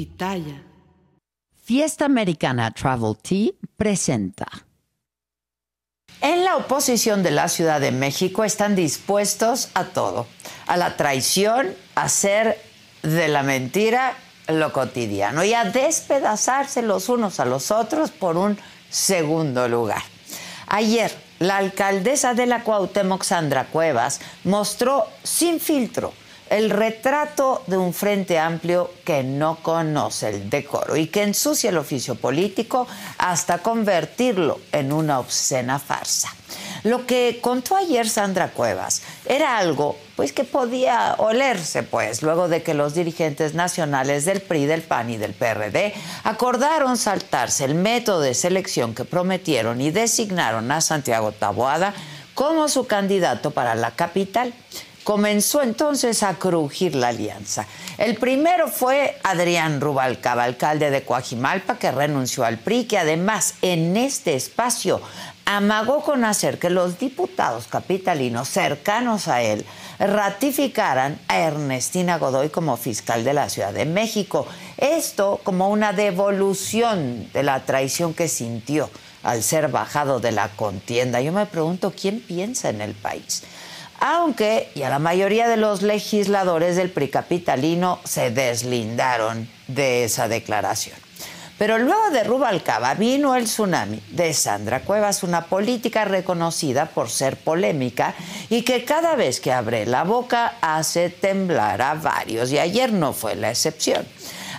pitaya. Fiesta Americana Travel Tea presenta. En la oposición de la Ciudad de México están dispuestos a todo, a la traición, a hacer de la mentira lo cotidiano y a despedazarse los unos a los otros por un segundo lugar. Ayer, la alcaldesa de la Cuauhtémoc, Sandra Cuevas, mostró sin filtro el retrato de un frente amplio que no conoce el decoro y que ensucia el oficio político hasta convertirlo en una obscena farsa. Lo que contó ayer Sandra Cuevas era algo pues que podía olerse pues luego de que los dirigentes nacionales del PRI, del PAN y del PRD acordaron saltarse el método de selección que prometieron y designaron a Santiago Taboada como su candidato para la capital comenzó entonces a crujir la alianza. El primero fue Adrián Rubalcaba, alcalde de Coajimalpa, que renunció al PRI, que además en este espacio amagó con hacer que los diputados capitalinos cercanos a él ratificaran a Ernestina Godoy como fiscal de la Ciudad de México. Esto como una devolución de la traición que sintió al ser bajado de la contienda. Yo me pregunto, ¿quién piensa en el país? Aunque ya la mayoría de los legisladores del PRI capitalino se deslindaron de esa declaración. Pero luego de Rubalcaba vino el tsunami de Sandra Cuevas, una política reconocida por ser polémica y que cada vez que abre la boca hace temblar a varios, y ayer no fue la excepción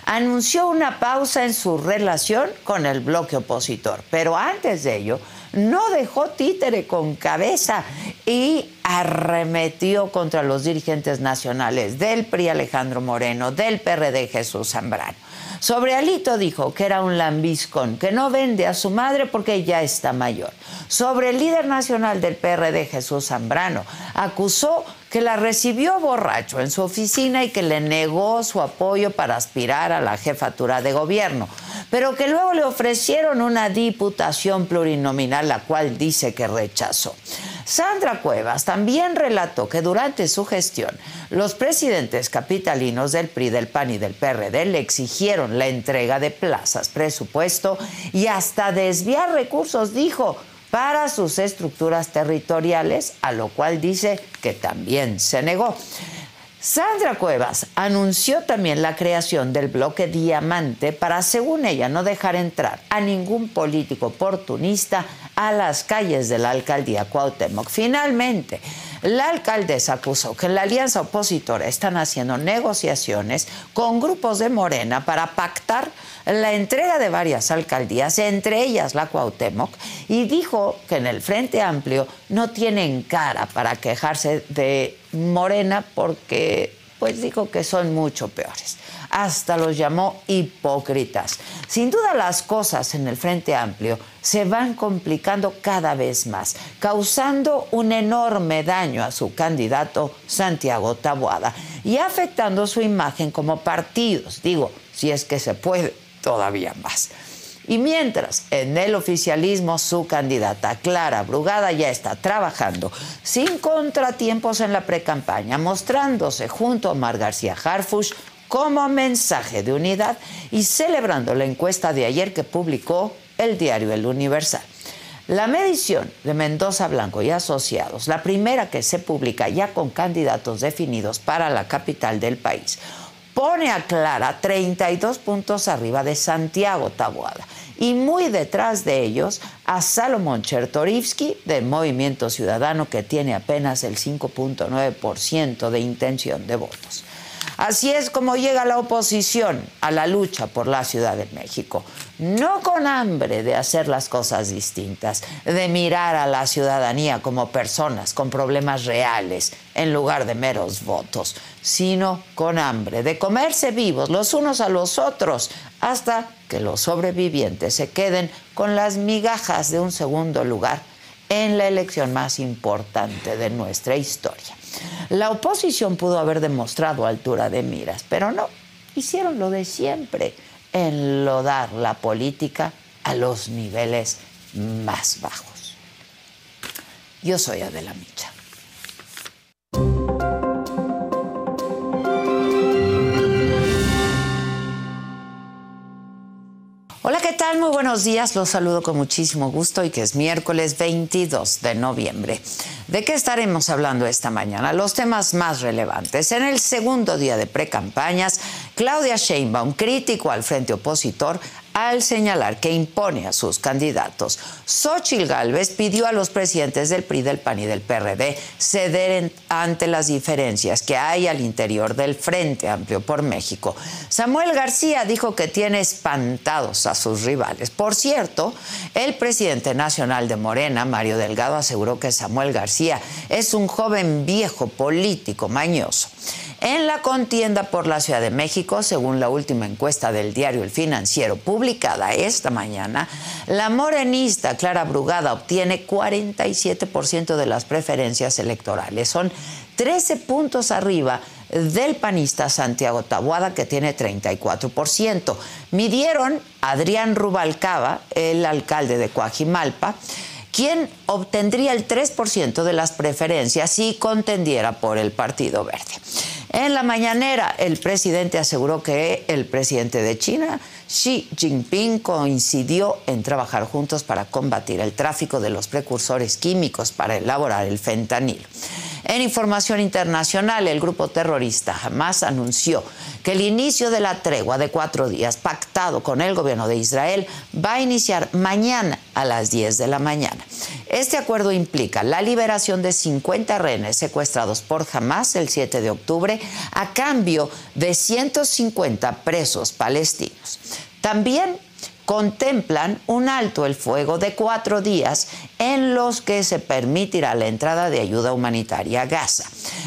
anunció una pausa en su relación con el bloque opositor. Pero antes de ello, no dejó títere con cabeza y arremetió contra los dirigentes nacionales del PRI Alejandro Moreno, del PRD Jesús Zambrano. Sobre Alito dijo que era un lambiscón, que no vende a su madre porque ya está mayor. Sobre el líder nacional del PRD Jesús Zambrano, acusó que la recibió borracho en su oficina y que le negó su apoyo para aspirar a la jefatura de gobierno pero que luego le ofrecieron una diputación plurinominal, la cual dice que rechazó. Sandra Cuevas también relató que durante su gestión los presidentes capitalinos del PRI, del PAN y del PRD le exigieron la entrega de plazas, presupuesto y hasta desviar recursos, dijo, para sus estructuras territoriales, a lo cual dice que también se negó. Sandra Cuevas anunció también la creación del bloque Diamante para, según ella, no dejar entrar a ningún político oportunista a las calles de la alcaldía Cuauhtémoc. Finalmente, la alcaldesa acusó que la alianza opositora están haciendo negociaciones con grupos de Morena para pactar la entrega de varias alcaldías, entre ellas la Cuauhtémoc, y dijo que en el Frente Amplio no tienen cara para quejarse de Morena porque pues dijo que son mucho peores. Hasta los llamó hipócritas. Sin duda las cosas en el Frente Amplio se van complicando cada vez más, causando un enorme daño a su candidato Santiago Taboada y afectando su imagen como partidos, digo, si es que se puede todavía más. Y mientras en el oficialismo su candidata Clara Brugada ya está trabajando sin contratiempos en la precampaña, mostrándose junto a Mar García Harfush como mensaje de unidad y celebrando la encuesta de ayer que publicó el diario El Universal. La medición de Mendoza Blanco y Asociados, la primera que se publica ya con candidatos definidos para la capital del país, pone a Clara 32 puntos arriba de Santiago Taboada y muy detrás de ellos a Salomón Chertorivsky del Movimiento Ciudadano que tiene apenas el 5.9% de intención de votos. Así es como llega la oposición a la lucha por la Ciudad de México. No con hambre de hacer las cosas distintas, de mirar a la ciudadanía como personas con problemas reales en lugar de meros votos, sino con hambre de comerse vivos los unos a los otros hasta que los sobrevivientes se queden con las migajas de un segundo lugar en la elección más importante de nuestra historia. La oposición pudo haber demostrado altura de miras, pero no, hicieron lo de siempre, enlodar la política a los niveles más bajos. Yo soy Adela Micha. Tal? Muy buenos días. Los saludo con muchísimo gusto y que es miércoles 22 de noviembre. ¿De qué estaremos hablando esta mañana? Los temas más relevantes. En el segundo día de precampañas, Claudia Sheinbaum, crítico al frente opositor, al señalar que impone a sus candidatos. Xochitl Gálvez pidió a los presidentes del PRI, del PAN y del PRD ceder ante las diferencias que hay al interior del Frente Amplio por México. Samuel García dijo que tiene espantados a sus rivales. Por cierto, el presidente nacional de Morena, Mario Delgado, aseguró que Samuel García es un joven viejo político mañoso. En la contienda por la Ciudad de México, según la última encuesta del diario El Financiero publicada esta mañana, la morenista Clara Brugada obtiene 47% de las preferencias electorales. Son 13 puntos arriba del panista Santiago Tabuada, que tiene 34%. Midieron Adrián Rubalcaba, el alcalde de Coajimalpa, quien obtendría el 3% de las preferencias si contendiera por el Partido Verde. En la mañanera, el presidente aseguró que el presidente de China, Xi Jinping, coincidió en trabajar juntos para combatir el tráfico de los precursores químicos para elaborar el fentanil. En información internacional, el grupo terrorista Hamas anunció que el inicio de la tregua de cuatro días pactado con el gobierno de Israel va a iniciar mañana a las 10 de la mañana. Este acuerdo implica la liberación de 50 rehenes secuestrados por Hamas el 7 de octubre a cambio de 150 presos palestinos. También contemplan un alto el fuego de cuatro días en los que se permitirá la entrada de ayuda humanitaria a Gaza.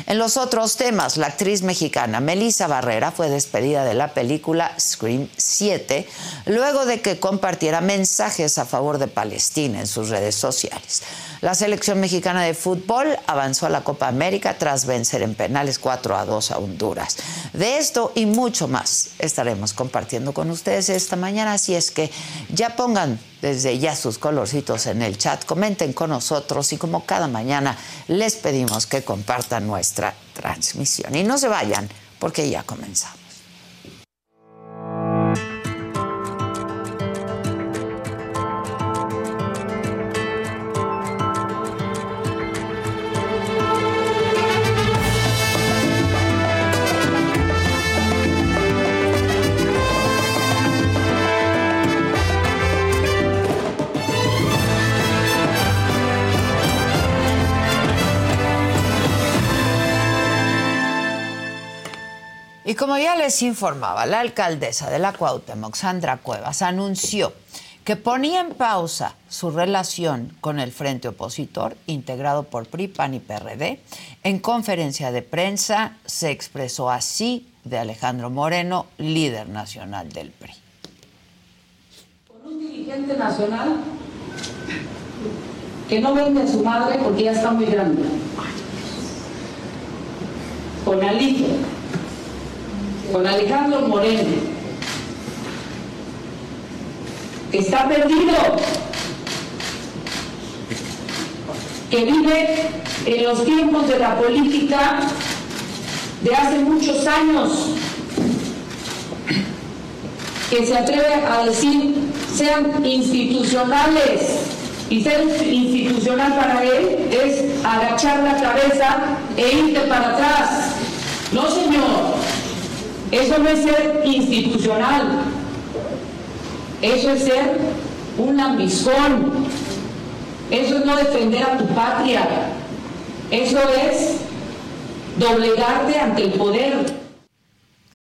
En los otros temas, la actriz mexicana Melissa Barrera fue despedida de la película Scream 7 luego de que compartiera mensajes a favor de Palestina en sus redes sociales. La selección mexicana de fútbol avanzó a la Copa América tras vencer en penales 4 a 2 a Honduras. De esto y mucho más estaremos compartiendo con ustedes esta mañana, así es que ya pongan desde ya sus colorcitos en el chat, comenten con nosotros y como cada mañana les pedimos que compartan nuestra transmisión. Y no se vayan porque ya comenzamos. Y como ya les informaba, la alcaldesa de la Cuauhtémoc, Sandra Cuevas, anunció que ponía en pausa su relación con el frente opositor, integrado por PRI, PAN y PRD. En conferencia de prensa se expresó así de Alejandro Moreno, líder nacional del PRI. Con un dirigente nacional que no vende a su madre porque ya está muy grande. Con Alicia con Alejandro Moreno, está perdido, que vive en los tiempos de la política de hace muchos años, que se atreve a decir sean institucionales. Y ser institucional para él es agachar la cabeza e irte para atrás. No, señor. Eso no es ser institucional, eso es ser un lambiscón, eso es no defender a tu patria, eso es doblegarte ante el poder.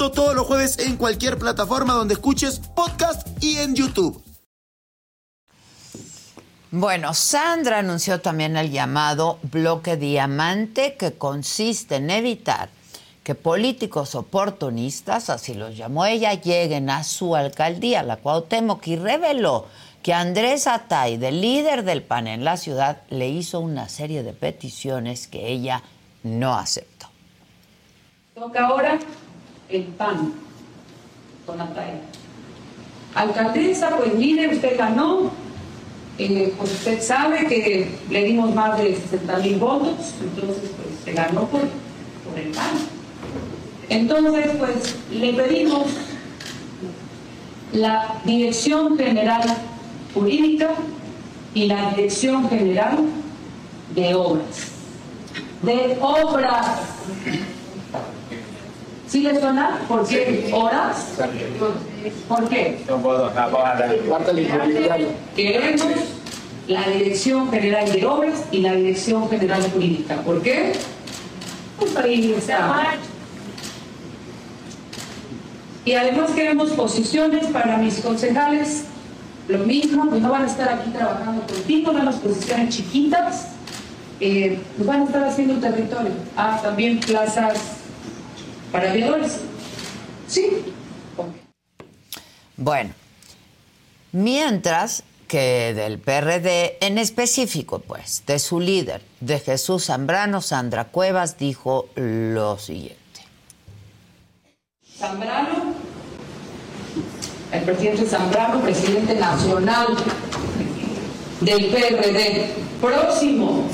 Esto todos los jueves en cualquier plataforma donde escuches podcast y en YouTube. Bueno, Sandra anunció también el llamado bloque diamante que consiste en evitar que políticos oportunistas, así los llamó ella, lleguen a su alcaldía, la Cuauhtémoc, y reveló que Andrés Atay, del líder del PAN en la ciudad, le hizo una serie de peticiones que ella no aceptó. Toca ahora el PAN con Atay. Alcaldesa, pues mire, usted ganó, eh, pues usted sabe que le dimos más de 60 mil votos, entonces pues se ganó por, por el PAN. Entonces, pues le pedimos la Dirección General Jurídica y la Dirección General de Obras. De obras. ¿Sí le suena? ¿Por qué? ¿Horas? ¿Por qué? Queremos la Dirección General de Obras y la Dirección General Jurídica. ¿Por qué? Pues ahí está. Y además queremos posiciones para mis concejales, lo mismo, pues no van a estar aquí trabajando contigo, no las posiciones chiquitas, eh, pues van a estar haciendo territorio. Ah, también plazas para aviadores. Sí. Bueno, mientras que del PRD, en específico, pues, de su líder, de Jesús Zambrano, Sandra Cuevas, dijo lo siguiente. Zambrano, el presidente Zambrano, presidente nacional del PRD, próximo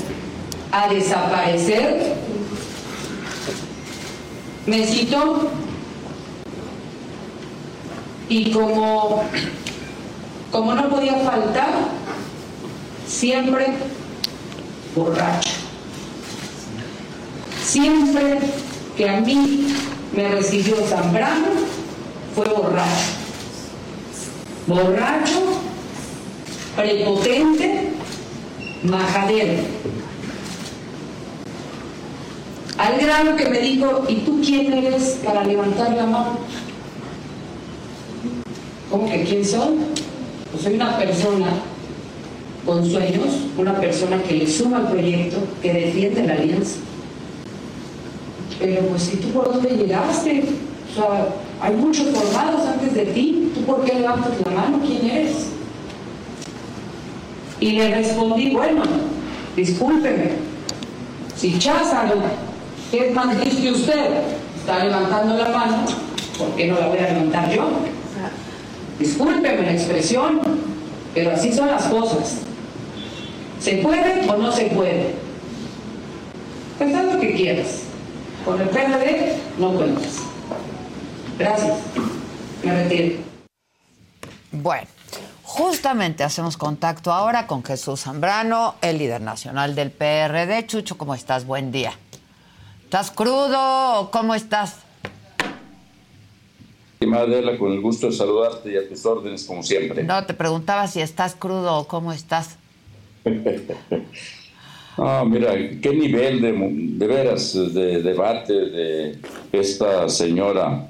a desaparecer, me citó y como, como no podía faltar, siempre borracho. Siempre que a mí me recibió Zambrano fue borracho. Borracho, prepotente, majadero. Al grano que me dijo, ¿y tú quién eres para levantar la mano? ¿Cómo que quién soy? Pues soy una persona con sueños, una persona que le suma al proyecto, que defiende la alianza. Pero pues, ¿y tú por dónde llegaste? O sea, hay muchos formados antes de ti. ¿Tú por qué levantas la mano? ¿Quién eres? Y le respondí, bueno, discúlpeme, si Cházaro, que es más que usted, está levantando la mano, ¿por qué no la voy a levantar yo? Discúlpeme la expresión, pero así son las cosas. ¿Se puede o no se puede? Haz lo que quieras. Con el PRD no cuentas. Gracias. Me retiro. Bueno, justamente hacemos contacto ahora con Jesús Zambrano, el líder nacional del PRD. Chucho, ¿cómo estás? Buen día. ¿Estás crudo o cómo estás? Estimada Adela, con el gusto de saludarte y a tus órdenes como siempre. No, te preguntaba si estás crudo o cómo estás. Ah, mira, qué nivel de, de veras de debate de esta señora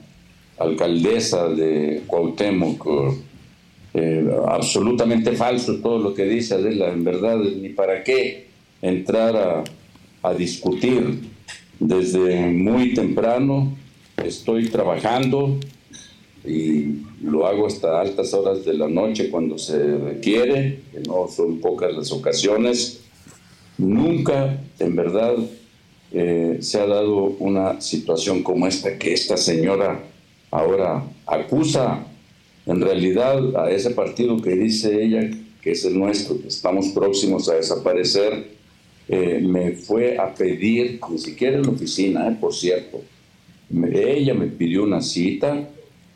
alcaldesa de Cuauhtémoc. Eh, absolutamente falso todo lo que dice Adela, en verdad, ni para qué entrar a, a discutir. Desde muy temprano estoy trabajando y lo hago hasta altas horas de la noche cuando se requiere, que no son pocas las ocasiones. Nunca, en verdad, eh, se ha dado una situación como esta, que esta señora ahora acusa en realidad a ese partido que dice ella que es el nuestro, que estamos próximos a desaparecer, eh, me fue a pedir, ni siquiera en la oficina, eh, por cierto, ella me pidió una cita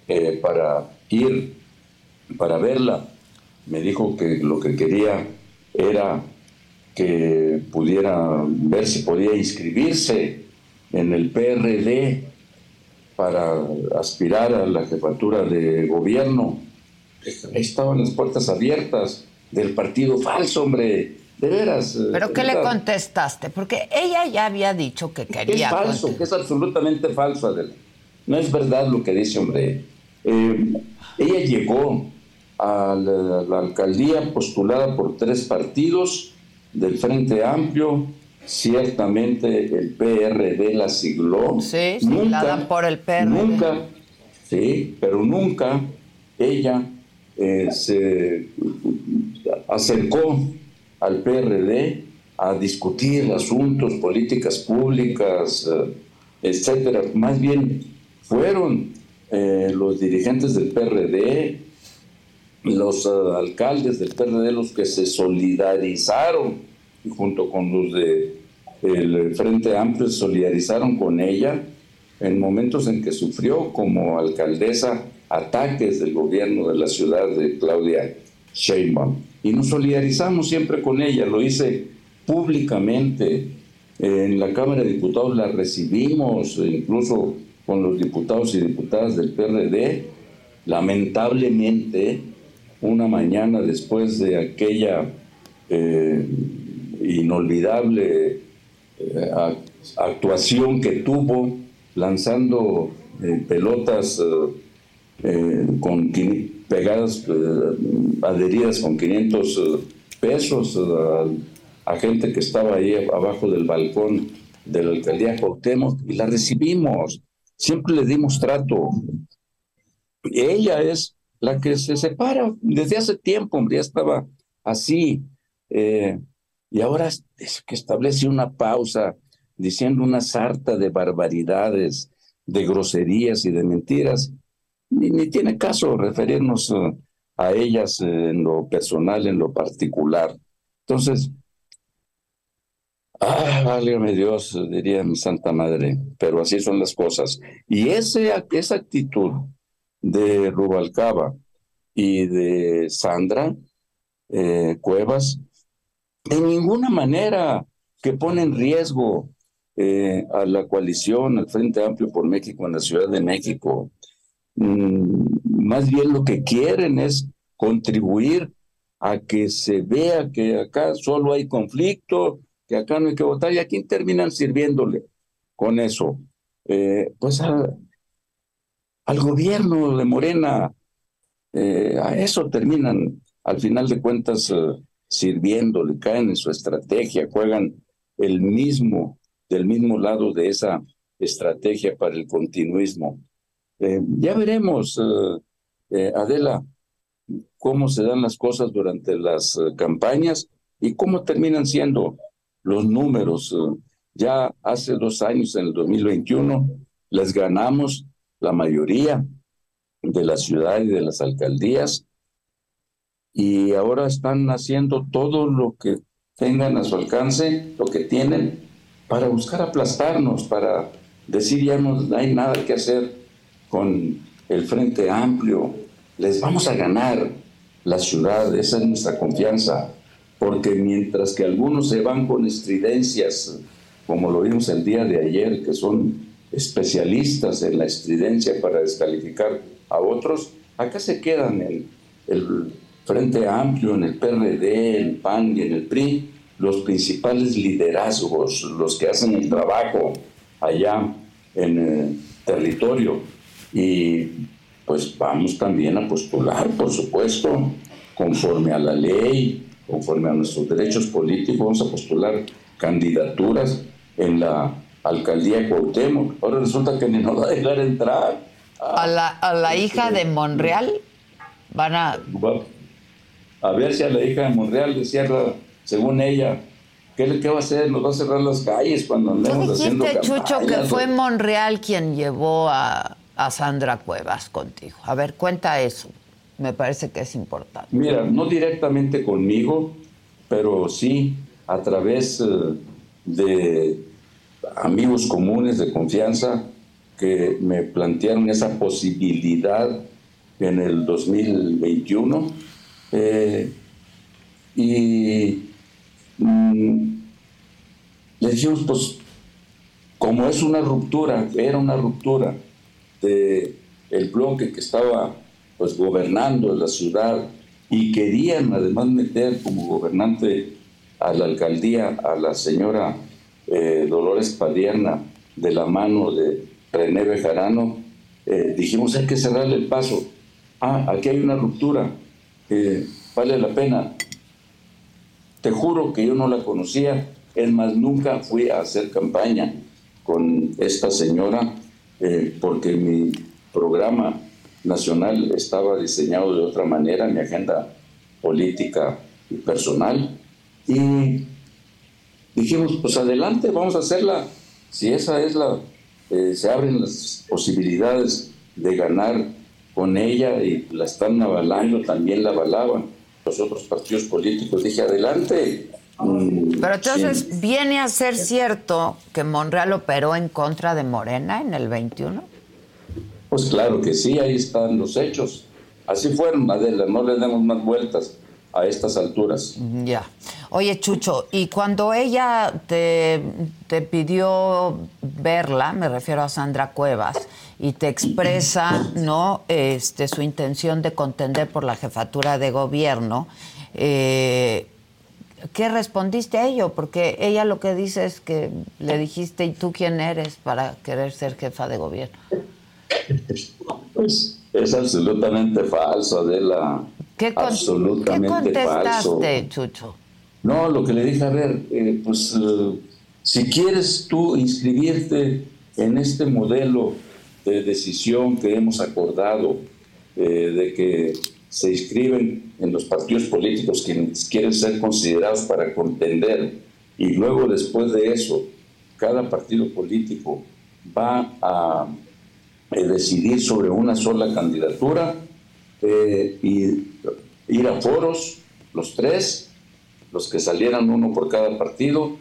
eh, para ir, para verla. Me dijo que lo que quería era que pudiera ver si podía inscribirse en el PRD para aspirar a la jefatura de gobierno. Estaban las puertas abiertas del partido falso, hombre. De veras. Eh, ¿Pero qué le contestaste? Porque ella ya había dicho que quería. Es falso, que es absolutamente falso, Adela. No es verdad lo que dice, hombre. Eh, ella llegó a la, la, alcaldía postulada por tres partidos del Frente Amplio, ciertamente el PRD la sigló. Sí, nunca, por el PRD. Nunca, sí, pero nunca ella eh, se acercó al PRD a discutir asuntos, políticas públicas, eh, etcétera. Más bien fueron eh, los dirigentes del PRD, los alcaldes del PRD los que se solidarizaron junto con los de el Frente Amplio se solidarizaron con ella en momentos en que sufrió como alcaldesa ataques del gobierno de la ciudad de Claudia Sheinbaum. Y nos solidarizamos siempre con ella, lo hice públicamente. En la Cámara de Diputados la recibimos, incluso con los diputados y diputadas del PRD. Lamentablemente, una mañana después de aquella eh, inolvidable eh, actuación que tuvo lanzando eh, pelotas eh, con pegadas, adheridas con 500 pesos a, gente que estaba ahí abajo del balcón de la alcaldía Cuauhtémoc y la recibimos. Siempre le dimos trato. Ella es la que se separa desde hace tiempo, ya estaba así. Y ahora es que establece una pausa diciendo una sarta de barbaridades, de groserías y de mentiras. Ni, tiene caso referirnos eh, a ellas en lo personal, en lo particular. Entonces, ah, válgame Dios, diría mi Santa Madre, pero así son las cosas. Y ese, esa actitud de Rubalcaba y de Sandra eh, Cuevas de ninguna manera que pone en riesgo eh, a la coalición, al Frente Amplio por México en la Ciudad de México. Mm, más bien lo que quieren es contribuir a que se vea que acá solo hay conflicto, que acá no hay que votar, y a quién terminan sirviéndole con eso. Eh, pues al gobierno de Morena, eh, a eso terminan al final de cuentas sirviéndole, caen en su estrategia, juegan el mismo, del mismo lado de esa estrategia para el continuismo. Eh, ya veremos, eh, eh, Adela, cómo se dan las cosas durante las campañas y cómo terminan siendo los números. ya hace dos años, en el 2021, les ganamos la mayoría de la ciudad y de las alcaldías y ahora están haciendo todo lo que tengan a su alcance, lo que tienen, para buscar aplastarnos, para decir ya no hay nada que hacer con el Frente Amplio, les vamos a ganar la ciudad, esa es nuestra confianza, porque mientras que algunos se van con estridencias, como lo vimos el día de ayer, que son especialistas en la estridencia para descalificar a otros, acá se quedan en el Frente Amplio, en el PRD, el PAN y en el PRI, los principales liderazgos, los que hacen el trabajo allá en el territorio. Y pues vamos también a postular, por supuesto, conforme a la ley, conforme a nuestros derechos políticos, vamos a postular candidaturas en la alcaldía de Cuauhtémoc. Ahora resulta que ni nos va a dejar entrar. a la, a la hija de Monreal van a a ver si a la hija de Monreal le cierra, según ella, ¿qué, qué va a hacer? ¿Nos va a cerrar las calles cuando andemos haciendo campañas? Chucho, que fue Monreal quien llevó a, a Sandra Cuevas contigo. A ver, cuenta eso. Me parece que es importante. Mira, no directamente conmigo, pero sí a través eh, de amigos comunes de confianza que me plantearon esa posibilidad en el 2021 eh, y mm, le dijimos, pues, como es una ruptura, era una ruptura de el bloque que estaba pues gobernando la ciudad y querían además meter como gobernante a la alcaldía a la señora eh, Dolores Padierna de la mano de René Bejarano, eh, dijimos hay que cerrarle el paso. Ah, aquí hay una ruptura vale la pena. Te juro que yo no la conocía Es más, nunca fui a hacer campaña con esta señora eh, porque mi programa nacional estaba diseñado de otra manera, mi agenda política y personal. Y dijimos, pues adelante, vamos a hacerla. Si esa es la, eh, se abren las posibilidades de ganar con ella y la están avalando, también la avalaban los otros partidos políticos. Dije, adelante. Mm, Pero entonces, ¿viene a ser cierto que Monreal operó en contra de Morena en el 21? Pues claro que sí, ahí están los hechos. Así fueron, Adela, no le demos más vueltas a estas alturas. Ya. Oye, Chucho, y cuando ella te, te, pidió verla, me refiero a Sandra Cuevas, y te expresa no este, su intención de contender por la jefatura de gobierno, eh, ¿qué respondiste a ello? Porque ella lo que dice es que le dijiste, ¿y tú quién eres para querer ser jefa de gobierno? Pues es absolutamente falso, Adela. ¿Qué, absolutamente ¿qué contestaste, Chucho? No, lo que le dije, a ver, eh, pues eh, si quieres tú inscribirte en este modelo de decisión que hemos acordado eh, de que se inscriben en los partidos políticos quienes quieren ser considerados para contender. Y luego después de eso cada partido político va a decidir sobre una sola candidatura eh, y ir a foros, los tres, los que salieran uno por cada partido,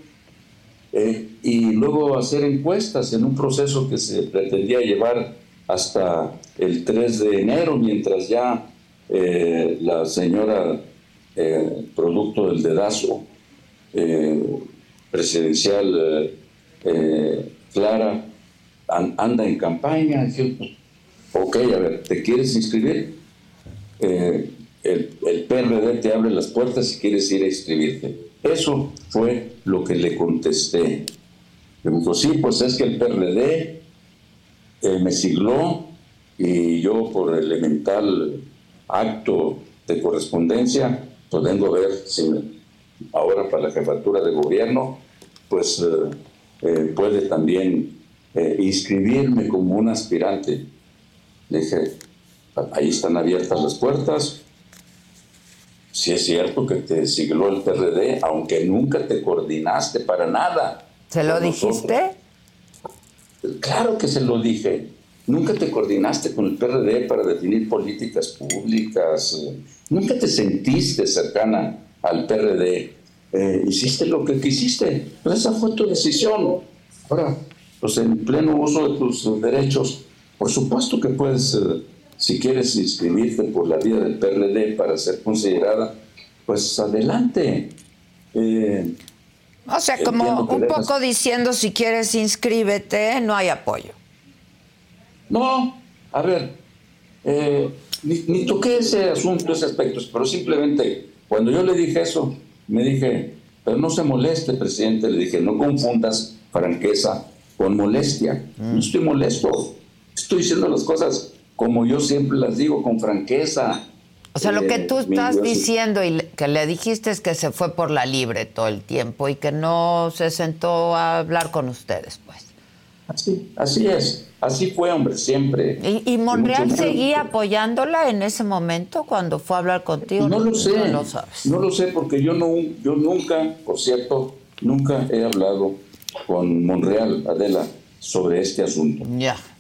eh, y luego hacer encuestas en un proceso que se pretendía llevar hasta el 3 de enero, mientras ya eh, la señora, producto del dedazo presidencial, Clara, anda en campaña. ok, a ver, ¿te quieres inscribir? Eh, el, el, PRD te abre las puertas si quieres ir a inscribirte. Eso fue lo que le contesté. Me dijo, sí, pues es que el PRD eh, me sigló y yo por elemental acto de correspondencia, pues vengo a ver si ahora para la jefatura de gobierno, pues eh, puede también eh, inscribirme como un aspirante. Le dije, ahí están abiertas las puertas. Si es cierto que te siguió el PRD, aunque nunca te coordinaste para nada. ¿Se lo dijiste? Claro que se lo dije. Nunca te coordinaste con el PRD para definir políticas públicas. Nunca te sentiste cercana al PRD. Eh, hiciste lo que quisiste. Pero esa fue tu decisión. Ahora, pues en pleno uso de tus derechos, por supuesto que puedes, eh, si quieres inscribirte por la vía del PRD para ser considerada, pues adelante. Eh, o sea, como un poco diciendo, si quieres inscríbete, no hay apoyo. No, a ver, eh, ni, ni, toqué ese asunto, ese aspecto, pero simplemente cuando yo le dije eso, me dije, pero no se moleste, presidente, le dije, no confundas franqueza con molestia. No estoy molesto, estoy diciendo las cosas como yo siempre las digo, con franqueza. O sea, lo que tú eh, estás diciendo y que le dijiste es que se fue por la libre todo el tiempo y que no se sentó a hablar con ustedes, pues. Así, así es. Así fue, hombre, siempre. ¿Y, Monreal seguía apoyándola en ese momento cuando fue a hablar contigo? No, lo sé. No lo sabes. No lo sé porque yo, no, yo nunca, por cierto, nunca he hablado con Monreal, Adela, sobre este asunto.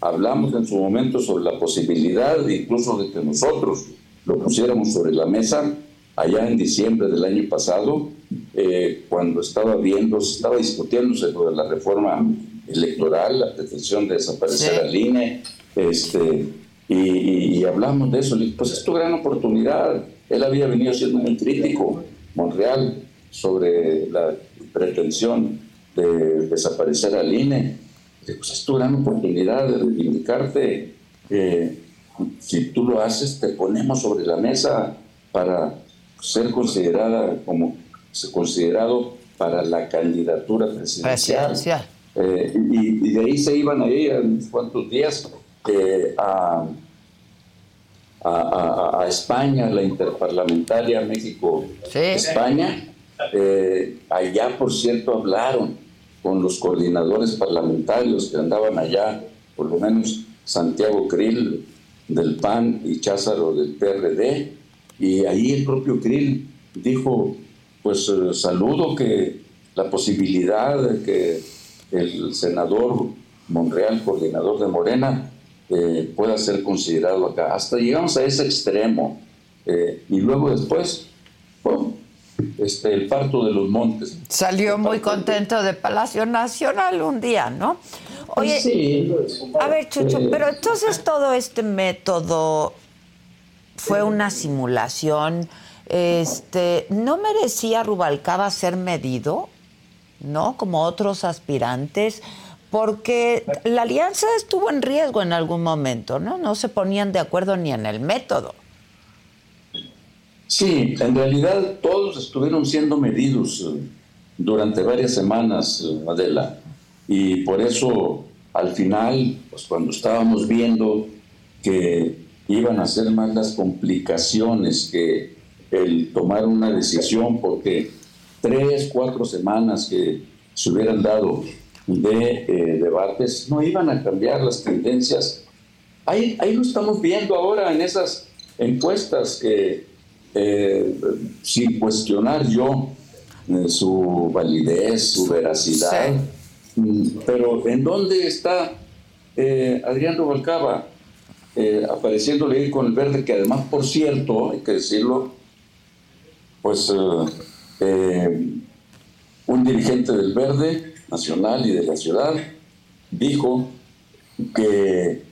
Hablamos en su momento sobre la posibilidad incluso de que nosotros lo pusiéramos sobre la mesa allá en diciembre del año pasado, eh, cuando estaba viendo, estaba discutiéndose sobre la reforma electoral, la pretensión de desaparecer al INE, este, y, hablamos de eso. Pues es tu gran oportunidad. Él había venido siendo muy crítico, Monreal, sobre la pretensión de desaparecer al INE. Pues es tu gran oportunidad de reivindicarte. si tú lo haces, te ponemos sobre la mesa para ser considerada como considerado para la candidatura presidencial. Eh, y, de ahí se iban ahí en cuantos días eh, a, a, España, la interparlamentaria México-España, Eh, allá, por cierto, hablaron con los coordinadores parlamentarios que andaban allá, por lo menos Santiago Krill del PAN y Cházaro del PRD, y ahí el propio Krill dijo, pues eh, saludo que la posibilidad de que el senador Monreal, coordinador de Morena, eh, pueda ser considerado acá. Hasta llegamos a ese extremo. Eh, y luego después, este, el parto de los montes. Salió muy contento de Palacio Nacional un día, ¿no? Oye, sí, a ver, Chucho, pero entonces todo este método fue una simulación. Este, ¿no merecía Rubalcaba ser medido? ¿No? Como otros aspirantes porque la alianza estuvo en riesgo en algún momento, ¿no? No se ponían de acuerdo ni en el método. Sí, en realidad todos estuvieron siendo medidos eh, durante varias semanas, eh, Adela, y por eso al final, pues cuando estábamos viendo que iban a ser más las complicaciones que el tomar una decisión, porque tres, cuatro semanas que se hubieran dado de eh, debates no iban a cambiar las tendencias. Ahí, ahí lo estamos viendo ahora en esas encuestas que eh, sin cuestionar yo eh, su validez, su veracidad. Mm, pero ¿en dónde está Adrián Rubalcaba apareciéndole ahí con el verde? Que además, por cierto, hay que decirlo, pues un dirigente del verde nacional y de la ciudad dijo que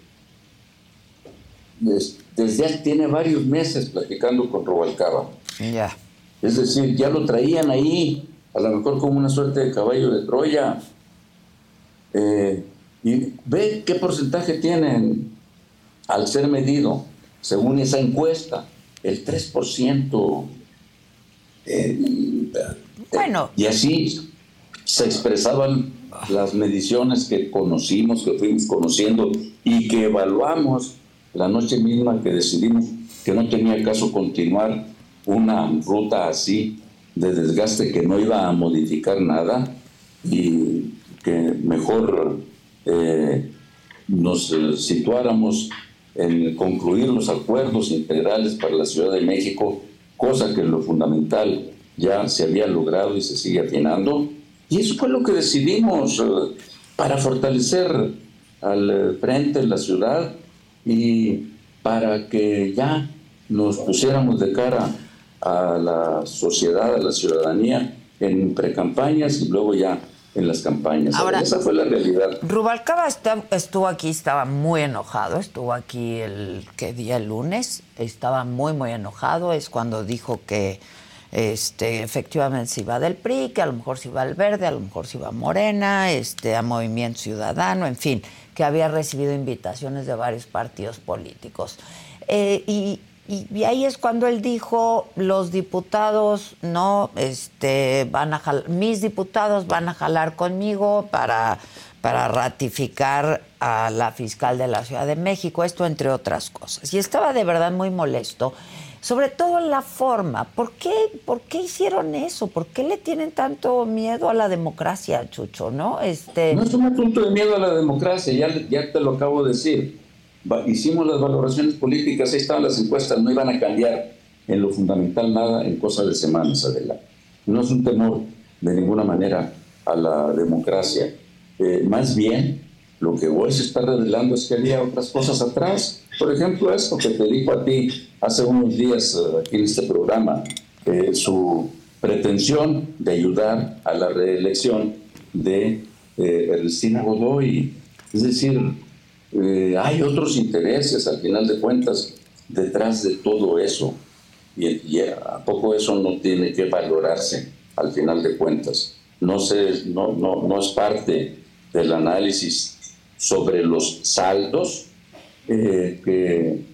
desde tiene varios meses platicando con Robalcaba. Ya. Es decir, ya lo traían ahí, a lo mejor como una suerte de caballo de Troya. Eh, y ve qué porcentaje tienen al ser medido, según esa encuesta, el 3%. Eh, bueno. Y así se expresaban las mediciones que conocimos, que fuimos conociendo y que evaluamos la noche misma que decidimos que no tenía caso continuar una ruta así de desgaste que no iba a modificar nada y que mejor eh, nos situáramos en concluir los acuerdos integrales para la Ciudad de México, cosa que lo fundamental ya se había logrado y se sigue afinando. Y eso fue lo que decidimos eh, para fortalecer al frente en la ciudad y para que ya nos pusiéramos de cara a la sociedad, a la ciudadanía en precampañas y luego ya en las campañas. Ahora, Esa fue la realidad. Rubalcaba estuvo aquí, estaba muy enojado, estuvo aquí el que día el lunes, estaba muy muy enojado, es cuando dijo que este efectivamente se iba del PRI, que a lo mejor se iba al Verde, a lo mejor se iba a Morena, este a Movimiento Ciudadano, en fin, que había recibido invitaciones de varios partidos políticos. Eh, y, ahí es cuando él dijo, los diputados no, este, van a mis diputados van a jalar conmigo para, para ratificar a la fiscal de la Ciudad de México, esto entre otras cosas. Y estaba de verdad muy molesto sobre todo la forma. ¿Por qué, ¿Por qué hicieron eso? ¿Por qué le tienen tanto miedo a la democracia, Chucho? ¿no? Este... no es un asunto de miedo a la democracia, ya, ya te lo acabo de decir. Hicimos las valoraciones políticas, ahí estaban las encuestas, no iban a cambiar en lo fundamental nada en cosas de semanas, adelante. No es un temor de ninguna manera a la democracia. Eh, más bien, lo que hoy se está revelando es que había otras cosas atrás. Por ejemplo, esto que te dijo a ti hace unos días eh, aquí en este programa, eh, su pretensión de ayudar a la reelección de eh, Ernestina Godoy. Es decir, hay otros intereses al final de cuentas detrás de todo eso. Y, y, a poco eso no tiene que valorarse al final de cuentas. No, se, no, no, no es parte del análisis sobre los saldos eh, que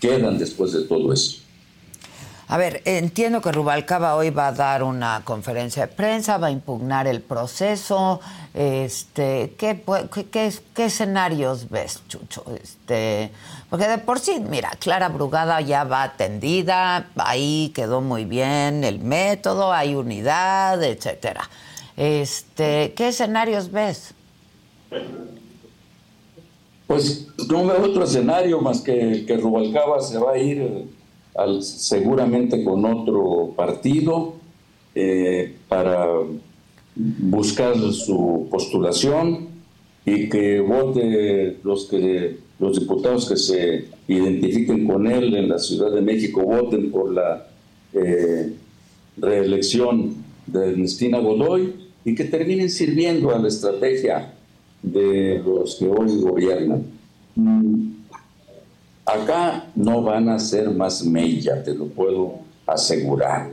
quedan después de todo eso. A ver, entiendo que Rubalcaba hoy va a dar una conferencia de prensa, va a impugnar el proceso. Este, ¿qué, qué, qué escenarios ves, Chucho? Este, porque de por sí, mira, Clara Brugada ya va atendida, ahí quedó muy bien el método, hay unidad, etcétera. Este, ¿qué escenarios ves? Pues no veo otro escenario más que que Rubalcaba se va a ir seguramente con otro partido eh, para buscar su postulación y que vote los que los diputados que se identifiquen con él en la Ciudad de México voten por la eh, reelección de Ernestina Godoy y que terminen sirviendo a la estrategia de los que hoy gobiernan. Acá no van a ser más mella, te lo puedo asegurar.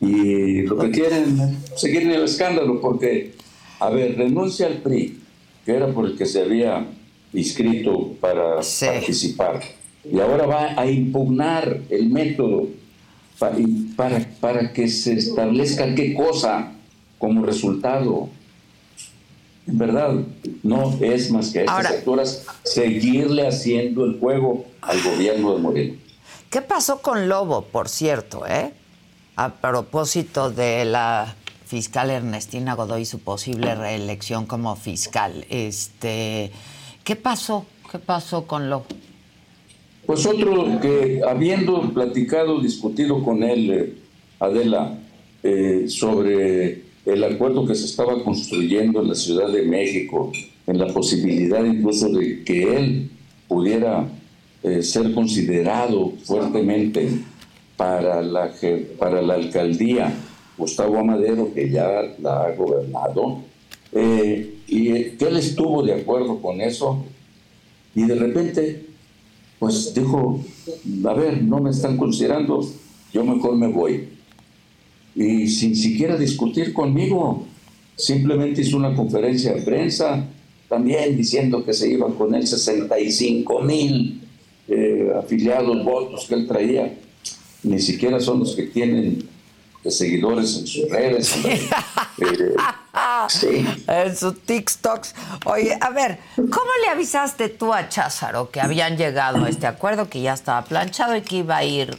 Y lo que quieren seguir en el escándalo, porque, a ver, renuncia al PRI, que era por el que se había inscrito para participar, y ahora va a impugnar el método para, para, para que se establezca qué cosa como resultado en verdad, no es más que a estas alturas seguirle haciendo el juego al gobierno de Moreno. ¿Qué pasó con Lobo, por cierto, eh? A propósito de la fiscal Ernestina Godoy y su posible reelección como fiscal. Este, ¿Qué pasó? ¿Qué pasó con Lobo? Pues otro que habiendo platicado, discutido con él, eh, Adela, eh, sobre el acuerdo que se estaba construyendo en la Ciudad de México, en la posibilidad incluso de que él pudiera eh, ser considerado fuertemente para la, para la alcaldía Gustavo Amadero, que ya la ha gobernado, eh, y que él estuvo de acuerdo con eso, y de repente, pues dijo, a ver, no me están considerando, yo mejor me voy y sin siquiera discutir conmigo. Simplemente hizo una conferencia de prensa también diciendo que se iban con él 65 mil eh, afiliados, votos que él traía. Ni siquiera son los que tienen seguidores en sus redes. Eh, en sus TikToks. Oye, a ver, ¿cómo le avisaste tú a Cházaro que habían llegado a este acuerdo, que ya estaba planchado y que iba a ir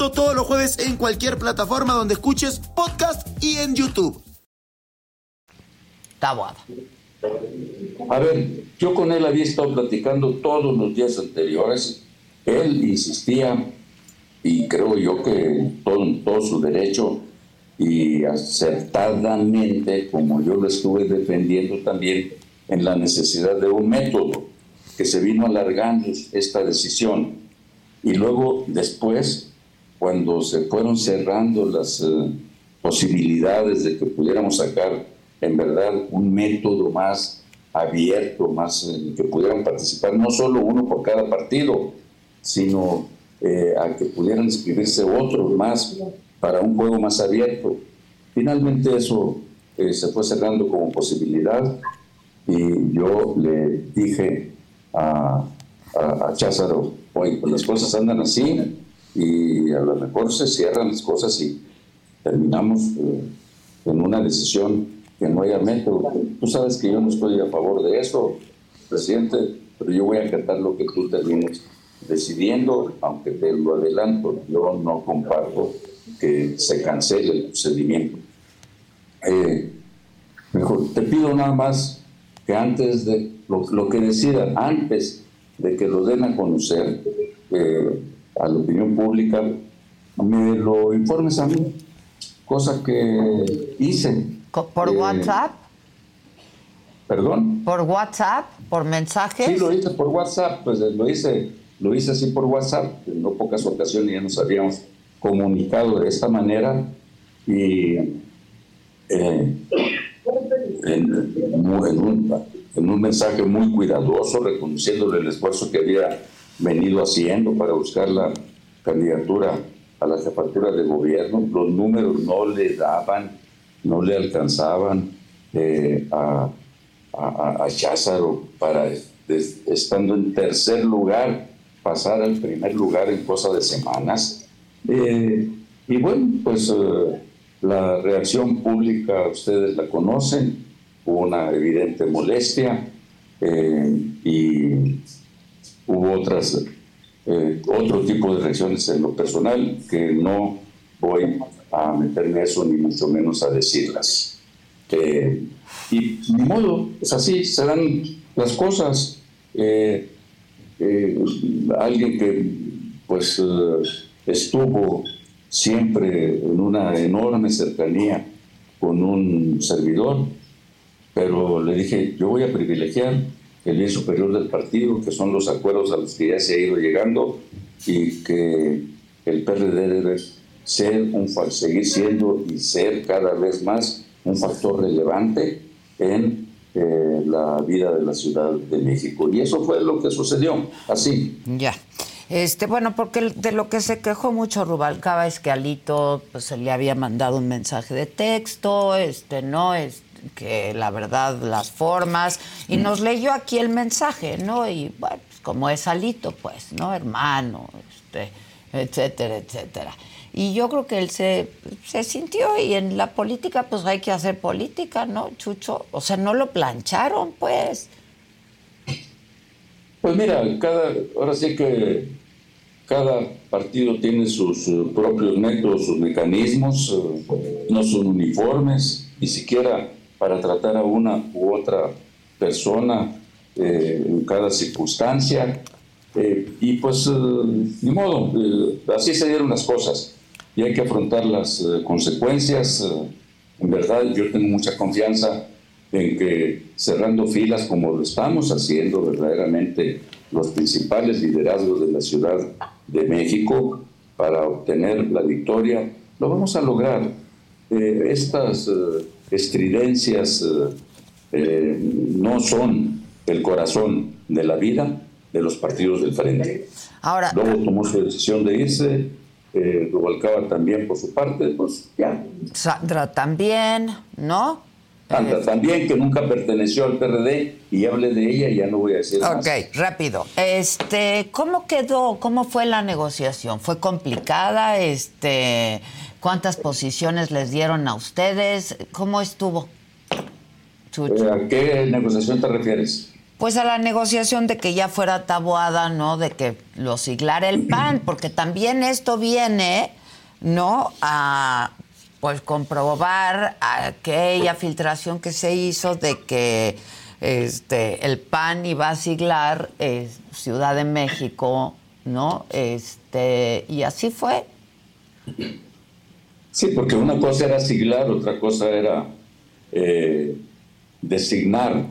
Todos los jueves en cualquier plataforma donde escuches podcast y en YouTube. Tabuada. A ver, yo con él había estado platicando todos los días anteriores. Él insistía, y creo yo que todo, todo su derecho, y acertadamente, como yo lo estuve defendiendo también, en la necesidad de un método que se vino alargando esta decisión. Y luego, después, cuando se fueron cerrando las eh, posibilidades de que pudiéramos sacar en verdad un método más abierto, más en que pudieran participar no solo uno por cada partido, sino eh, a que pudieran inscribirse otros más para un juego más abierto. Finalmente eso eh, se fue cerrando como posibilidad y yo le dije a, a, a Cházaro, oye, pues las cosas andan así, y a lo mejor se cierran las cosas y terminamos eh, en una decisión que no haya método. Tú sabes que yo no estoy a favor de eso, presidente, pero yo voy a acatar lo que tú termines decidiendo, aunque te lo adelanto, yo no comparto que se cancele el procedimiento. Eh, mejor, te pido nada más que antes de lo, lo, que decidan, antes de que lo den a conocer, eh, a la opinión pública, me lo informes a mí, cosa que hice. ¿Por eh, WhatsApp? ¿Perdón? ¿Por WhatsApp? ¿Por mensajes? Sí, lo hice por WhatsApp, pues lo hice, lo hice así por WhatsApp, en no pocas ocasiones ya nos habíamos comunicado de esta manera y eh, en, un, mensaje muy cuidadoso, reconociéndole el esfuerzo que había venido haciendo para buscar la candidatura a la jefatura de gobierno. Los números no le daban, no le alcanzaban eh, a, a, Cházaro para, estando en tercer lugar, pasar al primer lugar en cosa de semanas. Eh, y bueno, pues eh, la reacción pública, ustedes la conocen, hubo una evidente molestia eh, y hubo otras, eh, otro tipo de reacciones en lo personal que no voy a meterme eso ni mucho menos a decirlas. Eh, y ni modo, es así, se dan las cosas. alguien que pues estuvo siempre en una enorme cercanía con un servidor, pero le dije, yo voy a privilegiar el bien superior del partido, que son los acuerdos a los que ya se ha ido llegando y que el PRD debe ser un, seguir siendo y ser cada vez más un factor relevante en eh, la vida de la Ciudad de México. Y eso fue lo que sucedió, así. Ya. Este, bueno, porque de lo que se quejó mucho Rubalcaba es que Alito pues, se le había mandado un mensaje de texto, este, no, es que la verdad las formas y nos leyó aquí el mensaje, ¿no? Y bueno, pues, como es Alito, pues, ¿no? Hermano, este, etcétera, etcétera. Y yo creo que él se, se sintió y en la política pues hay que hacer política, ¿no, Chucho? O sea, no lo plancharon, pues. Pues mira, cada, ahora sí que cada partido tiene sus eh, propios métodos, sus mecanismos, eh, no son uniformes, ni siquiera para tratar a una u otra persona eh, en cada circunstancia. y pues, ni modo, así se dieron las cosas y hay que afrontar las consecuencias. en verdad, yo tengo mucha confianza en que cerrando filas como lo estamos haciendo verdaderamente los principales liderazgos de la Ciudad de México para obtener la victoria, lo vamos a lograr. Eh, estas eh, estridencias eh, no son el corazón de la vida de los partidos del frente. Ahora, Luego tomó su decisión de irse, Rubalcaba también por su parte, pues ya. Sandra también, ¿no? también que nunca perteneció al PRD y hable de ella y ya no voy a decir más. Ok, rápido. Este, ¿cómo quedó? ¿Cómo fue la negociación? ¿Fue complicada? Este, ¿cuántas posiciones les dieron a ustedes? ¿Cómo estuvo? ¿A qué negociación te refieres? Pues a la negociación de que ya fuera tabuada, ¿no? De que lo siglara el PAN, porque también esto viene, ¿no? A pues comprobar aquella filtración que se hizo de que este el PAN iba a siglar eh, Ciudad de México, ¿no? Este, y así fue. Sí, porque una cosa era siglar, otra cosa era eh, designar.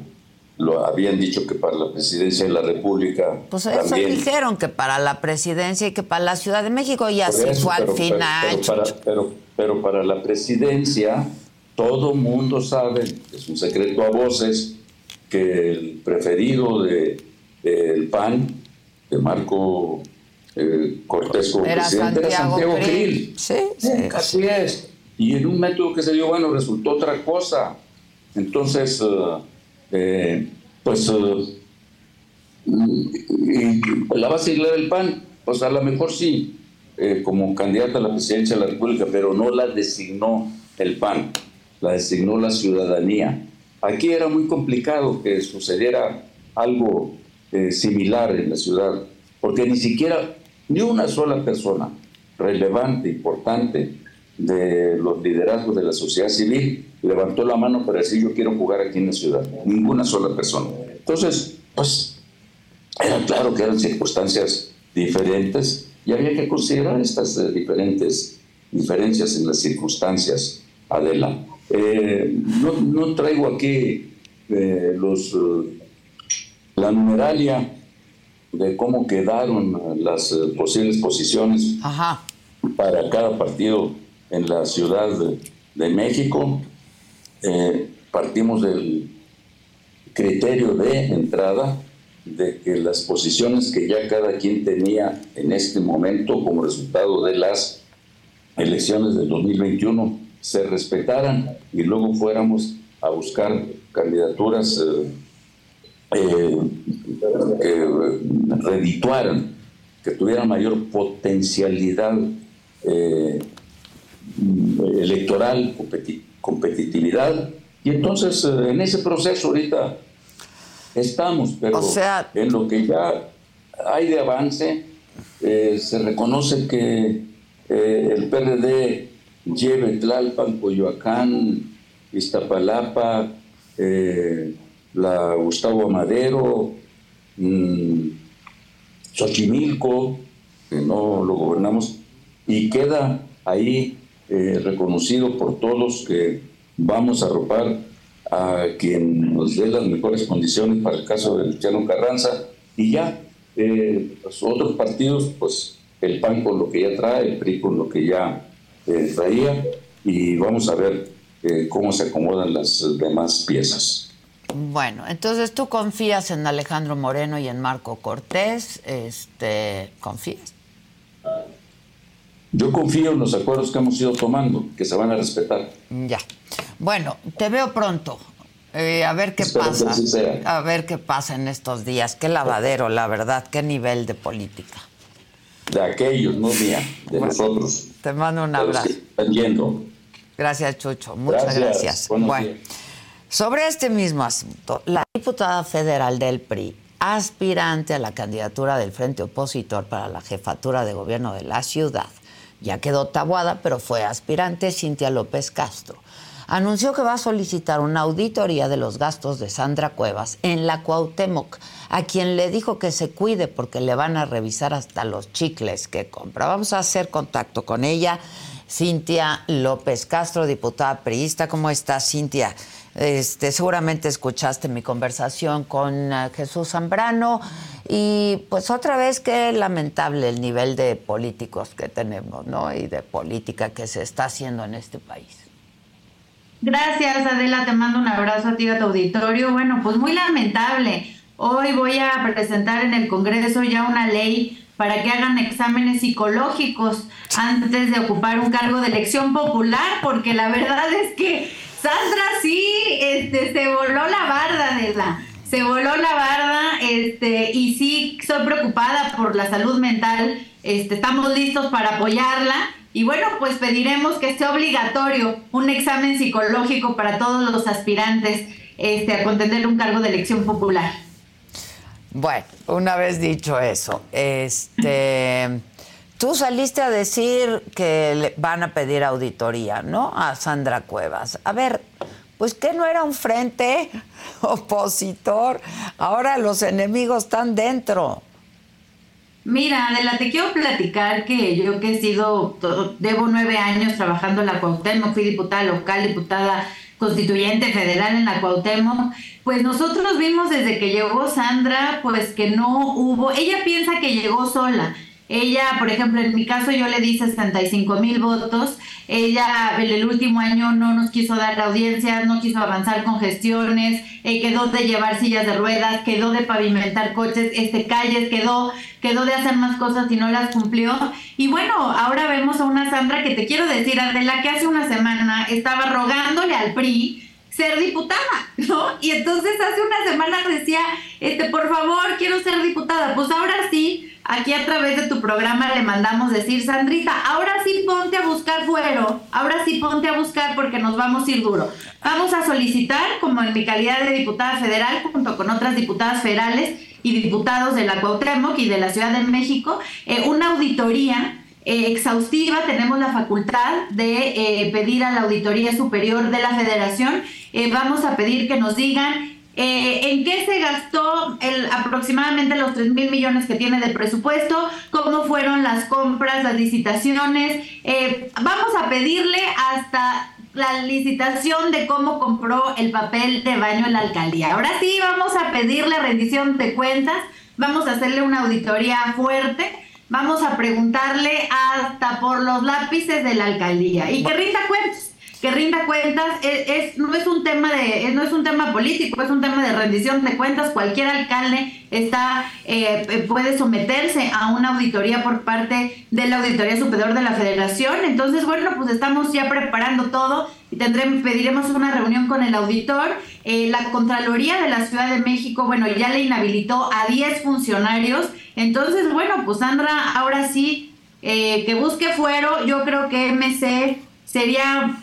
Lo habían dicho que para la presidencia de la República. Pues eso dijeron que para la presidencia y que para la Ciudad de México, y así fue al final. pero pero para la presidencia todo mundo sabe, es un secreto a voces, que el preferido del de, PAN, de Marco eh, Cortés como presidente, era Santiago Krill. Sí, sí. Así es. Y en un método que se dio, bueno, resultó otra cosa. Entonces, eh, eh, pues, la va a seguir el PAN, pues a lo mejor sí, eh, como candidata a la presidencia de la República, pero no la designó el PAN, la designó la ciudadanía. Aquí era muy complicado que sucediera algo eh, similar en la ciudad, porque ni siquiera ni una sola persona relevante, importante de los liderazgos de la sociedad civil levantó la mano para decir yo quiero jugar aquí en la ciudad. Ninguna sola persona. Entonces, pues era claro que eran circunstancias diferentes y había que considerar estas eh, diferentes diferencias en las circunstancias, Adela. Eh, no, traigo aquí eh, los, la numeralia de cómo quedaron las posibles posiciones. para cada partido en la Ciudad de, México. Eh, partimos del criterio de entrada de que las posiciones que ya cada quien tenía en este momento como resultado de las elecciones del 2021 se respetaran y luego fuéramos a buscar candidaturas eh, eh, que redituaran, que tuvieran mayor potencialidad eh, electoral, competitividad. Y entonces en ese proceso ahorita estamos, pero en lo que ya hay de avance, se reconoce que el PRD lleve Tlalpan, Coyoacán, Iztapalapa, eh, la Gustavo Amadero, mmm, Xochimilco, que no lo gobernamos, y queda ahí eh, reconocido por todos que vamos a arropar a quien nos dé las mejores condiciones para el caso de Luciano Carranza, y ya eh, los otros partidos, pues el PAN con lo que ya trae, el PRI con lo que ya traía, y vamos a ver eh, cómo se acomodan las demás piezas. Bueno, entonces tú confías en Alejandro Moreno y en Marco Cortés, este, ¿confías? Yo confío en los acuerdos que hemos ido tomando, que se van a respetar. Ya. Bueno, te veo pronto. Eh, a ver qué pasa. A ver qué pasa en estos días. Qué lavadero, la verdad. Qué nivel de política. De aquellos, no mía, de nosotros. Te mando un abrazo. Gracias, Chucho. Muchas gracias. Bueno, sobre este mismo asunto, la diputada federal del PRI, aspirante a la candidatura del Frente Opositor para la jefatura de gobierno de la ciudad, ya quedó tabuada, pero fue aspirante Cintia López Castro. Anunció que va a solicitar una auditoría de los gastos de Sandra Cuevas en la Cuauhtémoc, a quien le dijo que se cuide porque le van a revisar hasta los chicles que compra. Vamos a hacer contacto con ella. Cintia López Castro, diputada priista. ¿Cómo estás, Cintia? Este, seguramente escuchaste mi conversación con eh, Jesús Zambrano y pues otra vez qué lamentable el nivel de políticos que tenemos, ¿no? Y de política que se está haciendo en este país. Gracias, Adela. Te mando un abrazo a ti a tu auditorio. Bueno, pues muy lamentable. Hoy voy a presentar en el Congreso ya una ley para que hagan exámenes psicológicos antes de ocupar un cargo de elección popular, porque la verdad es que Sandra sí este, se voló la barda de la se voló la barda este y sí soy preocupada por la salud mental. Este estamos listos para apoyarla. Y bueno pues pediremos que sea obligatorio un examen psicológico para todos los aspirantes este a contender un cargo de elección popular. Bueno, una vez dicho eso, este, tú saliste a decir que le van a pedir auditoría, ¿no? A Sandra Cuevas. A ver, pues que no era un frente opositor, ahora los enemigos están dentro. Mira, Adela, te quiero platicar que yo que he sido, debo nueve años trabajando en la Cuauhtémoc, fui diputada local, diputada constituyente federal en la Cuauhtémoc, pues nosotros vimos desde que llegó Sandra, pues que no hubo, ella piensa que llegó sola. Ella, por ejemplo, en mi caso yo le di 65 mil votos. Ella en el último año no nos quiso dar la audiencia, no quiso avanzar con gestiones, eh, quedó de llevar sillas de ruedas, quedó de pavimentar coches, este calles, quedó, quedó de hacer más cosas y no las cumplió. Y bueno, ahora vemos a una Sandra que te quiero decir, Adela, que hace una semana estaba rogándole al PRI ser diputada, ¿no? Y entonces hace una semana decía, este, por favor, quiero ser diputada. Pues ahora sí, aquí a través de tu programa le mandamos decir, Sandrita, ahora sí ponte a buscar fuero, ahora sí ponte a buscar porque nos vamos a ir duro. Vamos a solicitar, como en mi calidad de diputada federal, junto con otras diputadas federales y diputados de la Cuauhtémoc y de la Ciudad de México, eh, una auditoría eh, exhaustiva, tenemos la facultad de eh, pedir a la Auditoría Superior de la Federación, eh, vamos a pedir que nos digan en qué se gastó el, aproximadamente los 3 mil millones que tiene de presupuesto, cómo fueron las compras, las licitaciones, vamos a pedirle hasta la licitación de cómo compró el papel de baño en la alcaldía. Ahora sí, vamos a pedirle rendición de cuentas, vamos a hacerle una auditoría fuerte vamos a preguntarle hasta por los lápices de la alcaldía y que rinda cuentas que rinda cuentas es, no es un tema de no es un tema político es un tema de rendición de cuentas. Cualquier alcalde está eh, eh, puede someterse a una auditoría por parte de la auditoría superior de la Federación. Entonces bueno pues estamos ya preparando todo y tendremos pediremos una reunión con el auditor. Eh, la contraloría de la Ciudad de México bueno ya le inhabilitó a 10 funcionarios. Entonces bueno pues Sandra ahora sí que busque fuero. Yo creo que MC sería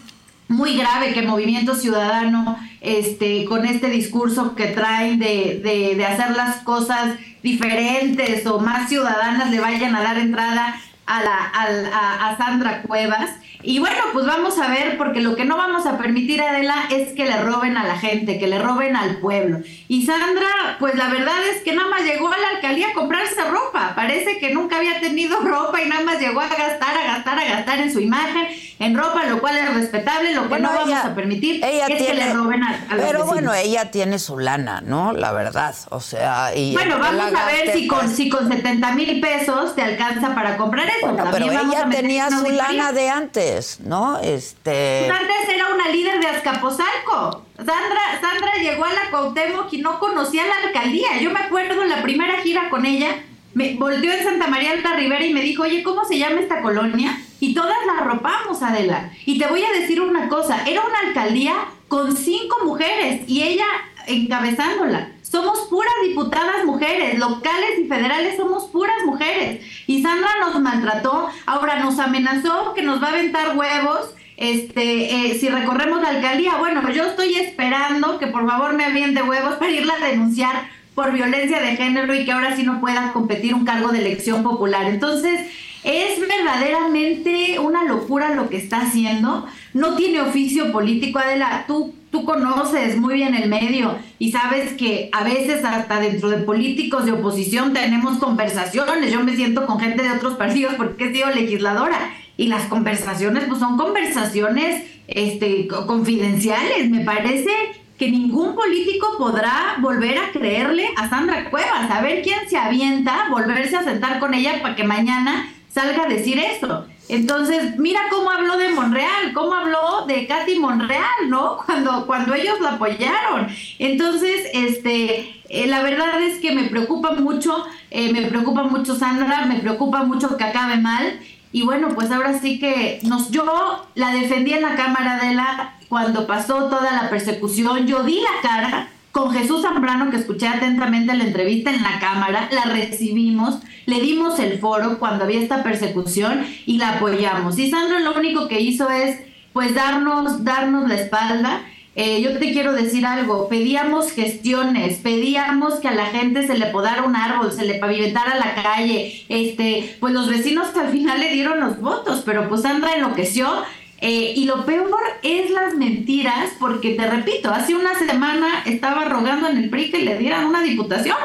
muy grave que movimiento ciudadano, este, con este discurso que traen de, de, de, hacer las cosas diferentes o más ciudadanas, le vayan a dar entrada a, la, a, a Sandra Cuevas. Y bueno, pues vamos a ver, porque lo que no vamos a permitir, Adela, es que le roben a la gente, que le roben al pueblo. Y Sandra, pues la verdad es que nada más llegó a la alcaldía a comprarse ropa. Parece que nunca había tenido ropa y nada más llegó a gastar, a gastar, a gastar en su imagen, en ropa, lo cual es respetable. Lo que no vamos a permitir es que le roben a, a Pero bueno, ella tiene su lana, ¿no? La verdad. O sea, y. Bueno, vamos a ver si con, si con 70 mil pesos te alcanza para comprar eso. Bueno, pero ella tenía su lana de antes. ¿no? Este... Pues antes era una líder de Azcapotzalco. Sandra, Sandra llegó a la Cuauhtémoc y no conocía la alcaldía. Yo me acuerdo la primera gira con ella, me volteó en Santa María Alta Rivera y me dijo, oye, ¿cómo se llama esta colonia? Y todas la arropamos, Adela. Y te voy a decir una cosa, era una alcaldía con cinco mujeres y ella encabezándola. Somos puras diputadas mujeres, locales y federales somos puras mujeres. Y Sandra nos maltrató, ahora nos amenazó que nos va a aventar huevos este, eh, si recorremos la alcaldía. Bueno, yo estoy esperando que por favor me aviente huevos para irla a denunciar por violencia de género y que ahora sí no pueda competir un cargo de elección popular. Entonces, es verdaderamente una locura lo que está haciendo. No tiene oficio político, Adela. Tú tú conoces muy bien el medio y sabes que a veces hasta dentro de políticos de oposición tenemos conversaciones. Yo me siento con gente de otros partidos porque he sido legisladora y las conversaciones pues son conversaciones este, confidenciales. Me parece que ningún político podrá volver a creerle a Sandra Cuevas, a ver quién se avienta, volverse a sentar con ella para que mañana salga a decir esto. Entonces, mira cómo habló de Monreal, cómo habló de Katy Monreal, ¿no? Cuando, cuando ellos la apoyaron. Entonces, este, eh, la verdad es que me preocupa mucho, eh, me preocupa mucho Sandra, me preocupa mucho que acabe mal. Y bueno, pues ahora sí que nos, yo la defendí en la cámara de la, cuando pasó toda la persecución, yo di la cara con Jesús Zambrano, que escuché atentamente la entrevista en la cámara, la recibimos, le dimos el foro cuando había esta persecución y la apoyamos. Y Sandra lo único que hizo es, pues, darnos, darnos la espalda. Eh, yo te quiero decir algo, pedíamos gestiones, pedíamos que a la gente se le podara un árbol, se le pavimentara la calle, este, pues los vecinos al final le dieron los votos, pero pues Sandra enloqueció eh, y lo peor es las mentiras, porque te repito, hace una semana estaba rogando en el PRI que le dieran una diputación.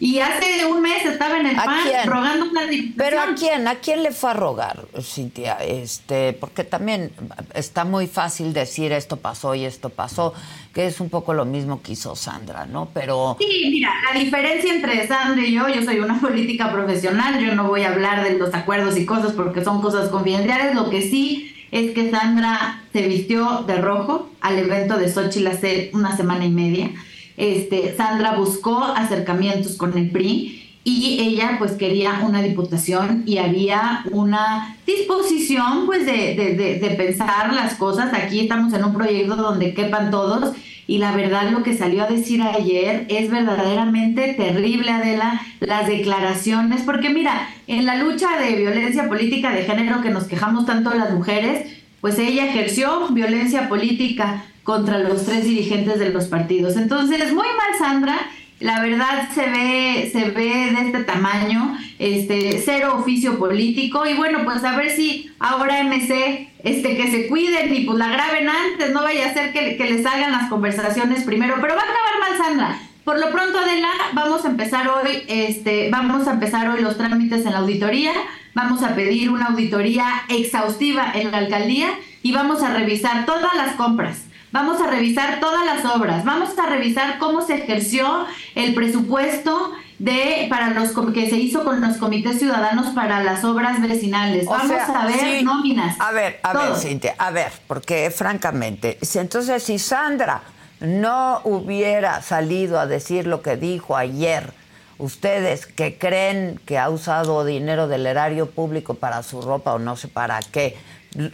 Y hace un mes estaba en el PAN rogando una diputación. ¿Pero a quién? ¿A quién le fue a rogar, Cintia? Este, porque también está muy fácil decir esto pasó y esto pasó, que es un poco lo mismo que hizo Sandra, ¿no? Pero... Sí, mira, la diferencia entre Sandra y yo, yo soy una política profesional, yo no voy a hablar de los acuerdos y cosas porque son cosas confidenciales, lo que sí es que Sandra se vistió de rojo al evento de Xochitl hace una semana y media. Este, Sandra buscó acercamientos con el PRI y ella pues quería una diputación y había una disposición pues de, de, de, pensar las cosas. Aquí estamos en un proyecto donde quepan todos y la verdad lo que salió a decir ayer es verdaderamente terrible, Adela, las declaraciones, porque mira, en la lucha de violencia política de género que nos quejamos tanto las mujeres, pues ella ejerció violencia política contra los tres dirigentes de los partidos. Entonces, muy mal, Sandra, la verdad se ve, se ve de este tamaño, este, cero oficio político, y bueno, pues a ver si ahora MC, este, que se cuiden y pues la graben antes, no vaya a ser que, que les hagan las conversaciones primero, pero va a acabar mal Sandra. Por lo pronto, Adela, vamos a empezar hoy, este, vamos a empezar hoy los trámites en la auditoría, vamos a pedir una auditoría exhaustiva en la alcaldía y vamos a revisar todas las compras Vamos a revisar todas las obras, vamos a revisar cómo se ejerció el presupuesto de para los que se hizo con los comités ciudadanos para las obras vecinales. Vamos a ver nóminas. A ver, a ver, Cintia, a ver, porque francamente, si entonces si Sandra no hubiera salido a decir lo que dijo ayer, ustedes que creen que ha usado dinero del erario público para su ropa o no sé para qué,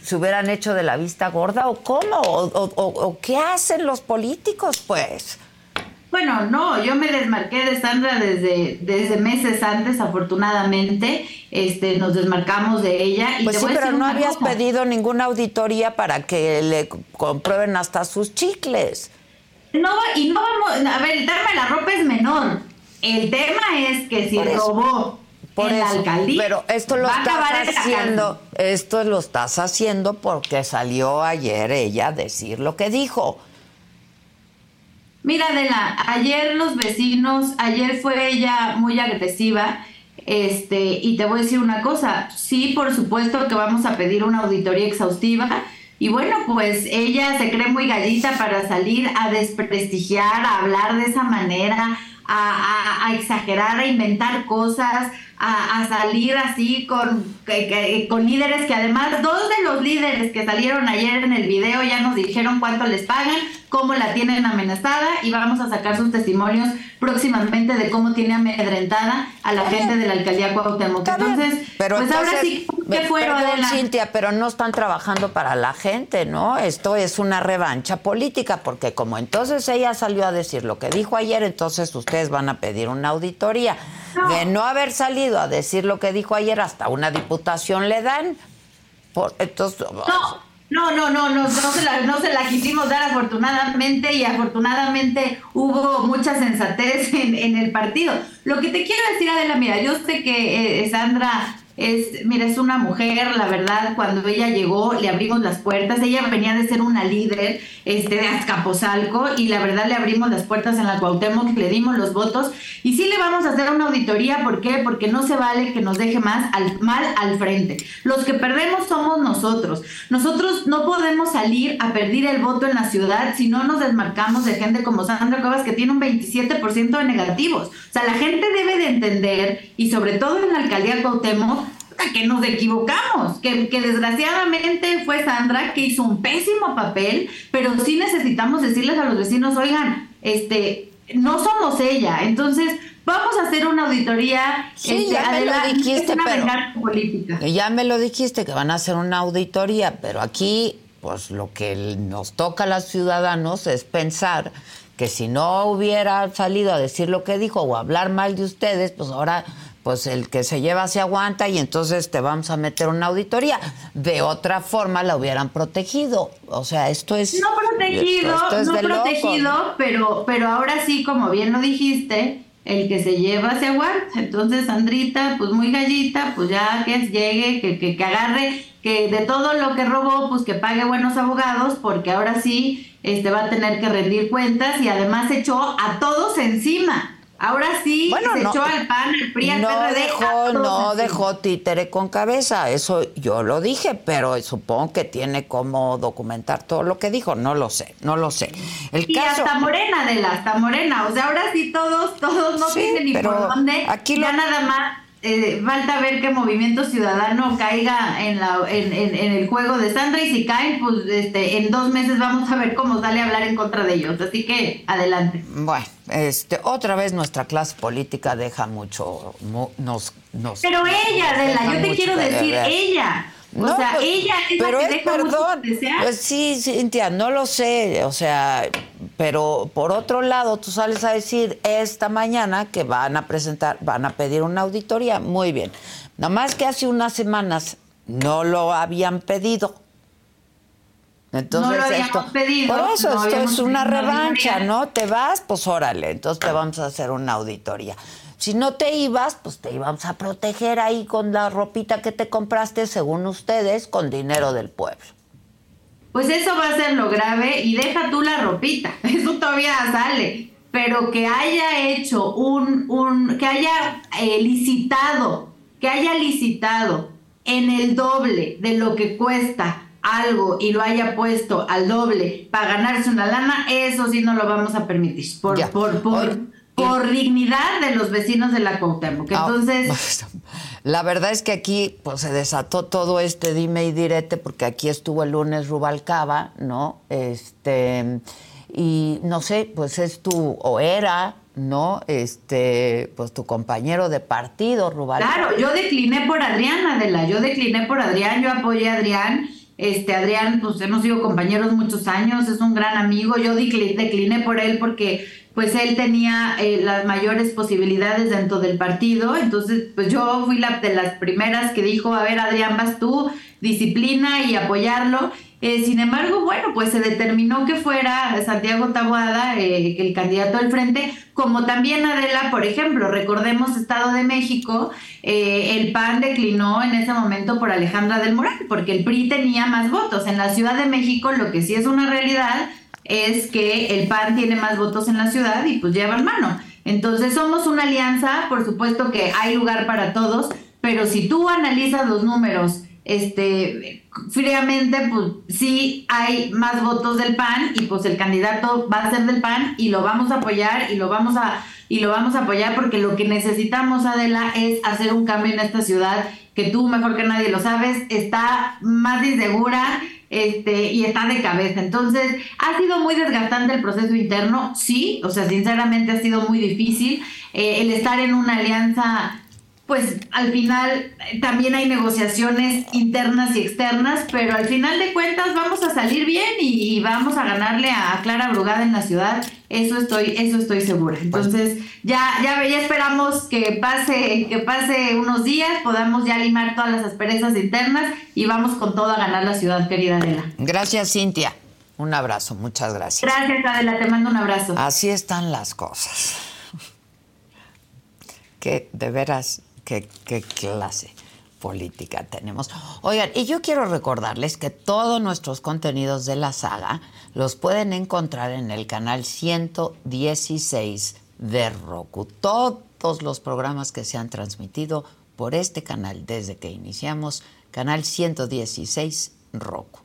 se hubieran hecho de la vista gorda o cómo o qué hacen los políticos pues. Bueno, no, yo me desmarqué de Sandra desde, desde meses antes, afortunadamente. Este, nos desmarcamos de ella. Y pues sí, pero no habías pedido ninguna auditoría para que le comprueben hasta sus chicles. No, y no vamos, a ver, el tema de la ropa es menor. El tema es que si robó por en la alcaldía. Pero esto lo estás haciendo, esto lo estás haciendo porque salió ayer ella a decir lo que dijo. Mira, Adela, ayer los vecinos, ayer fue ella muy agresiva, este, y te voy a decir una cosa, sí, por supuesto que vamos a pedir una auditoría exhaustiva, y bueno, pues ella se cree muy gallita para salir a desprestigiar, a hablar de esa manera, a, a exagerar, a inventar cosas, a, salir así con, con líderes que además dos de los líderes que salieron ayer en el video ya nos dijeron cuánto les pagan, cómo la tienen amenazada y vamos a sacar sus testimonios próximamente de cómo tiene amedrentada a la gente de la alcaldía Cuauhtémoc. Entonces, pero pues ahora sí, ¿qué fueron Cintia, pero no están trabajando para la gente, ¿no? Esto es una revancha política porque como entonces ella salió a decir lo que dijo ayer, entonces ustedes van a pedir una auditoría. De no haber salido a decir lo que dijo ayer, hasta una diputación le dan. Por, entonces, no, no, no, no, no, se la, no se la quisimos dar afortunadamente y afortunadamente hubo mucha sensatez en, el partido. Lo que te quiero decir, Adela, mira, yo sé que eh, Sandra es, mira, es una mujer, la verdad, cuando ella llegó le abrimos las puertas, ella venía de ser una líder este, de Azcapotzalco y la verdad le abrimos las puertas en la Cuauhtémoc, le dimos los votos y sí le vamos a hacer una auditoría, ¿por qué? Porque no se vale que nos deje más al, mal al frente. Los que perdemos somos nosotros. Nosotros no podemos salir a perder el voto en la ciudad si no nos desmarcamos de gente como Sandra Cuevas que tiene un 27% de negativos. O sea, la gente debe de entender y sobre todo en la alcaldía Cuauhtémoc que nos equivocamos, que, desgraciadamente fue Sandra que hizo un pésimo papel, pero sí necesitamos decirles a los vecinos, oigan, este, no somos ella, entonces vamos a hacer una auditoría. Sí, este, ya me lo dijiste, pero política. ya me lo dijiste que van a hacer una auditoría, pero aquí, pues lo que nos toca a los ciudadanos es pensar que si no hubiera salido a decir lo que dijo o hablar mal de ustedes, pues ahora pues el que se lleva se aguanta y entonces te vamos a meter una auditoría. De otra forma la hubieran protegido. O sea, esto es... No protegido, no protegido, pero, pero ahora sí, como bien lo dijiste, el que se lleva se aguanta. Entonces, Sandrita, pues muy gallita, pues ya que llegue, que, que, que agarre, que de todo lo que robó, pues que pague buenos abogados, porque ahora sí este, va a tener que rendir cuentas y además echó a todos encima. Ahora sí, se echó al PAN, el PRI, no Dejó, no dejó títere con cabeza, eso yo lo dije, pero supongo que tiene como documentar todo lo que dijo, no lo sé, no lo sé. El y hasta Morena, de la, hasta Morena, o sea, ahora sí todos, todos no tienen ni por dónde, aquí ya nada más eh, falta ver que Movimiento Ciudadano caiga en, la, en, en, el juego de Sandra y si caen, pues este, en dos meses vamos a ver cómo sale a hablar en contra de ellos. Así que adelante. Bueno, este, otra vez nuestra clase política deja mucho, nos, nos Pero ella, Adela, yo te quiero decir, ella. O sea, pues, ella es pero la que deja perdón, pues sí, Cintia, no lo sé, o sea, pero por otro lado, tú sales a decir esta mañana que van a presentar, van a pedir una auditoría. Muy bien. Nada más que hace unas semanas no lo habían pedido. Entonces, no lo esto, pedido, por eso, esto es una revancha, ¿no? Te vas, pues órale, entonces te vamos a hacer una auditoría. Si no te ibas, pues te íbamos a proteger ahí con la ropita que te compraste, según ustedes, con dinero del pueblo. Pues eso va a ser lo grave y deja tú la ropita, eso todavía sale, pero que haya hecho un, un que haya eh, licitado, que haya licitado en el doble de lo que cuesta algo y lo haya puesto al doble para ganarse una lana, eso sí no lo vamos a permitir. Por, por, por, por dignidad de los vecinos de la Cuauhtémoc. Ah, Entonces, la verdad es que aquí pues se desató todo este dime y direte porque aquí estuvo el lunes Rubalcaba, ¿no? Este y no sé, pues es tu o era ¿no? Este, pues tu compañero de partido, Rubalcaba. Claro, yo decliné por Adrián, Adela, yo decliné por Adrián, yo apoyé a Adrián. Este, Adrián, pues hemos sido compañeros muchos años, es un gran amigo. Yo decliné por él porque pues él tenía eh, las mayores posibilidades dentro del partido. Entonces, pues yo fui la de las primeras que dijo, a ver, Adrián, vas tú, disciplina y apoyarlo. Eh, sin embargo, bueno, pues se determinó que fuera Santiago Taboada eh, el candidato al frente, como también Adela, por ejemplo, recordemos Estado de México, el PAN declinó en ese momento por Alejandra del Moral, porque el PRI tenía más votos. En la Ciudad de México, lo que sí es una realidad es que el PAN tiene más votos en la ciudad y pues lleva mano. Entonces somos una alianza, por supuesto que hay lugar para todos, pero si tú analizas los números este fríamente, pues sí hay más votos del PAN y pues el candidato va a ser del PAN y lo vamos a apoyar y lo vamos a y lo vamos a apoyar porque lo que necesitamos Adela es hacer un cambio en esta ciudad que tú mejor que nadie lo sabes, está más insegura, este, y está de cabeza. Entonces, ha sido muy desgastante el proceso interno, sí, o sea, sinceramente ha sido muy difícil. Eh, el estar en una alianza pues al final eh, también hay negociaciones internas y externas, pero al final de cuentas vamos a salir bien y, vamos a ganarle a Clara Brugada en la ciudad. Eso estoy, eso estoy segura. Entonces, ya, ya, ya esperamos que pase, que pase unos días, podamos ya limar todas las asperezas internas y vamos con todo a ganar la ciudad, querida Adela. Gracias, Cintia. Un abrazo, muchas gracias. Gracias, Adela, te mando un abrazo. Así están las cosas. Que de veras qué, clase política tenemos. Oigan, y yo quiero recordarles que todos nuestros contenidos de la saga los pueden encontrar en el canal 116 de Roku. Todos los programas que se han transmitido por este canal desde que iniciamos, canal 116 Roku.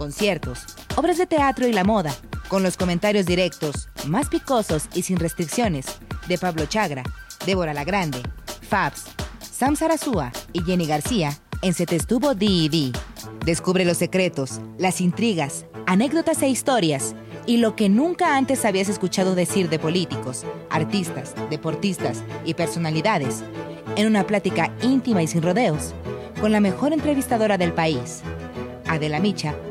conciertos, obras de teatro y la moda, con los comentarios directos, más picosos y sin restricciones, de Pablo Chagra, Débora La Grande, Fabs, Sam Sarasúa y Jenny García en Se Te Estuvo D&D. Descubre los secretos, las intrigas, anécdotas e historias y lo que nunca antes habías escuchado decir de políticos, artistas, deportistas y personalidades en una plática íntima y sin rodeos con la mejor entrevistadora del país, Adela Micha,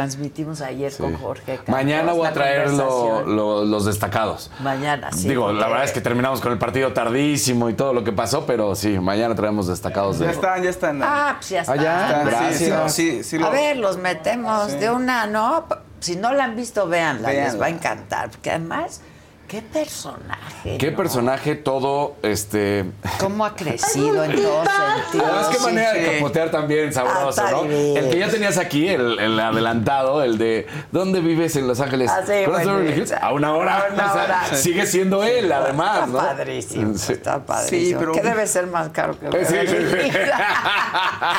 Transmitimos ayer con Jorge. Mañana voy a traer los destacados. Mañana, sí. Digo, la verdad es que terminamos con el partido tardísimo y todo lo que pasó, pero sí, mañana traemos destacados. De... Ya están, ya están. Ah, pues ya están. Ah, Gracias. Sí, sí, a ver, los metemos de una, ¿no? Si no la han visto, véanla, les va a encantar. Porque además Qué personaje. Qué ¿no? personaje todo, este... ¿Cómo ha crecido en todos sentidos? Además, qué Sí, manera sí. de capotear también sabroso, Ah, ¿no? El que ya tenías aquí, el, el adelantado, el de ¿dónde vives en Los Ángeles? Ah, sí. A una hora. a una O sea, hora. Sigue siendo él, además, ¿no? Está padrísimo, Sí. está padrísimo. pero- ¿Qué debe ser más caro que Sí, sí, Beverly sí. Hills?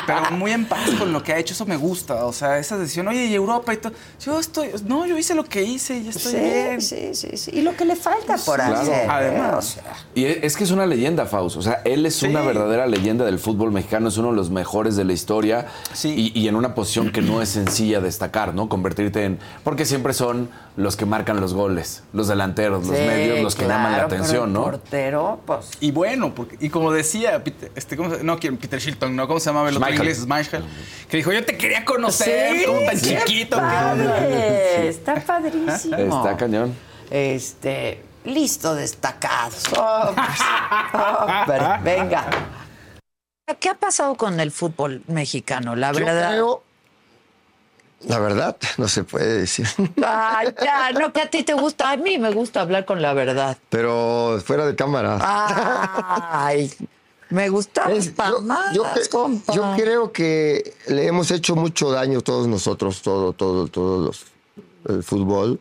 Pero muy en paz con lo que ha hecho, eso me gusta. O sea, esa decisión, oye, y Europa y todo. Yo estoy, no, yo hice lo que hice y estoy bien. Sí, sí, sí, sí. Y lo que le falta por Claro. hacer. ¿eh? Además. O sea, Y es es que es una leyenda, Faust. O sea, él es una verdadera leyenda del fútbol mexicano, es uno de los mejores de la historia. Sí. Y, y en una posición que no es sencilla destacar, ¿no? Convertirte en. Porque siempre son los que marcan los goles, los delanteros, los sí, medios, los que llaman la pero atención, el ¿no? portero, pues. Y bueno, porque, y como decía, Peter, este, ¿cómo se- no, ¿quién? Peter Shilton, ¿no? ¿Cómo se llamaba el otro Schmeichel. inglés? Schmeichel. Que dijo, yo te quería conocer, como tan chiquito. que- padre, Está padrísimo. Está cañón. Este, listo, destacados. Hombre, hombre, venga. ¿Qué ha pasado con el fútbol mexicano? La Yo verdad. creo, la verdad, no se puede decir. Ay, ya, no, que a ti te gusta. A mí me gusta hablar con la verdad. Pero fuera de cámara. Ay, me gusta yo, más, yo yo creo que le hemos hecho mucho daño todos nosotros, todo, todo, todos los el fútbol.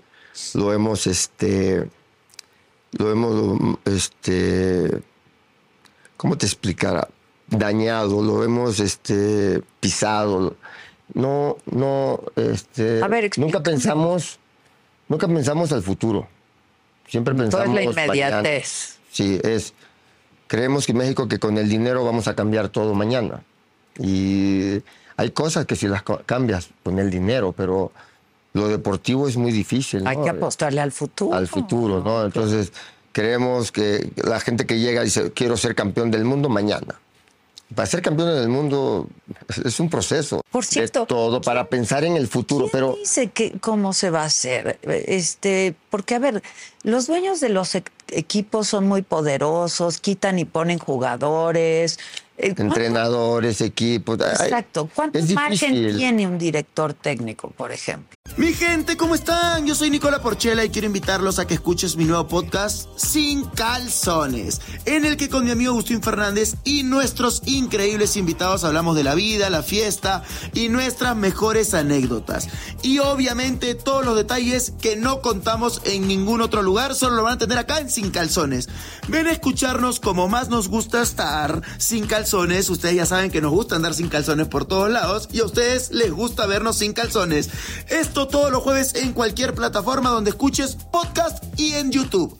Lo hemos, este, lo hemos, este, ¿cómo te explicara? Dañado, lo hemos, este, pisado. No, no, este, A ver, nunca pensamos, nunca pensamos al futuro. Siempre Todo es pensamos la mañana. inmediatez. Sí, es. Creemos que México que con el dinero vamos a cambiar todo mañana. Y hay cosas que si las cambias con el dinero, pero lo deportivo es muy difícil. Hay ¿no? que apostarle al futuro. Al futuro, ¿no? Entonces, creemos que la gente que llega dice, quiero ser campeón del mundo mañana. Para ser campeón del mundo es- un proceso. Por cierto, De todo, para pensar en el futuro, ¿Quién pero dice que cómo se va a hacer? Este, porque a ver, los dueños de los e- equipos son muy poderosos, quitan y ponen jugadores. Eh, ¿cuánto- entrenadores, equipos. Exacto. ¿Cuánto es margen difícil. tiene un director técnico, por ejemplo? Mi gente, ¿cómo están? Yo soy Nicola Porchela y quiero invitarlos a que escuches mi nuevo podcast Sin Calzones, en el que con mi amigo Agustín Fernández y nuestros increíbles invitados hablamos de la vida, la fiesta y nuestras mejores anécdotas. Y obviamente todos los detalles que no contamos en ningún otro lugar, solo lo van a tener acá en Sin Calzones. Ven a escucharnos como más nos gusta estar sin calzones. Ustedes ya saben que nos gusta andar sin calzones por todos lados y a ustedes les gusta vernos sin calzones. Esto todos los jueves en cualquier plataforma donde escuches podcast y en YouTube.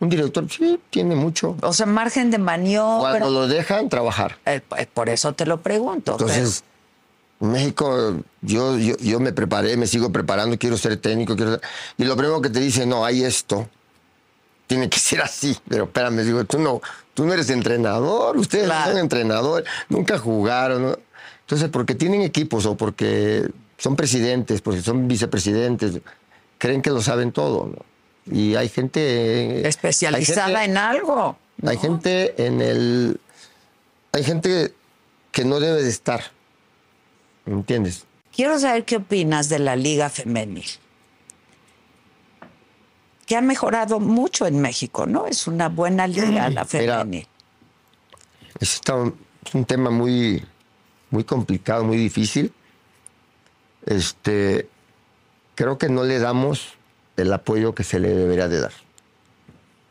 un director, sí, tiene mucho. O sea, margen de maniobra. Cuando lo dejan trabajar. Eh, pues, por eso te lo pregunto. Entonces, en México, yo, yo, yo me preparé, me sigo preparando, quiero ser técnico, quiero ser- Y lo primero que te dice, no, hay esto. Tiene que ser así. Pero espérame, digo, tú no, tú no eres entrenador, ustedes no son entrenadores, nunca jugaron. ¿no? Entonces, porque tienen equipos o porque son presidentes, porque son vicepresidentes, creen que lo saben todo. ¿no? Y hay gente... pero especializada hay gente- en algo. hay gente en el. Hay gente que no debe de estar. ¿Me entiendes? Quiero saber qué opinas de la Liga Femenil. Que ha mejorado mucho en México, ¿no? Es una buena liga la femenil. Es, un- tema muy, muy complicado, muy difícil. Este, creo que no le damos el apoyo que se le debería de dar.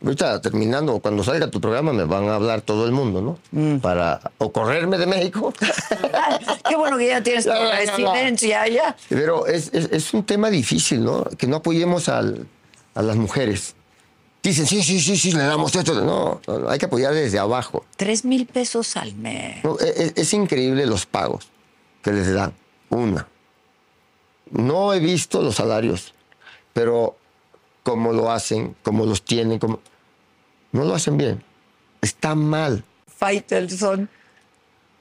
Ahorita terminando, cuando salga tu programa me van a hablar todo el mundo, ¿no? Para o correrme de México. Qué bueno que ya tienes tu residencia allá. Pero es, es- es un tema difícil, ¿no? Que no apoyemos al- a las mujeres. Dicen, sí, sí, sí, sí, le damos esto. No, hay que apoyar desde abajo. Tres mil pesos al mes. No, e- e- es, increíble los pagos que les dan. Una. No he visto los salarios, pero cómo lo hacen, cómo los tienen, cómo... no lo hacen bien. Está mal. Faitelson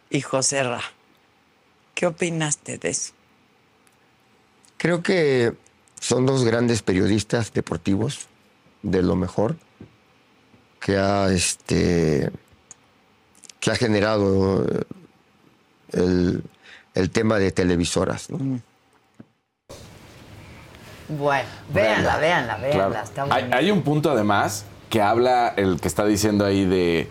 y José Ra. ¿Qué opinaste de eso? Creo que son dos grandes periodistas deportivos de lo mejor que ha este que ha generado el, el tema de televisoras. ¿no? Bueno, véanla, véanla, véanla. Claro. Está Hay, hay un punto además que habla el que está diciendo ahí de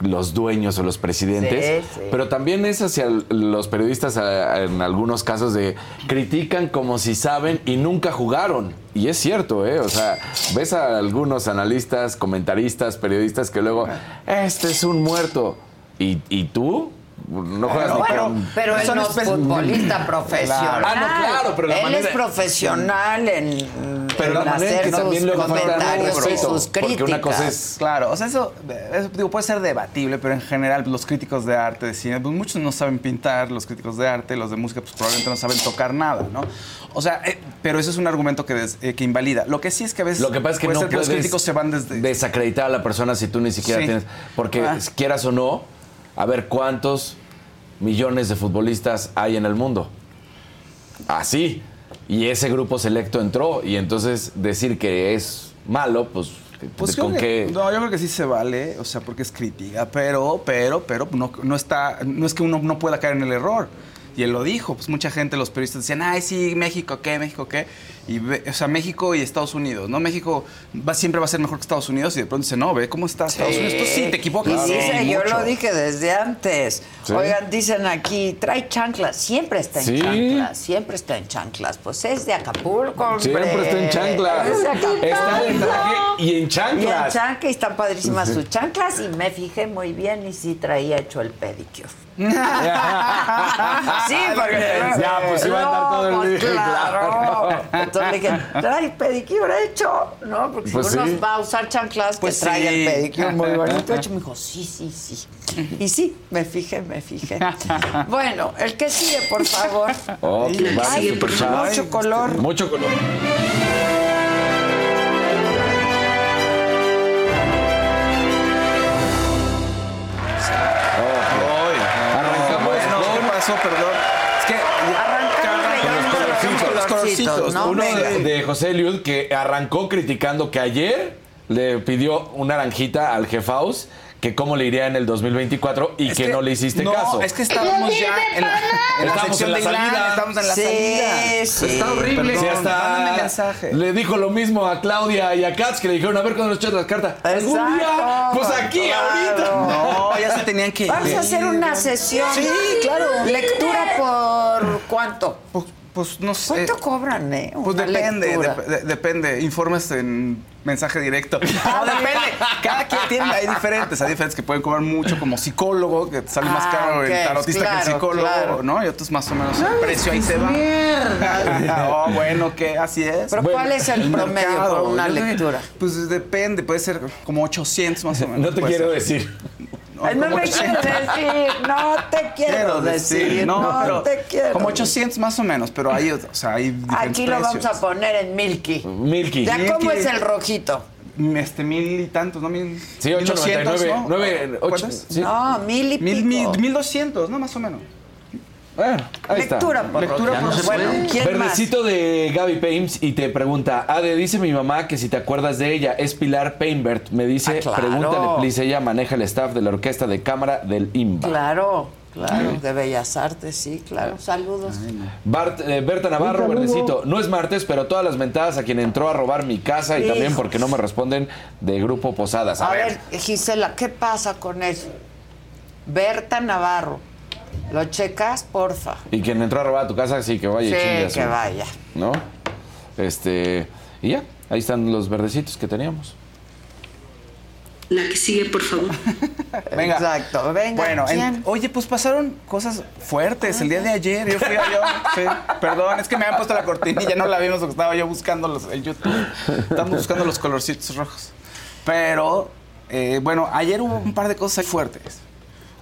los dueños o los presidentes, Sí, sí. pero también es hacia los periodistas en algunos casos de critican como si saben y nunca jugaron. Y es cierto, ¿eh? O sea, ves a algunos analistas, comentaristas, periodistas que luego, este es un muerto. ¿Y, y tú? No juegas ni Bueno, con- pero él no es futbolista profesional. Ah, no, claro, pero la él manera- es profesional en, Pero la manera hacer que también sus comentarios y sus porque críticas. una cosa es Claro, o sea, eso, eso, digo, puede ser debatible, pero en general los críticos de arte, de cine, pues muchos no saben pintar, los críticos de arte, los de música, pues probablemente no saben tocar nada, ¿no? O sea, eh, pero eso es un argumento que, des- eh, que invalida. Lo que sí es que a veces Lo que pasa es que puede no ser que los críticos se van desde... desacreditar a la persona si tú ni siquiera Sí. tienes. Porque Ah. quieras o no, a ver cuántos millones de futbolistas hay en el mundo. Así. Y ese grupo selecto entró. Y entonces decir que es malo, pues. Pues ¿con que- qué? No, yo creo que sí se vale, o sea, porque es crítica, pero, pero, pero no, no está, no es que uno no pueda caer en el error. Y él lo dijo, pues mucha gente, los periodistas decían, ay, sí, México, ¿qué? México, ¿qué? Y, ve- o sea, México y Estados Unidos, ¿no? México va, siempre va a ser mejor que Estados Unidos y de pronto dice, no, ve cómo está Estados Unidos. Tú sí, te equivocas. Y dice, Sí, yo mucho. lo dije desde antes. Sí. Oigan, dicen aquí, trae chanclas. Siempre está en Sí. chanclas. Siempre está en chanclas. Pues es de Acapulco, hombre. Siempre está en chanclas. Es de Acapulco. Está en traje y en Y en chanclas. chancla, y están padrísimas sus chanclas. Y me fijé muy bien y sí traía hecho el pedicure. sí, porque... Ya, pues iba a andar todo el día, pues, claro. claro. Entonces le dije, trae pedicure hecho, ¿no? Porque Pues si uno sí. va a usar chanclas, Pues que traiga sí. el pedicure muy bonito hecho. Me dijo, sí, sí, sí. Y sí, me fijé, me fijé. Bueno, el que sigue, por favor. Oh, va, Ay, chat. mucho color. Mucho color. Bueno, con- ¿qué pasó? Perdón. Es que... Arrancamos los colorcitos, ¿no? Uno de, de José Eliud que arrancó criticando que ayer le pidió una naranjita al jefaus que cómo le iría en el 2024 y Es que, no le hiciste no, caso. es que estábamos ya en la, en la Estamos sección en la de salida. estamos en la Sí, salida. sí. Está horrible. Mándame mensaje. le dijo lo mismo a Claudia y a Katz que le dijeron a ver cuándo nos echas las cartas. ¿Algún día? Exacto, Pues aquí, claro. ahorita. No, ya se tenían que Vamos ir. a hacer una sesión. Sí, claro. Lectura por cuánto. Pues, no sé. ¿Cuánto cobran, eh? Pues depende, de- depende. Informes en mensaje directo. No, depende. Cada quien tiene, hay diferentes. Hay diferentes que pueden cobrar mucho como psicólogo, que te sale más Ah, caro el tarotista que el psicólogo, claro. ¿no? Y otros más o menos el precio ahí se va. oh, bueno, que así es. Pero Bueno, ¿cuál es el, El promedio mercado, por una lectura? Pues depende, puede ser como 800 más o menos. No te quiero ser. decir. No como me 800. quiero decir, no te quiero decir, no, pero te quiero. Como 800 más o menos, pero hay, o sea, hay diferentes Aquí lo vamos precios. a poner en Milky. Milky. ¿Ya cómo Milky. es el rojito? Este, mil y tantos, ¿no? Mil, Sí, mil 899. ¿no? nueve, ¿Cu- ocho, ¿Cuántas? sí. No, mil y pico. Mil, mil, mil doscientos, ¿no? Más o menos. Bueno, ahí está. Lectura por Lectura por Bueno, ¿quién más? Verdecito de Gaby Paims y te pregunta, Ade, dice mi mamá que si te acuerdas de ella, es Pilar Painbert. Me dice, Ah, claro. pregúntale, please, ella maneja el staff de la orquesta de cámara del IMBA. Claro, claro, de Bellas Artes, sí, claro. Saludos. Bart- eh, Berta Navarro, Verdecito, no es martes, pero todas las mentadas a quien entró a robar mi casa y también porque no me responden de Grupo Posadas. A ver, Gisela, ¿qué pasa con eso? Berta Navarro, ¿lo checas, porfa? Y quien entró a robar a tu casa, sí, que vaya y chingue a Sí, su- que vaya. ¿No? Este, y ya, ahí están los verdecitos que teníamos. La que sigue, por favor. Venga. Exacto, venga, Bueno, en- ¿quién? oye, pues pasaron cosas fuertes el día de ayer. Yo fui a yo. sí, perdón, es que me habían puesto la cortinilla, no la vimos porque estaba yo buscando los, el YouTube. Estamos buscando los colorcitos rojos. Pero, eh, bueno, ayer hubo un par de cosas fuertes.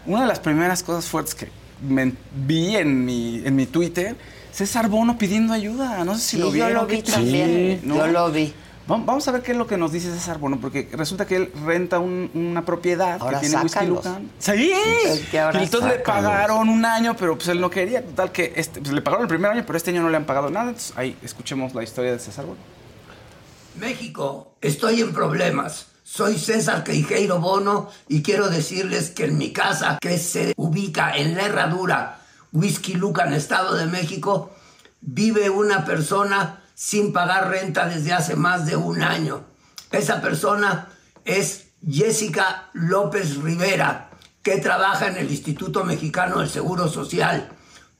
Una de las primeras cosas fuertes que me vi en mi, en mi Twitter, César Bono pidiendo ayuda. No sé si Sí, lo yo vieron. lo vi también, chido, yo lo vi. Vam- Vamos a ver qué es lo que nos dice César Bono, porque resulta que él renta un- una propiedad Ahora que tiene Whisky. Lucan. ¡Sí! Es que ahora y entonces le pagaron un año, pero pues él no quería. Total que este, pues, le pagaron el primer año, pero este año no le han pagado nada. Entonces ahí escuchemos la historia de César Bono. México, estoy en problemas. Soy César Queijeiro Bono y quiero decirles que en mi casa, que se ubica en la herradura Whisky Lucan, Estado de México, vive una persona sin pagar renta desde hace más de un año. Esa persona es Jessica López Rivera, que trabaja en el Instituto Mexicano del Seguro Social.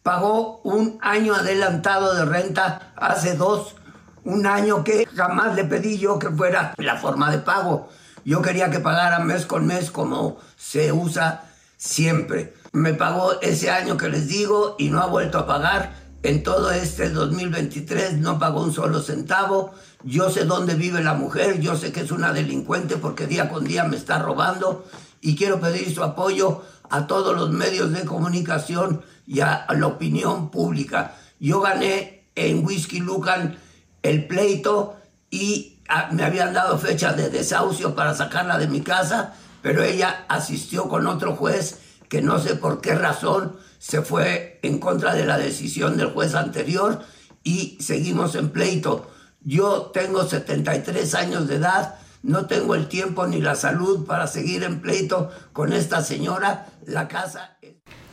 Pagó un año adelantado de renta hace dos, un año que jamás le pedí yo que fuera la forma de pago. Yo quería que pagara mes con mes como se usa siempre. Me pagó ese año que les digo y no ha vuelto a pagar. En todo este 2023 no pagó un solo centavo. Yo sé dónde vive la mujer, yo sé que es una delincuente porque día con día me está robando y quiero pedir su apoyo a todos los medios de comunicación y a la opinión pública. Yo gané en Whisky Lucan el pleito y me habían dado fecha de desahucio para sacarla de mi casa, pero ella asistió con otro juez que no sé por qué razón se fue en contra de la decisión del juez anterior y seguimos en pleito. Yo tengo 73 años de edad, no tengo el tiempo ni la salud para seguir en pleito con esta señora. La casa...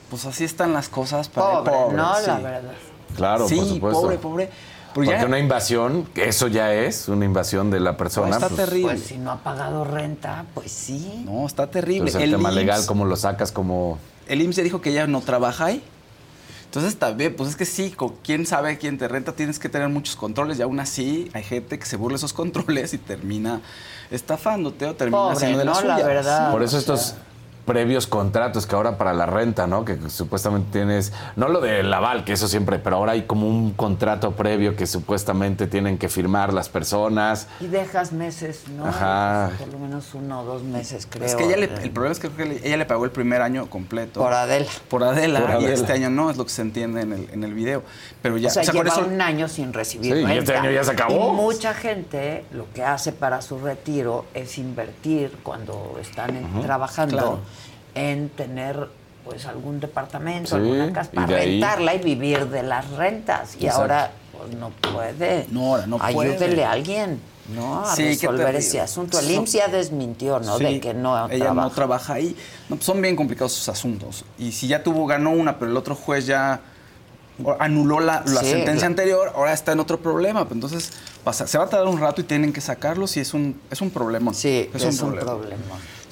Pues así están las cosas para Pobre, el pobre. ¿no? sí. La verdad. Claro, sí, por supuesto. pobre, pobre. Pero Porque ya- una invasión, eso ya es una invasión de la persona. está pues, terrible. Pues si no ha pagado renta, pues sí. No, está terrible. Entonces, el, tema IMSS legal, ¿cómo lo sacas? Como el IMSS ya dijo que ella no trabaja ahí. Entonces también, pues es que sí, con quién sabe quién te renta, tienes que tener muchos controles y aún así hay gente que se burla de esos controles y termina estafándote o termina Pobre, haciendo de las ¿no? La verdad. Por eso o sea. Previos contratos que ahora para la renta, ¿no? Que supuestamente tienes, no lo del aval, que eso siempre, pero ahora hay como un contrato previo que supuestamente tienen que firmar las personas. Y dejas meses, ¿no? Ajá. Por lo menos uno o dos meses, creo. Es que ella le- el problema es que creo que ella le pagó el primer año completo. Por Adela. Por Adela, Por y este año no, es lo que se entiende en el, en el video. Pero ya, o sea, o sea, lleva eso- un año sin recibir Sí, y este año ya se acabó. Y mucha gente lo que hace para su retiro es invertir cuando están en- trabajando Claro. En tener pues algún departamento, Sí, alguna casa y para ahí- rentarla y vivir de las rentas. Y Exacto. ahora pues no puede. No, ahora no Ayúdele puede. a alguien, ¿no? A Sí, resolver ese asunto. El IMSS ya desmintió, ¿no? Sí, de que no ella trabaja. no trabaja ahí. No, pues son bien complicados sus asuntos. Y si ya tuvo, ganó una, pero el otro juez ya anuló la, la Sí, sentencia anterior, ahora está en otro problema. Pues Entonces, pasa- se va a tardar un rato y tienen que sacarlos y es un, es un problema. Sí, es, es, un, un problema. problema.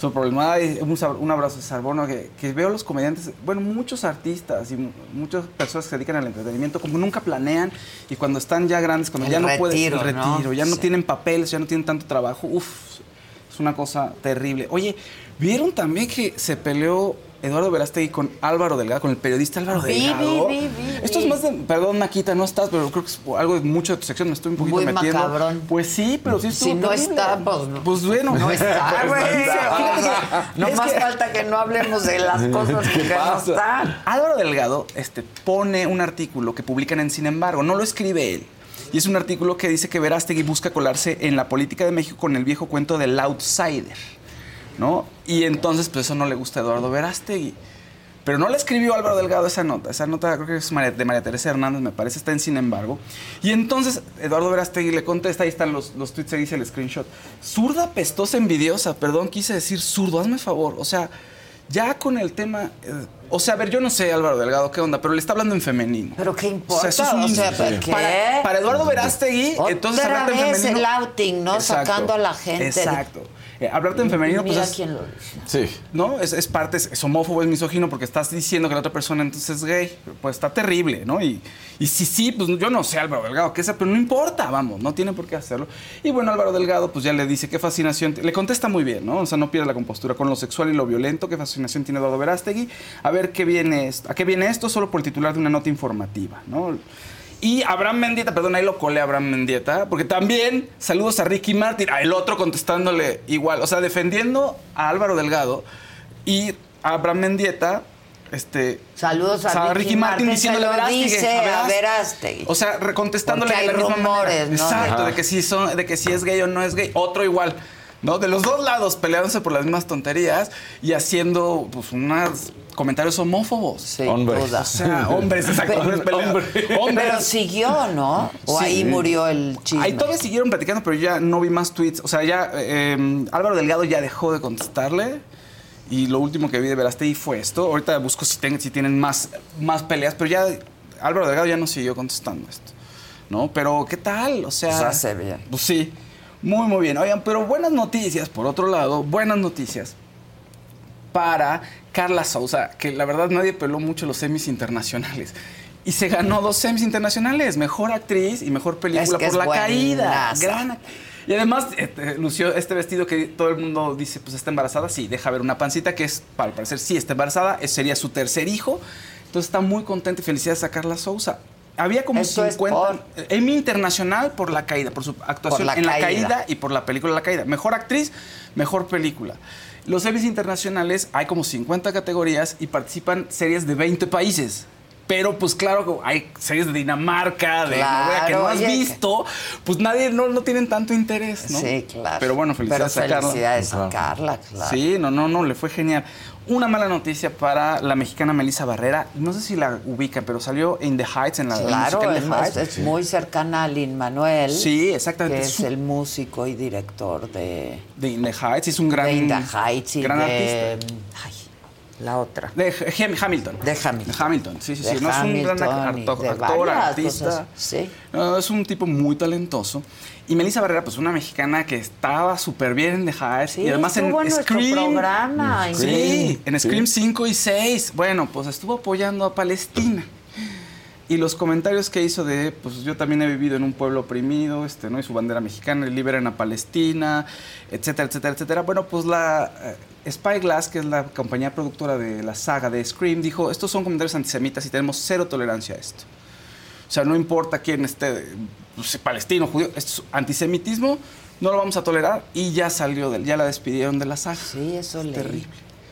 Es un problema. Ay, un, abrazo de Sarbono que, que veo los comediantes, bueno, muchos artistas y mu- muchas personas que se dedican al entretenimiento, como nunca planean y cuando están ya grandes, cuando El ya no pueden, retiro, el ¿no? retiro, ya no tienen papeles, ya no tienen tanto trabajo, uff, es una cosa terrible. Oye, ¿vieron también que se peleó Eduardo Verástegui con Álvaro Delgado, con el periodista Álvaro Vi, Delgado? vi, vi, vi, Esto es más de, perdón, Maquita, no estás, pero creo que es algo de mucho de tu sección, me estoy un poquito Muy metiendo. macabrón. Pues sí, pero sí estuvo Si no terrible. está, pues no. Pues bueno. No está, güey. Fíjate que- No más que- falta que no hablemos de las cosas que no están. Álvaro Delgado este, pone un artículo que publican en Sin embargo, no lo escribe él. Y es un artículo que dice que Verástegui busca colarse en la política de México con el viejo cuento del outsider. ¿No? Y entonces, pues eso no le gusta a Eduardo Verástegui. Pero no le escribió Álvaro Delgado esa nota. Esa nota creo que es de María Teresa Hernández, me parece, está en Sin embargo. Y entonces Eduardo Verástegui le contesta, ahí están los, los tweets, ahí dice el screenshot. Zurda pestosa envidiosa, perdón, quise decir zurdo, hazme favor. O sea, ya con el tema... eh, o sea, a ver, yo no sé Álvaro Delgado qué onda, pero le está hablando en femenino. Pero qué importa, eso es un- o sea, ¿para qué? Para, para Eduardo Verástegui, Otra entonces en femenino... el outing, ¿no? Sacando a la gente. Exacto. Eh, hablarte en femenino, pues Mira es- quién lo dice. Sí. ¿no? Es, es parte, es, es homófobo, es misógino porque estás diciendo que la otra persona entonces es gay. Pues está terrible, ¿no? Y, y si sí, pues yo no sé Álvaro Delgado qué sea, pero no importa, vamos, no tiene por qué hacerlo. Y bueno, Álvaro Delgado pues ya le dice qué fascinación, le contesta muy bien, ¿no? O sea, no pierde la compostura con lo sexual y lo violento, qué fascinación tiene Eduardo Verástegui. A ver qué viene esto, a qué viene esto solo por el titular de una nota informativa, ¿no? Y Abraham Mendieta, perdón, ahí lo colé a Abraham Mendieta, porque también saludos a Ricky Martin, a el otro contestándole igual, o sea, defendiendo a Álvaro Delgado y a Abraham Mendieta, este... Saludos a Ricky Martin, se diciéndole Verástegui, dice a Verás- Verástegui. O sea, contestándole Porque de la hay rumores. ¿no? Exacto, Ajá. de que, si son, de que si es gay o no es gay, otro igual. ¿No? De los dos lados peleándose por las mismas tonterías y haciendo pues unos comentarios homófobos. Sin Hombres. duda. O sea, hombres, exacto. hombres peleando. Hombres. Pero siguió, ¿no? O Sí. ahí murió el chisme. Ahí todavía siguieron platicando, pero ya no vi más tweets. O sea, ya eh, Álvaro Delgado ya dejó de contestarle. Y lo último que vi de Verástegui fue esto. Ahorita busco si, ten- si tienen más, más peleas, pero ya Álvaro Delgado ya no siguió contestando esto. ¿no? Pero, ¿qué tal? O sea... Pues hace bien. Pues sí, muy, muy bien. Oigan, pero buenas noticias, por otro lado, buenas noticias para Carla Souza, que la verdad nadie peló mucho los semis internacionales. Y se ganó dos semis internacionales, mejor actriz y mejor película Es que por la caída. Gran y además este, lució este vestido que todo el mundo dice, pues está embarazada, sí, deja ver una pancita que es, para parecer, sí está embarazada, sería su tercer hijo. Entonces está muy contenta y felicidades a Carla Souza. Había como Esto es 50 por- Emmy Internacional por La Caída, por su actuación Por La en La. Caída y por la película La Caída. Mejor actriz, mejor película. Los Emmys internacionales hay como 50 categorías y participan series de 20 países. Pero pues claro, hay series de Dinamarca, de Claro, Noruega que no has visto, pues nadie, no, no tienen tanto interés, ¿no? Sí, claro. Pero bueno, felicidades Pero a Carla. felicidades a Carla, claro. Sí, no, no, no, le fue genial. Una mala noticia para la mexicana Melissa Barrera. No sé si la ubica, pero salió in the Heights en la el Claro, es, In the Heights. es muy cercana a Lin Manuel. Sí, exactamente. Que es el músico y director de, De In the Heights, es un gran, de In the Heights y gran de. artista. Ay, la otra. De Ham- Hamilton. De Hamilton. Hamilton, sí, sí, sí. De No es un gran actor, artista. cosas, sí. No, es un tipo muy talentoso. Y Melissa Barrera, pues una mexicana que estaba súper bien en The Heights. Sí, y además en en Scream. programa, Sí, increíble. en Scream 5 y 6. Bueno, pues estuvo apoyando a Palestina. Y los comentarios que hizo de, pues yo también he vivido en un pueblo oprimido, este, ¿no? Y su bandera mexicana, liberen a Palestina, etcétera, etcétera, etcétera. Bueno, pues la eh, Spyglass, que es la compañía productora de la saga de Scream, dijo, estos son comentarios antisemitas y tenemos cero tolerancia a esto. O sea, no importa quién esté, pues, palestino, judío, esto es antisemitismo, no lo vamos a tolerar y ya salió, del, ya la despidieron de la saga. Sí, eso leí. Terrible.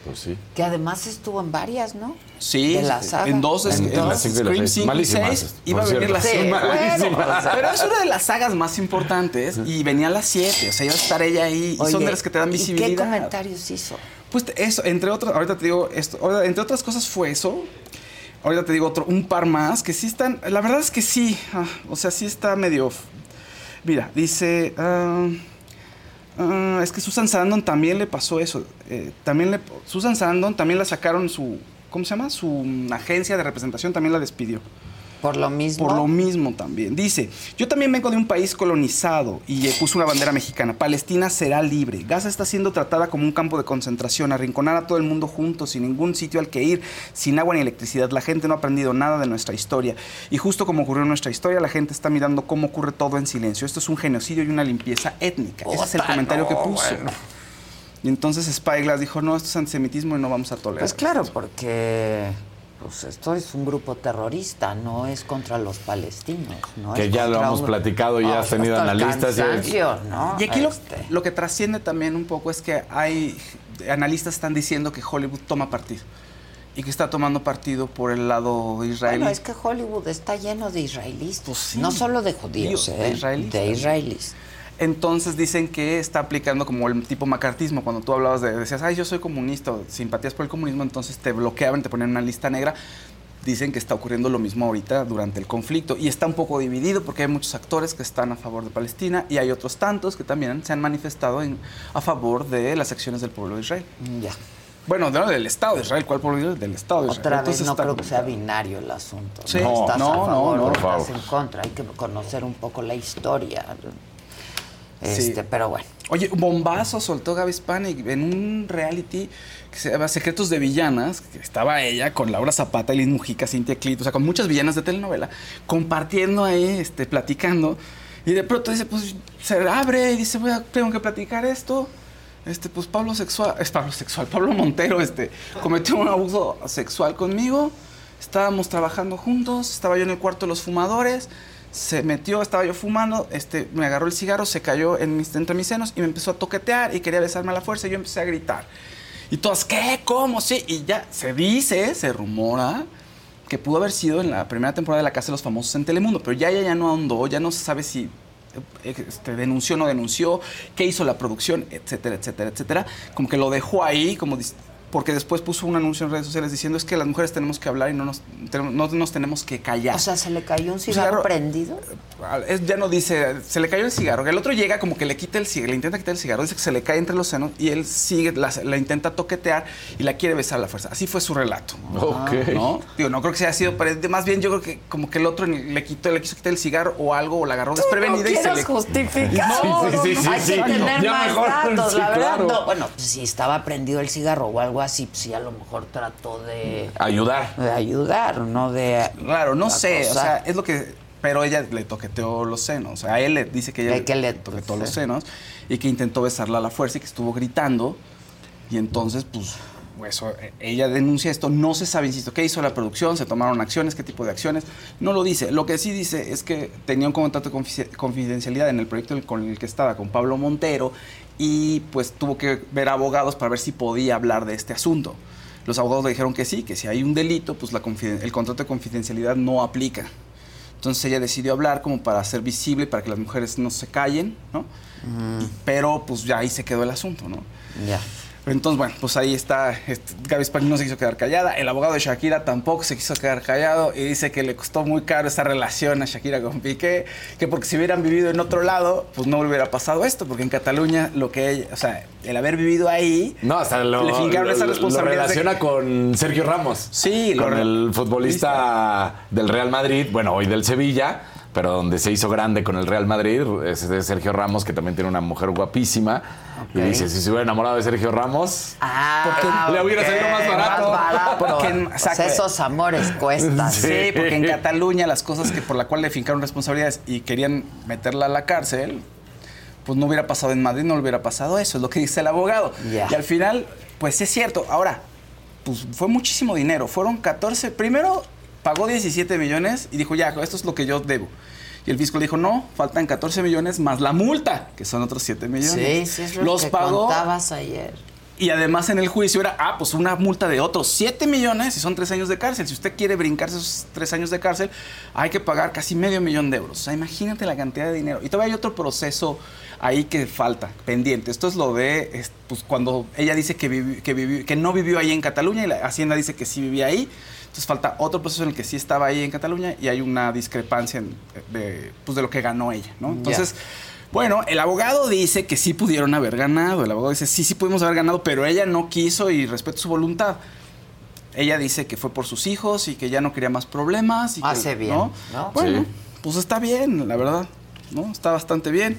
Pues sí. Que además estuvo en varias, ¿no? Sí, De la saga. en dos, En- en, en las cinco Scream seis. 5 y Malísimas, 6 por iba a venir cierto. la Sí, siete. bueno, pues, Pero es una de las sagas más importantes y venía a las 7, o sea, iba a estar ella ahí y son de las que te dan ¿y visibilidad. qué comentarios hizo? Pues eso, entre otras, ahorita te digo esto, entre otras cosas fue eso. Ahorita te digo otro, un par más que sí están, la verdad es que sí, ah, o sea, sí está medio. Mira, dice, ah, ah, es que Susan Sarandon también le pasó eso. eh, también le, Susan Sarandon también la sacaron su, ¿cómo se llama? Su agencia de representación también la despidió. Por lo mismo. Por lo mismo también. Dice, yo también vengo de un país colonizado y eh, puso una bandera mexicana. Palestina será libre. Gaza está siendo tratada como un campo de concentración, arrinconar a todo el mundo juntos, sin ningún sitio al que ir, sin agua ni electricidad. La gente no ha aprendido nada de nuestra historia. Y justo como ocurrió en nuestra historia, la gente está mirando cómo ocurre todo en silencio. Esto es un genocidio y una limpieza étnica. Ese es el comentario que puso. bueno. Y entonces Spyglass dijo, no, esto es antisemitismo y no vamos a tolerar. Pues claro, porque pues esto es un grupo terrorista, no es contra los palestinos. ¿no? Que Es ya lo hemos un- platicado y No, has tenido hasta el analistas y- ¿no? Y aquí lo, Este, lo que trasciende también un poco es que hay analistas están diciendo que Hollywood toma partido y que está tomando partido por el lado israelí. Bueno, es que Hollywood está lleno de israelíes, Pues sí. no solo de judíos, Digo, ¿eh? de israelíes de también. Entonces dicen que está aplicando como el tipo macartismo. Cuando tú hablabas de, decías, ay, yo soy comunista, o simpatías por el comunismo, entonces te bloqueaban, te ponían una lista negra. Dicen que está ocurriendo lo mismo ahorita durante el conflicto y está un poco dividido porque hay muchos actores que están a favor de Palestina y hay otros tantos que también se han manifestado en- a favor de las acciones del pueblo de Israel. Ya. Bueno, no, del Estado de Israel. ¿Cuál pueblo de Israel? Del Estado de Israel. Otra vez no creo que sea binario el asunto. Sí. No, No, estás no, a favor, no, o estás favor. en contra. Hay que conocer un poco la historia. Sí. Este, pero bueno. Oye, bombazo soltó Gaby Spanik en un reality que se llama Secretos de Villanas, que estaba ella con Laura Zapata, Liz Mujica, Cintia Clito, o sea, con muchas villanas de telenovela, compartiendo ahí, este, platicando. Y de pronto dice, pues se abre y dice, voy a, tengo que platicar esto. Este, pues Pablo Sexual, es Pablo Sexual, Pablo Montero, este, cometió un abuso sexual conmigo. Estábamos trabajando juntos, estaba yo en el cuarto de los fumadores, se metió, estaba yo fumando, este, me agarró el cigarro, se cayó en mis, entre mis senos y me empezó a toquetear y quería besarme a la fuerza y yo empecé a gritar. Y todas, ¿qué? ¿Cómo? Sí. Y ya se dice, se rumora que pudo haber sido en la primera temporada de La Casa de los Famosos en Telemundo, pero ya ella ya no ahondó, ya no se sabe si eh, este, denunció o no denunció, qué hizo la producción, etcétera, etcétera, etcétera. Como que lo dejó ahí, como porque después puso un anuncio en redes sociales diciendo es que las mujeres tenemos que hablar y no nos, tenemos- no nos tenemos que callar. O sea, ¿se le cayó un cigarro, cigarro- prendido? Es- ya no dice, se le cayó el cigarro. El otro llega como que le quita el cigarro, le intenta quitar el cigarro, dice que se le cae entre los senos y él sigue, la, la intenta toquetear y la quiere besar a la fuerza. Así fue su relato. Ok. ¿No? Digo, no creo que se haya sido, pero más bien yo creo que como que el otro le quitó, le quiso quitar el cigarro o algo, o la agarró desprevenida y se le. justificar. No, sí, sí, sí, Hay sí. que tener Ya más mejor, datos, sí, la verdad. claro. no. bueno, pues, si estaba prendido el cigarro o algo así, pues sí, a lo mejor trató de, Ayudar. de ayudar, no de. Claro, no sé, o sea, es lo que. Pero ella le toqueteó los senos. O sea, a él le dice que ella Que- que le- toqueteó los senos y que intentó besarla a la fuerza y que estuvo gritando. Y entonces, pues, eso, eh, ella denuncia esto. No se sabe, insisto, qué hizo la producción, se tomaron acciones, qué tipo de acciones. No lo dice. Lo que sí dice es que tenía un contrato de confi- confidencialidad en el proyecto con el que estaba, con Pablo Montero, y pues tuvo que ver abogados para ver si podía hablar de este asunto. Los abogados le dijeron que sí, que si hay un delito, pues la el contrato de confidencialidad no aplica. Entonces ella decidió hablar como para hacer visible, para que las mujeres no se callen, ¿no? Pero pues ya ahí se quedó el asunto, ¿no? Ya. Entonces, bueno, pues ahí está. este, Gaby Spani no se quiso quedar callada. El abogado de Shakira tampoco se quiso quedar callado y dice que le costó muy caro esa relación a Shakira con Piqué, que porque si hubieran vivido en otro lado, pues no hubiera pasado esto, porque en Cataluña lo que ella, o sea, el haber vivido ahí. No, hasta lo, Le fincaron lo- esa lo responsabilidad de- relaciona con Sergio Ramos. Sí, lo con re- el futbolista del Real Madrid, bueno, hoy del Sevilla, pero donde se hizo grande con el Real Madrid, es de Sergio Ramos, que también tiene una mujer guapísima. Y dice, si se hubiera enamorado de Sergio Ramos, Ah, Le hubiera salido más barato. Más barato. Porque, Pues esos amores cuestan. Sí, porque en Cataluña las cosas que por la cual le fincaron responsabilidades y querían meterla a la cárcel, pues no hubiera pasado en Madrid, no le hubiera pasado eso, es lo que dice el abogado. Y al final, pues es cierto. Ahora, pues fue muchísimo dinero. Fueron 14, primero pagó 17 millones y dijo, ya, esto es lo que yo debo. Y el fisco le dijo, no, faltan 14 millones más la multa, que son otros 7 millones. Sí, sí, es lo Los que pagó contabas ayer. y además en el juicio era, ah, pues una multa de otros 7 millones y son 3 años de cárcel. Si usted quiere brincarse esos 3 años de cárcel, hay que pagar casi medio millón de euros. O sea, imagínate la cantidad de dinero. Y todavía hay otro proceso ahí que falta, pendiente. Esto es lo de, es, pues cuando ella dice que, vivi- que, vivi- que no vivió ahí en Cataluña y la Hacienda dice que sí vivía ahí. Entonces falta otro proceso en el que sí estaba ahí en Cataluña y hay una discrepancia en- de, pues, de lo que ganó ella, ¿no? Entonces... Bueno, el abogado dice que sí pudieron haber ganado. El abogado dice, sí, sí pudimos haber ganado, pero ella no quiso y respeto su voluntad. Ella dice que fue por sus hijos y que ya no quería más problemas. Y que, Hace bien, ¿no? Bueno, Sí. pues está bien, la verdad. ¿no? Está bastante bien.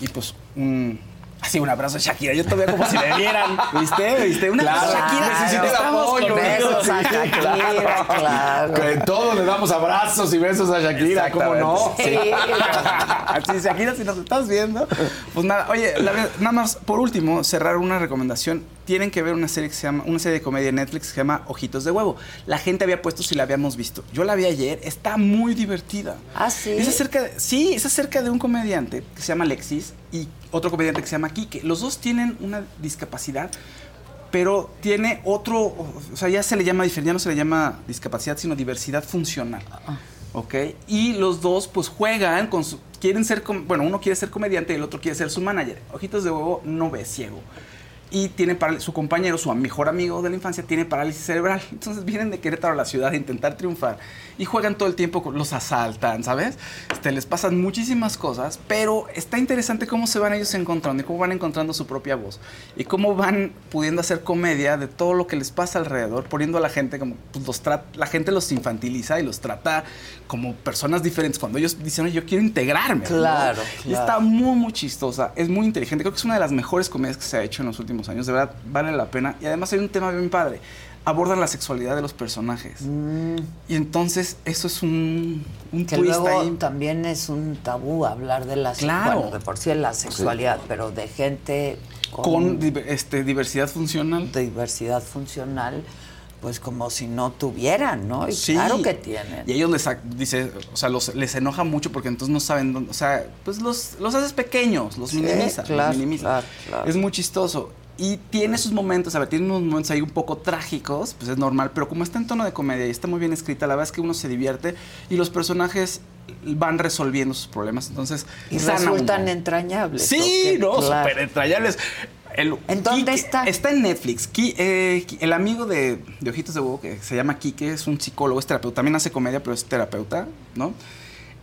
Y pues un... Así, un abrazo a Shakira. Yo todavía como si me vieran. ¿Viste? ¿Viste? Un abrazo a Claro, Shakira. necesita el Estamos apoyo, con Besos a Shakira, claro. que todos le damos abrazos y besos a Shakira, ¿cómo no? Sí. Así, Shakira, si nos estás viendo. Pues nada, oye, la verdad, nada más, por último, cerrar una recomendación. Tienen que ver una serie que se llama, una serie de comedia en Netflix que se llama Ojitos de Huevo. La gente había puesto si la habíamos visto. Yo la vi ayer, está muy divertida. Ah, sí. Es acerca de, sí, es acerca de un comediante que se llama Alexis y otro comediante que se llama Kike. Los dos tienen una discapacidad, pero tiene otro, o sea, ya se le llama diferente, ya no se le llama discapacidad, sino diversidad funcional. ¿Ok? Y los dos, pues juegan con su. Quieren ser. Bueno, uno quiere ser comediante y el otro quiere ser su manager. Ojitos de huevo no ve ciego. Y tiene su compañero, su mejor amigo de la infancia, tiene parálisis cerebral. Entonces vienen de Querétaro a la ciudad a intentar triunfar. Y juegan todo el tiempo, los asaltan, ¿sabes? Este, les pasan muchísimas cosas. Pero está interesante cómo se van ellos encontrando y cómo van encontrando su propia voz. Y cómo van pudiendo hacer comedia de todo lo que les pasa alrededor, poniendo a la gente como. Pues los la gente los infantiliza y los trata como personas diferentes. Cuando ellos dicen, "Oye, yo quiero integrarme. ¿no? Claro, Y claro. está muy, muy chistosa. Es muy inteligente. Creo que es una de las mejores comedias que se ha hecho en los últimos años. De verdad, vale la pena. Y además hay un tema bien padre. Abordan la sexualidad de los personajes. Y entonces eso es un, un Mm. Que twist luego ahí. también es un tabú hablar de la Claro. bueno, de por sí de la sexualidad, pero de gente Con diver- este, diversidad funcional. de diversidad funcional, pues como si no tuvieran, ¿no? Y Sí. claro que tienen. Y ellos les, dice, o sea, los, les enoja mucho porque entonces no saben dónde, o sea, pues los, los haces pequeños, los Sí, los minimiza. claro, claro. Es muy chistoso. Y tiene sus momentos, a ver, tiene unos momentos ahí un poco trágicos, pues es normal, pero como está en tono de comedia y está muy bien escrita, la verdad es que uno se divierte y los personajes van resolviendo sus problemas, entonces Y resultan uno. entrañables. Sí, no, Claro. súper entrañables. El, ¿En dónde Quique- está? Está en Netflix. Eh, el amigo de, de Ojitos de Huevo, que se llama Quique, es un psicólogo, es terapeuta. También hace comedia, pero es terapeuta, ¿no?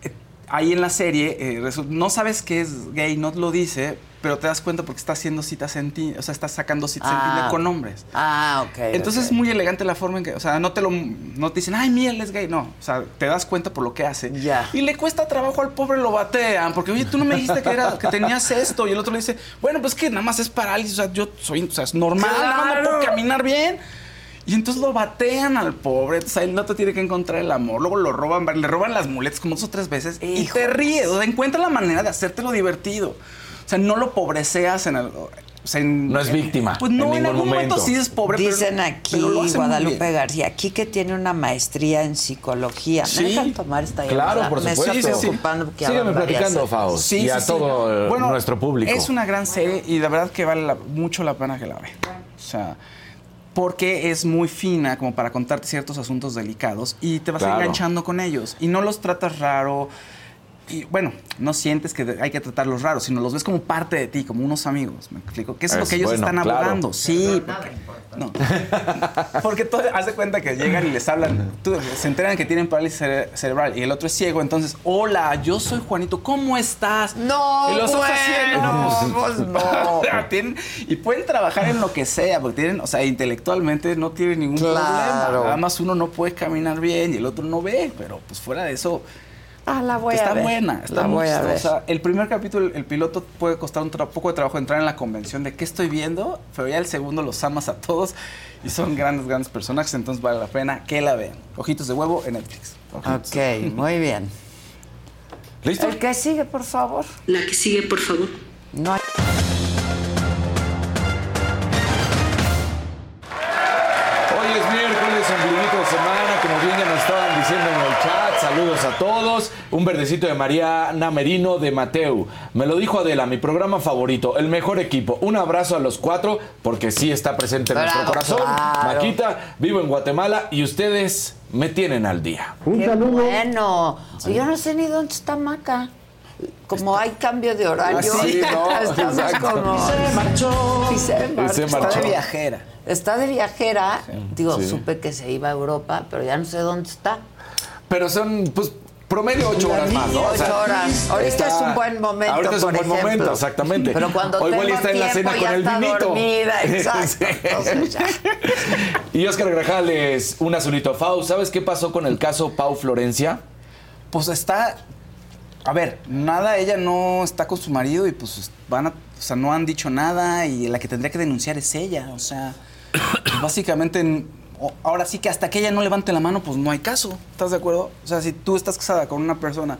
Eh, ahí en la serie, eh, no sabes que es gay, no lo dice, pero te das cuenta porque está haciendo citas en ti, o sea, está sacando citas en Ah. Tinder con hombres. Ah, ok. Entonces es muy elegante la forma en que, o sea, no te lo, no te dicen, ay, mira, él es gay, no, o sea, te das cuenta por lo que hace. Ya. Y le cuesta trabajo al pobre, lo batean, porque, oye, tú no me dijiste que, era, que tenías esto, y el otro le dice, bueno, pues que nada más es parálisis, o sea, yo soy, o sea, es normal, más no puedo Claro. caminar bien. Y entonces lo batean al pobre, entonces ahí no te tiene que encontrar el amor, luego lo roban, le roban las muletas como dos o tres veces y te ríes, o sea, encuentra la manera de hacértelo divertido. O sea, no lo pobreceas en el... o sea, en- No es víctima Pues no, en en, algún momento. momento. sí es pobre, pero- Dicen aquí pero hace muy Guadalupe. García, aquí que tiene una maestría en psicología. Sí. ¿Me dejan tomar esta Claro, por Me supuesto. estoy Sí, sí. preocupando porque ya Sígueme platicando, Sí, y a sí, sí. todo Bueno, nuestro público. Es una gran serie y la verdad que vale la- mucho la pena que la vean. O sea, porque es muy fina como para contarte ciertos asuntos delicados y te vas Claro. enganchando con ellos y no los tratas raro. Y bueno, no sientes que hay que tratarlos raros, sino los ves como parte de ti, como unos amigos. ¿Me explico? Que eso es lo que ellos bueno, están claro. abogando. Sí, porque, no. porque tú haz de cuenta que llegan y les hablan, tú- se enteran que tienen parálisis cere- cerebral y el otro es ciego, entonces, hola, yo soy Juanito, ¿cómo estás? No, y los otros así, bueno, pues no. Tienen- y pueden trabajar en lo que sea, porque tienen, o sea, intelectualmente no tienen ningún Claro. problema. Nada más uno no puede caminar bien y el otro no ve, pero pues fuera de eso, Ah, la voy está a ver. buena, está la muy voy a ver. chistosa. El primer capítulo, el piloto puede costar un poco de trabajo entrar en la convención de qué estoy viendo, pero ya el segundo los amas a todos y son grandes, grandes personajes, entonces vale la pena que la vean. Ojitos de huevo en Netflix. Ojitos. Ok, muy bien. ¿Listo? El que sigue, por favor. La que sigue, por favor. No hay... Un verdecito de Mariana Merino de Mateu. Me lo dijo Adela, mi programa favorito, el mejor equipo. Un abrazo a los cuatro, porque sí está presente en nuestro corazón. claro. Maquita, vivo en Guatemala y ustedes me tienen al día. Qué bueno. Yo no sé ni dónde está Maca. Como hay cambio de horario, Ah, sí, no, estamos exacto. como... Y se marchó. Y se marchó. se Está de viajera. Está de viajera. Digo, Sí. supe que se iba a Europa, pero ya no sé dónde está. Pero son, pues, promedio ocho horas más, ¿no? O sea, Ocho horas. Ahorita es un buen momento, Ahorita es un por buen ejemplo. momento, exactamente. Pero cuando O igual tengo está en la cena con el vinito. dormida, exacto. Entonces. Y Oscar Grajales, un azulito. Fau, ¿sabes qué pasó con el caso Pau Florencia? Pues está. A ver, nada, ella no está con su marido y pues van a. O sea, no han dicho nada y la que tendría que denunciar es ella. O sea, pues, básicamente. Ahora sí que hasta que ella no levante la mano, pues no hay caso. ¿Estás de acuerdo? O sea, si tú estás casada con una persona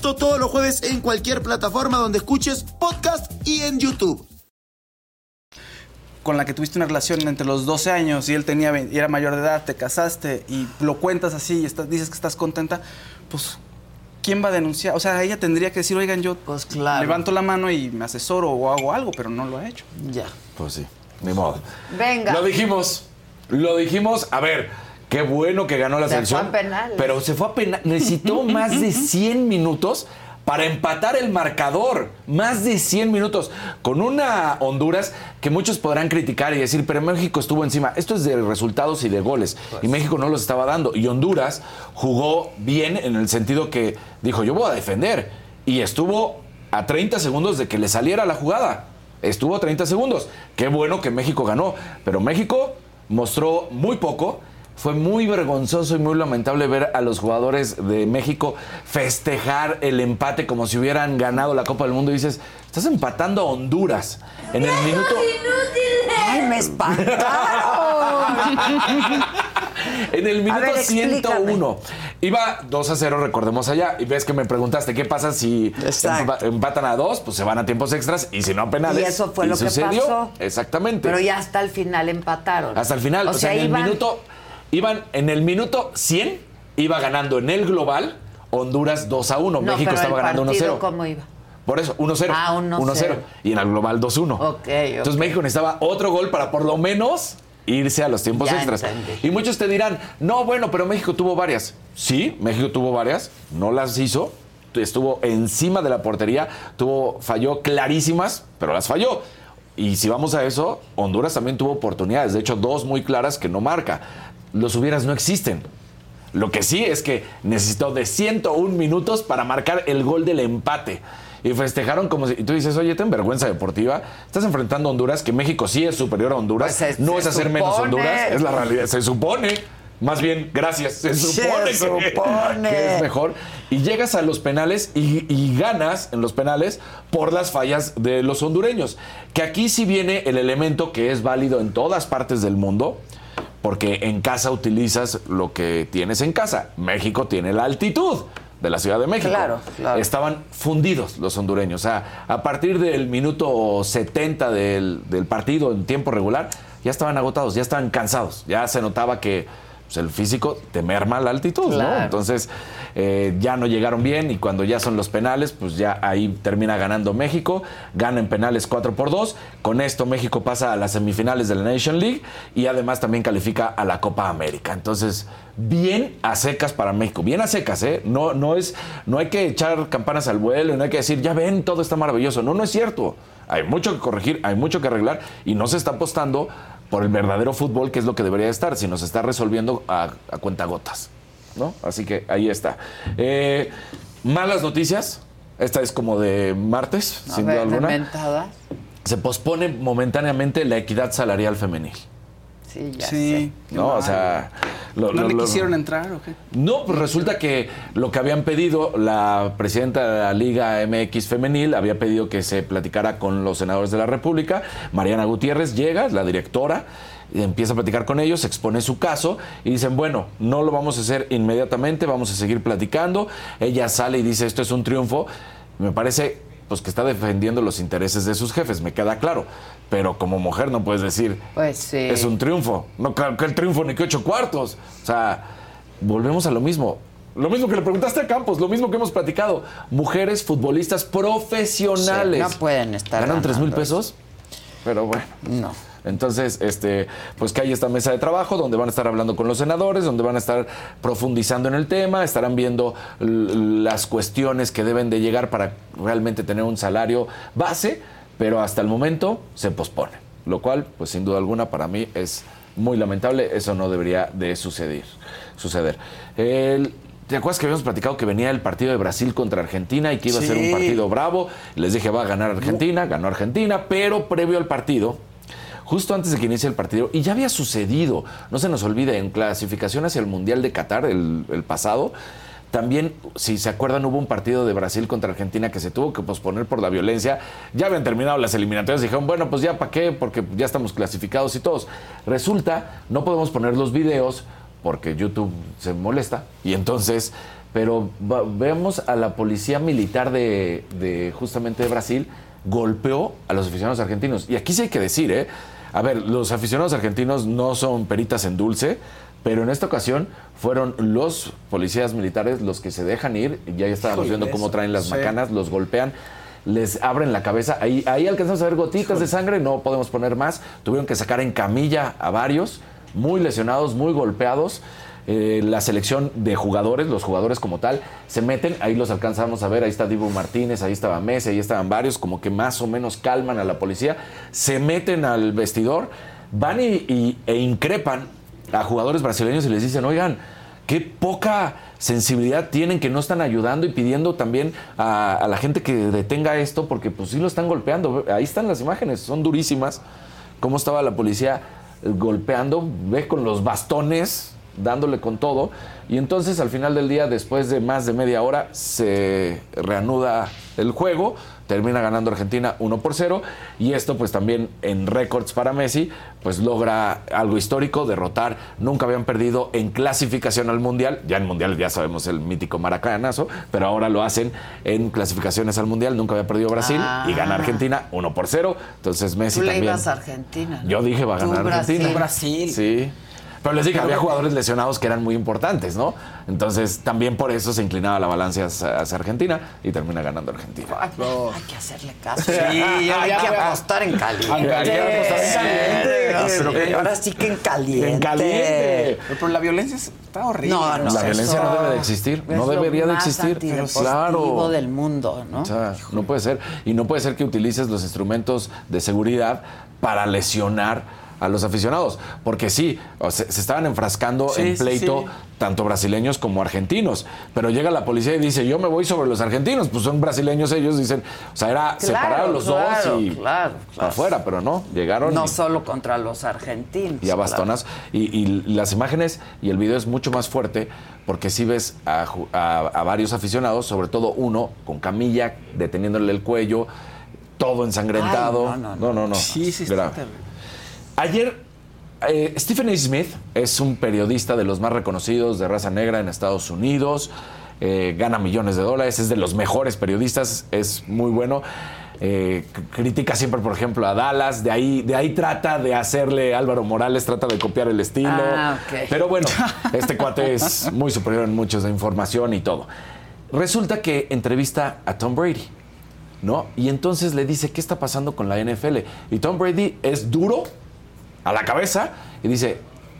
Esto todos los jueves en cualquier plataforma donde escuches podcast y en YouTube. con la que tuviste una relación entre los 12 años y él tenía 20 y era mayor de edad, te casaste y lo cuentas así y estás- dices que estás contenta, pues ¿quién va a denunciar? O sea, ella tendría que decir, oigan, yo Pues claro. levanto la mano y me asesoro o hago algo, pero no lo ha hecho. Ya. Pues sí, ni modo. Venga. Lo dijimos, lo dijimos. A ver, qué bueno que ganó la Se fue selección. a penales. Pero se fue a penales. Necesitó más de 100 minutos para empatar el marcador. Más de 100 minutos. Con una Honduras que muchos podrán criticar y decir, pero México estuvo encima. Esto es de resultados y de goles. Y México no los estaba dando. Y Honduras jugó bien en el sentido que dijo, yo voy a defender. Y estuvo a 30 segundos de que le saliera la jugada. Estuvo a 30 segundos. Qué bueno que México ganó. Pero México mostró muy poco. Fue muy vergonzoso y muy lamentable ver a los jugadores de México festejar el empate como si hubieran ganado la Copa del Mundo. Y dices, estás empatando a Honduras en el minuto. ¡Ay, me espantaron! en el minuto ver, explícame. 101. Iba 2 a 0, recordemos allá. Y ves que me preguntaste qué pasa si Exacto. empatan a dos, pues se van a tiempos extras y si no a penales. Y eso fue lo que sucedió. pasó. Exactamente. Pero ya hasta el final empataron. Hasta el final. O, sea, en iban- el minuto. Iban en el minuto 100, iba ganando en el global Honduras 2 a 1. No, México estaba ganando 1 partido, 0. ¿Cómo iba? Por eso, 1-0. Ah, 1-0. 1-0. Y en el global 2-1. Ok, ok. Entonces México necesitaba otro gol para por lo menos irse a los tiempos Ya extras. entendí. Y muchos te dirán, no, bueno, pero México tuvo varias. Sí, México tuvo varias, no las hizo. Estuvo encima de la portería, tuvo, falló clarísimas, pero las falló. Y si vamos a eso, Honduras también tuvo oportunidades, de hecho, dos muy claras que no marca. Los hubieras no existen. Lo que sí es que necesitó de 101 minutos para marcar el gol del empate. Y festejaron como si. Y tú dices, oye, ten vergüenza deportiva. Estás enfrentando a Honduras, que México sí es superior a Honduras. Pues se- no se es hacer menos. Honduras, es la realidad. Se supone. Más bien, gracias. Se Se supone, que- supone. que es mejor. Y llegas a los penales y, y ganas en los penales por las fallas de los hondureños. Que aquí sí viene el elemento que es válido en todas partes del mundo porque en casa utilizas lo que tienes en casa. México tiene la altitud de la Ciudad de México. Claro, claro. Estaban fundidos los hondureños. O sea, a partir del minuto 70 del, del partido en tiempo regular, ya estaban agotados, ya estaban cansados. Ya se notaba que pues, el físico te merma la altitud, ¿no? Entonces, eh, ya no llegaron bien y cuando ya son los penales, pues ya ahí termina ganando México. Gana en penales 4 por 2. Con esto México pasa a las semifinales de la Nation League y además también califica a la Copa América. Entonces, bien a secas para México. Bien a secas, ¿eh? No, no, es, no hay que echar campanas al vuelo no hay que decir, ya ven, todo está maravilloso. No, no es cierto. Hay mucho que corregir, hay mucho que arreglar y no se está apostando por el verdadero fútbol, que es lo que debería estar, sino se está resolviendo a, a cuentagotas. ¿no? Así que ahí está. Eh, malas noticias. Esta es como de martes, A sin ver, duda alguna. Se pospone momentáneamente la equidad salarial femenil. Sí, ya Sí. sé. ¿No? O sea. lo- ¿No lo- le lo- quisieron entrar o qué? no, pues resulta que lo que habían pedido, la presidenta de la Liga MX Femenil había pedido que se platicara con los senadores de la República. Mariana Gutiérrez llega, la directora, y empieza a platicar con ellos, expone su caso y dicen, bueno, no lo vamos a hacer inmediatamente, vamos a seguir platicando. Ella sale y dice, esto es un triunfo. Me parece pues que está defendiendo los intereses de sus jefes, me queda claro. Pero como mujer no puedes decir, Pues sí. es un triunfo. No claro que el triunfo ni que ocho cuartos. O sea, volvemos a lo mismo. Lo mismo que le preguntaste a Campos, lo mismo que hemos platicado. Mujeres futbolistas profesionales. Sí, no pueden estar ¿Ganan tres mil pesos? Pero bueno. No. Entonces, este, pues que hay esta mesa de trabajo donde van a estar hablando con los senadores, donde van a estar profundizando en el tema, estarán viendo las cuestiones que deben de llegar para realmente tener un salario base, pero hasta el momento se pospone, lo cual, pues sin duda alguna, para mí es muy lamentable, eso no debería de suceder. suceder. El- ¿Te acuerdas que habíamos platicado que venía el partido de Brasil contra Argentina y que iba a ser un partido bravo? Les dije, va a ganar Argentina, ganó Argentina, pero previo al partido, justo antes de que inicie el partido, y ya había sucedido, no se nos olvide, en clasificación hacia el Mundial de Qatar, el, pasado, también, si se acuerdan, hubo un partido de Brasil contra Argentina que se tuvo que posponer por la violencia. Ya habían terminado las eliminatorias, dijeron, bueno, pues ya para qué, porque ya estamos clasificados y todos. Resulta, no podemos poner los videos porque YouTube se molesta, y entonces, pero vemos a la policía militar de, de justamente de Brasil golpeó a los aficionados argentinos. Y aquí sí hay que decir, ¿eh? A ver, los aficionados argentinos no son peritas en dulce, pero en esta ocasión fueron los policías militares los que se dejan ir. Ya estábamos viendo cómo traen las sí. macanas, los golpean, les abren la cabeza. Ahí, ahí alcanzamos a ver gotitas de sangre, no podemos poner más. Tuvieron que sacar en camilla a varios, muy lesionados, muy golpeados. Eh, la selección de jugadores, los jugadores como tal, se meten, ahí los alcanzamos a ver, ahí está Dibu Martínez, ahí estaba Messi, ahí estaban varios, como que más o menos calman a la policía, se meten al vestidor, van y, e increpan a jugadores brasileños y les dicen, oigan, qué poca sensibilidad tienen que no están ayudando y pidiendo también a, a la gente que detenga esto, porque pues sí lo están golpeando, ahí están las imágenes, son durísimas, cómo estaba la policía golpeando, ve con los bastones, dándole con todo. Y entonces al final del día, después de más de media hora, se reanuda el juego. termina ganando Argentina 1 por 0 y esto pues también en récords para Messi pues logra algo histórico, derrotar, nunca habían perdido en clasificación al Mundial, ya en Mundial ya sabemos el mítico maracanazo, pero ahora lo hacen en clasificaciones al Mundial, nunca había perdido Brasil y gana Ah. Argentina 1 por 0, entonces Messi Tú le también. ibas a Argentina. Yo dije va a Tú, ganar Argentina. Brasil. Sí. Pero les dije había jugadores lesionados que eran muy importantes, ¿no? Entonces también por eso se inclinaba la balanza hacia, Argentina y termina ganando Argentina. Hay que hacerle caso. Sí, hay ya que apostar en caliente. Hay que apostar en caliente. Ahora sí que en caliente. En caliente. Pero la violencia está horrible. No, no, la violencia eso no debe de existir, es no lo debería de existir. Claro. del mundo, ¿no? O sea, no puede ser. Y no puede ser que utilices los instrumentos de seguridad para lesionar a los aficionados. Porque sí, se, se estaban enfrascando Sí, en sí, pleito sí. tanto brasileños como argentinos. Pero llega la policía y dice, yo me voy sobre los argentinos. Pues son brasileños ellos, dicen, o sea, era Claro, separar a los claro, dos y claro, claro. afuera, pero no, llegaron No y- solo contra los argentinos. y a bastonas. Y, y las imágenes y el video es mucho más fuerte porque si ves a, ju- a- a varios aficionados, sobre todo uno con camilla, deteniéndole el cuello, todo ensangrentado. Ay, no, no, no. no. Sí, sí, está terrible. Ayer, eh, Stephen A. Smith es un periodista de los más reconocidos de raza negra en Estados Unidos. eh, gana millones de dólares, es de los mejores periodistas, es muy bueno. eh, critica siempre, por ejemplo, a Dallas. De ahí, de ahí trata de hacerle Álvaro Morales, trata de copiar el estilo. Ah. Pero bueno, este cuate es muy superior en muchos de información y todo. Resulta que entrevista a Tom Brady. ¿no? Y entonces le dice, ¿qué está pasando con la NFL? Y Tom Brady es duro a la cabeza y dice,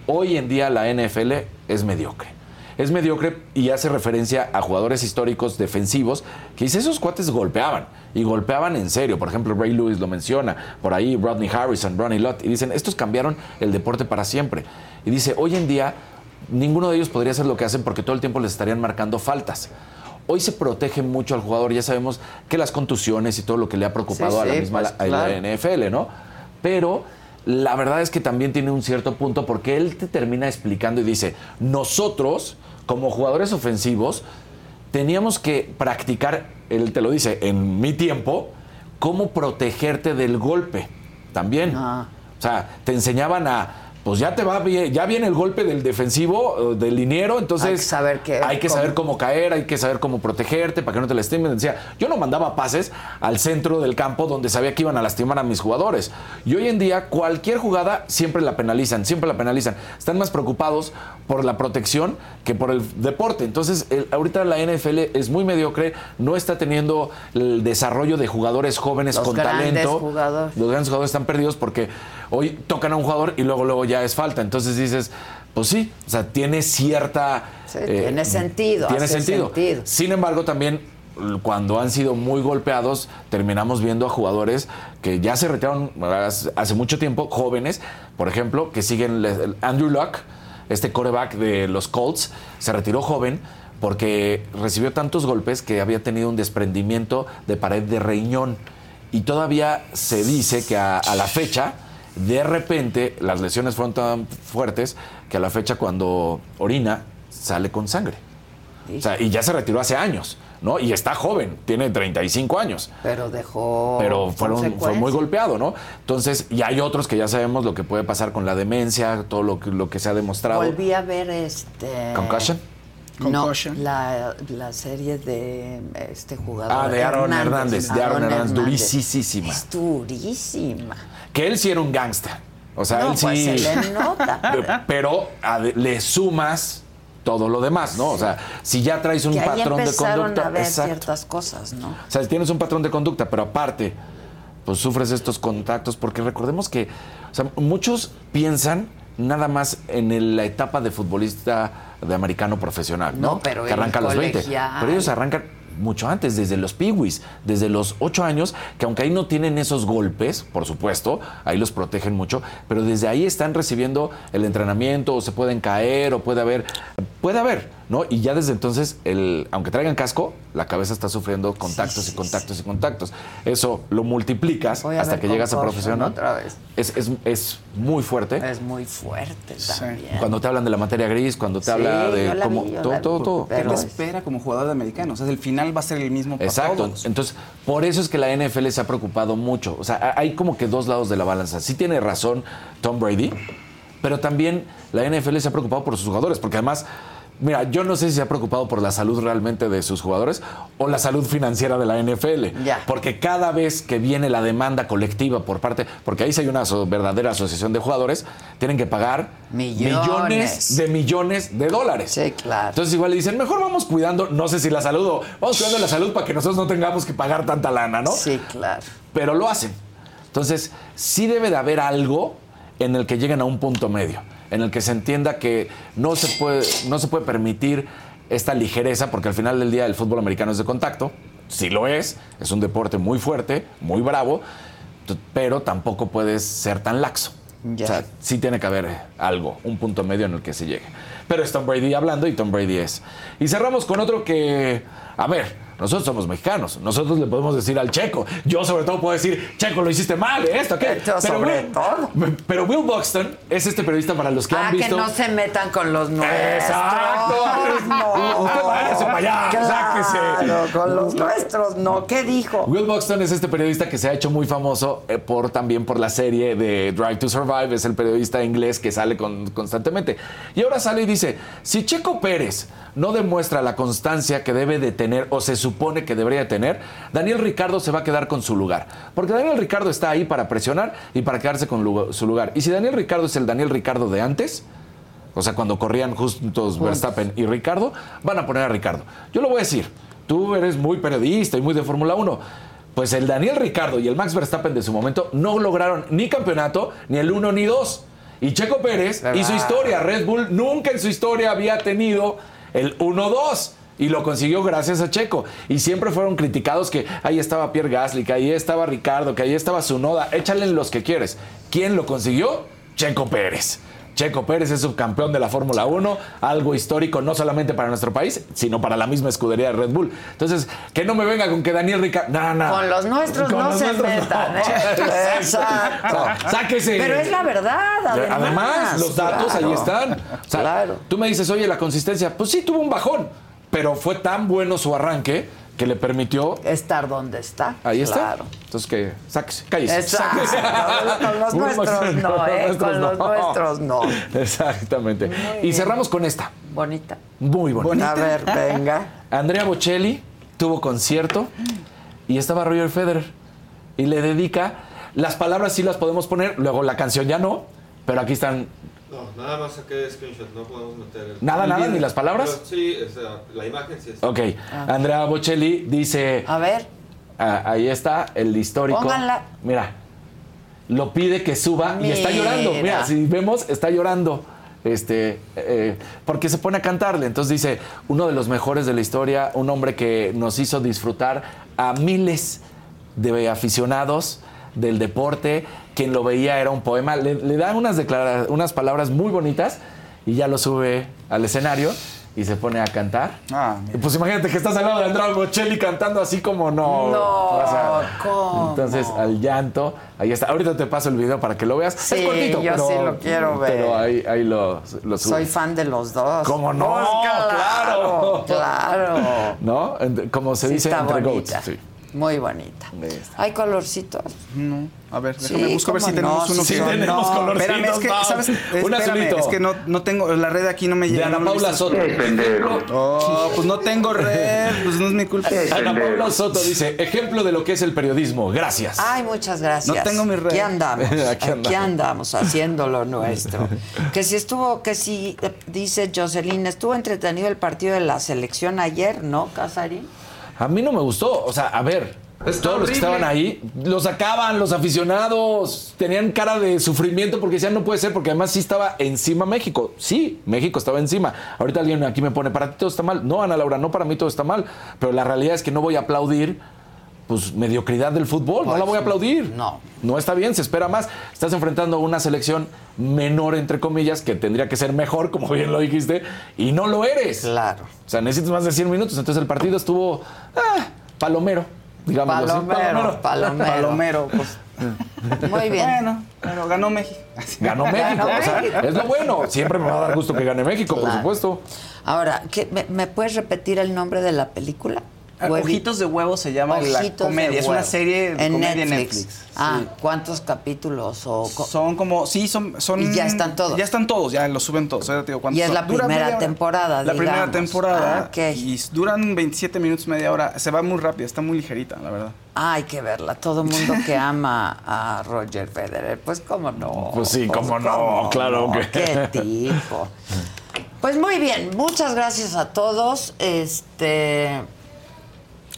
hoy en día la NFL es mediocre. Es mediocre y hace referencia a jugadores históricos defensivos que dice, esos cuates golpeaban y golpeaban en serio. Por ejemplo, Ray Lewis lo menciona, por ahí Rodney Harrison, Ronnie Lott, y dicen, estos cambiaron el deporte para siempre. Y dice, hoy en día ninguno de ellos podría hacer lo que hacen porque todo el tiempo les estarían marcando faltas. Hoy se protege mucho al jugador, ya sabemos que las contusiones y todo lo que le ha preocupado Sí, a la sí, misma pues, a la claro. NFL, ¿no? Pero la verdad es que también tiene un cierto punto porque él te termina explicando y dice, nosotros como jugadores ofensivos teníamos que practicar, él te lo dice, en mi tiempo, cómo protegerte del golpe también. Ah. O sea, te enseñaban a, pues ya te va bien, ya viene el golpe del defensivo, eh, del liniero, entonces Hay que saber qué- hay que cómo- saber cómo caer, hay que saber cómo protegerte para que no te lastimen. Decía, yo no mandaba pases al centro del campo donde sabía que iban a lastimar a mis jugadores. Y hoy en día cualquier jugada siempre la penalizan, siempre la penalizan. Están más preocupados por la protección que por el deporte. Entonces, el- ahorita la NFL es muy mediocre, no está teniendo el desarrollo de jugadores jóvenes Los con talento. jugadores. Los grandes jugadores están perdidos porque hoy tocan a un jugador y luego luego ya es falta. Entonces dices, pues sí, o sea, tiene cierta Sí, tiene sentido, Tiene sentido. sentido. Sin embargo, también cuando han sido muy golpeados, terminamos viendo a jugadores que ya se retiraron hace hace mucho tiempo, jóvenes, por ejemplo, que siguen Andrew Luck, este coreback de los Colts, se retiró joven porque recibió tantos golpes que había tenido un desprendimiento de pared de riñón. Y todavía se dice que a, la fecha, de repente, las lesiones fueron tan fuertes que a la fecha cuando orina sale con sangre. O sea, y ya se retiró hace años, ¿no? Y está joven, tiene 35 años. Pero dejó. Pero fueron, fue muy golpeado, ¿no? Entonces, y hay otros que ya sabemos lo que puede pasar con la demencia, todo lo que, lo que se ha demostrado. Volví a ver este. Concussion. No, Concussion. la, la serie de este jugador. Ah, de Aaron Hernández, de Aaron Hernández, durisísima. Es durísima. Que él sí era un gángster. O sea, no, él sí. pues se le nota. Pero le sumas todo lo demás, ¿no? O sea, si ya traes un que ahí patrón de conducta. a ver exacto. ciertas cosas, ¿no? O sea, tienes un patrón de conducta, pero aparte, pues sufres estos contactos, porque recordemos que o sea, muchos piensan nada más en el- la etapa de futbolista de americano profesional, ¿no? No, pero que arranca a los 20. colegial. Pero ellos arrancan mucho antes, desde los piwis, desde los 8 años, que aunque ahí no tienen esos golpes, por supuesto, ahí los protegen mucho, pero desde ahí están recibiendo el entrenamiento, o se pueden caer, o puede haber, puede haber, ¿no? Y ya desde entonces, el, aunque traigan casco, la cabeza está sufriendo contactos y contactos y contactos. Eso lo multiplicas hasta que llegas a profesional. otra vez. Es, es, es muy fuerte. Es muy fuerte también. Cuando te hablan de la materia gris, cuando te Sí, habla de cómo. vi, todo, la todo, todo. ¿Qué te espera como jugador de americano? O sea, el final va a ser el mismo para Exacto. todos. Entonces, por eso es que la NFL se ha preocupado mucho. O sea, ha- hay como que dos lados de la balanza. Sí tiene razón Tom Brady, pero también la NFL se ha preocupado por sus jugadores, porque además, mira, yo no sé si se ha preocupado por la salud realmente de sus jugadores o la salud financiera de la NFL. Ya. Porque cada vez que viene la demanda colectiva por parte, porque ahí sí hay una aso- verdadera asociación de jugadores, tienen que pagar Millones. millones de millones de dólares. Sí, claro. Entonces igual le dicen, mejor vamos cuidando, no sé si la salud o vamos cuidando la salud para que nosotros no tengamos que pagar tanta lana, ¿no? Sí, claro. Pero lo hacen. Entonces, sí debe de haber algo en el que lleguen a un punto medio, en el que se entienda que no se puede, no se puede permitir esta ligereza, porque al final del día el fútbol americano es de contacto, sí lo es, es un deporte muy fuerte, muy bravo, pero tampoco puedes ser tan laxo. O sea, sí tiene que haber algo, un punto medio en el que se llegue. Pero es Tom Brady hablando y Tom Brady es. Y cerramos con otro que, a ver, nosotros somos mexicanos, nosotros le podemos decir al Checo, yo sobre todo puedo decir, Checo, lo hiciste mal, esto, ¿qué? Esto sobre todo. Pero Will Buxton es este periodista para los que Ah, han que visto... no se metan con los nuestros. Exacto. No. Usted váyase para allá, sáquese. Claro, con los nuestros no. ¿Qué dijo? Will Buxton es este periodista que se ha hecho muy famoso eh, por también por la serie de Drive to Survive. Es el periodista inglés que sale con- constantemente. Y ahora sale y dice: si Checo Pérez no demuestra la constancia que debe de tener o se supone que debería tener, Daniel Ricardo se va a quedar con su lugar. Porque Daniel Ricardo está ahí para presionar y para quedarse con su lugar. Y si Daniel Ricardo es el Daniel Ricardo de antes, o sea, cuando corrían juntos Verstappen y Ricardo, van a poner a Ricardo. Yo lo voy a decir, tú eres muy periodista y muy de Fórmula 1. Pues el Daniel Ricardo y el Max Verstappen de su momento no lograron ni campeonato, ni el 1 ni 2. Y Checo Pérez ¿Verdad? hizo historia. Red Bull nunca en su historia había tenido el 1-2. Y lo consiguió gracias a Checo. Y siempre fueron criticados que ahí estaba Pierre Gasly, que ahí estaba Ricardo, que ahí estaba Sunoda. Échale en los que quieres. ¿Quién lo consiguió? Checo Pérez. Checo Pérez es subcampeón de la Fórmula 1, algo histórico no solamente para nuestro país, sino para la misma escudería de Red Bull. Entonces, que no me venga con que Daniel Ricardo. No, no. Con los nuestros Con no los se nuestros metan, no. ¿eh? Exacto. Sáquese. Pero es la verdad, además. Además, los datos Claro. ahí están. O sea, Claro. Tú me dices, oye, la consistencia, pues sí tuvo un bajón, pero fue tan bueno su arranque que le permitió. Estar donde está. Ahí está. Claro. Entonces que sáquese, cállese. Exacto. sáquese. Con los nuestros no, ¿eh? nuestros Con los nuestros no. Exactamente. y cerramos con esta. Bonita. Muy bonita. A ver, venga. Andrea Bocelli tuvo concierto y estaba Roger Federer y le dedica las palabras sí las podemos poner, luego la canción ya no, pero aquí están No, nada más saqué screenshot, no podemos meter el... Nada, nada, ni las palabras. Pero sí, o sea, la imagen sí es. Ok, Andrea Bocelli dice A ver. ah, ahí está el histórico. Pónganla. Mira. Lo pide que suba y está llorando. Mira, Mira. si vemos está llorando. Este, eh, porque se pone a cantarle. Entonces dice, uno de los mejores de la historia, un hombre que nos hizo disfrutar a miles de aficionados del deporte. Quien lo veía era un poema. Le, le da unas, declara- unas palabras muy bonitas y ya lo sube al escenario y se pone a cantar. Ah, pues imagínate que estás al lado de Andrea Bocelli cantando así como no. No, o sea, ¿cómo? Entonces, al llanto, ahí está. Ahorita te paso el video para que lo veas. Sí, es cortito, yo pero, sí lo quiero ver. Pero ahí, ahí lo, lo subo. Soy fan de los dos. ¿Cómo no? Claro, Claro. claro. ¿No? Como se Sí, dice entre bonita. goats. Sí. Muy bonita. ¿Hay colorcitos? No. A ver, Sí, déjame busco a ver si cómo tenemos no, uno sí tenemos No, colorcitos, Espérame, es que, no. ¿sabes? Un Espérame, azulito. es que no, no tengo, la red aquí no me De llega. Ana no lo he Paula. Soto. Oh, pues no tengo red, pues no es mi culpa. Ana Paula Soto dice, ejemplo de lo que es el periodismo. Gracias. Ay, muchas gracias. No tengo mi red. Aquí andamos. Aquí aquí, andamos. andamos. haciendo lo nuestro. que si estuvo, que si, eh, dice Jocelyn, estuvo entretenido el partido de la selección ayer, ¿no, Casarín? A mí no me gustó. O sea, a ver, todos los que estaban ahí, los sacaban, los aficionados, tenían cara de sufrimiento porque decían no puede ser, porque además sí estaba encima México. Sí, México estaba encima. Ahorita alguien aquí me pone, para ti todo está mal. No, Ana Laura, no para mí todo está mal. Pero la realidad es que no voy a aplaudir pues mediocridad del fútbol. no la voy a aplaudir. No. No está bien, se espera más. Estás enfrentando a una selección menor, entre comillas, que tendría que ser mejor, como bien lo dijiste, y no lo eres. Claro. O sea, necesitas más de 100 minutos. Entonces el partido estuvo ah, palomero, digamos así. Palomero, palomero. Palomero, pues. Muy bien. Bueno, pero ganó México. Ganó México. o sea, es lo bueno. Siempre me va a dar gusto que gane México, por supuesto. Ahora, ¿qué- me, me puedes repetir el nombre de la película? Ah, Ojitos de huevo se llama la Ojitos de comedia. Es una serie de en comedia Netflix. en Netflix. Ah, Sí. ¿cuántos capítulos? O co- Son como, sí, son, son. Y ya están todos. Ya están todos, ya los suben todos. Ahora te digo, ¿cuántos Y es son? la primera media temporada, La primera temporada. Ah, ok. Y duran 27 minutos, media hora. Se va muy rápido, está muy ligerita, la verdad. Ah, hay que verla. Todo el mundo que ama a Roger Federer, pues cómo no. Pues sí, cómo no, claro no, que- Qué tipo. Pues muy bien, muchas gracias a todos. Este,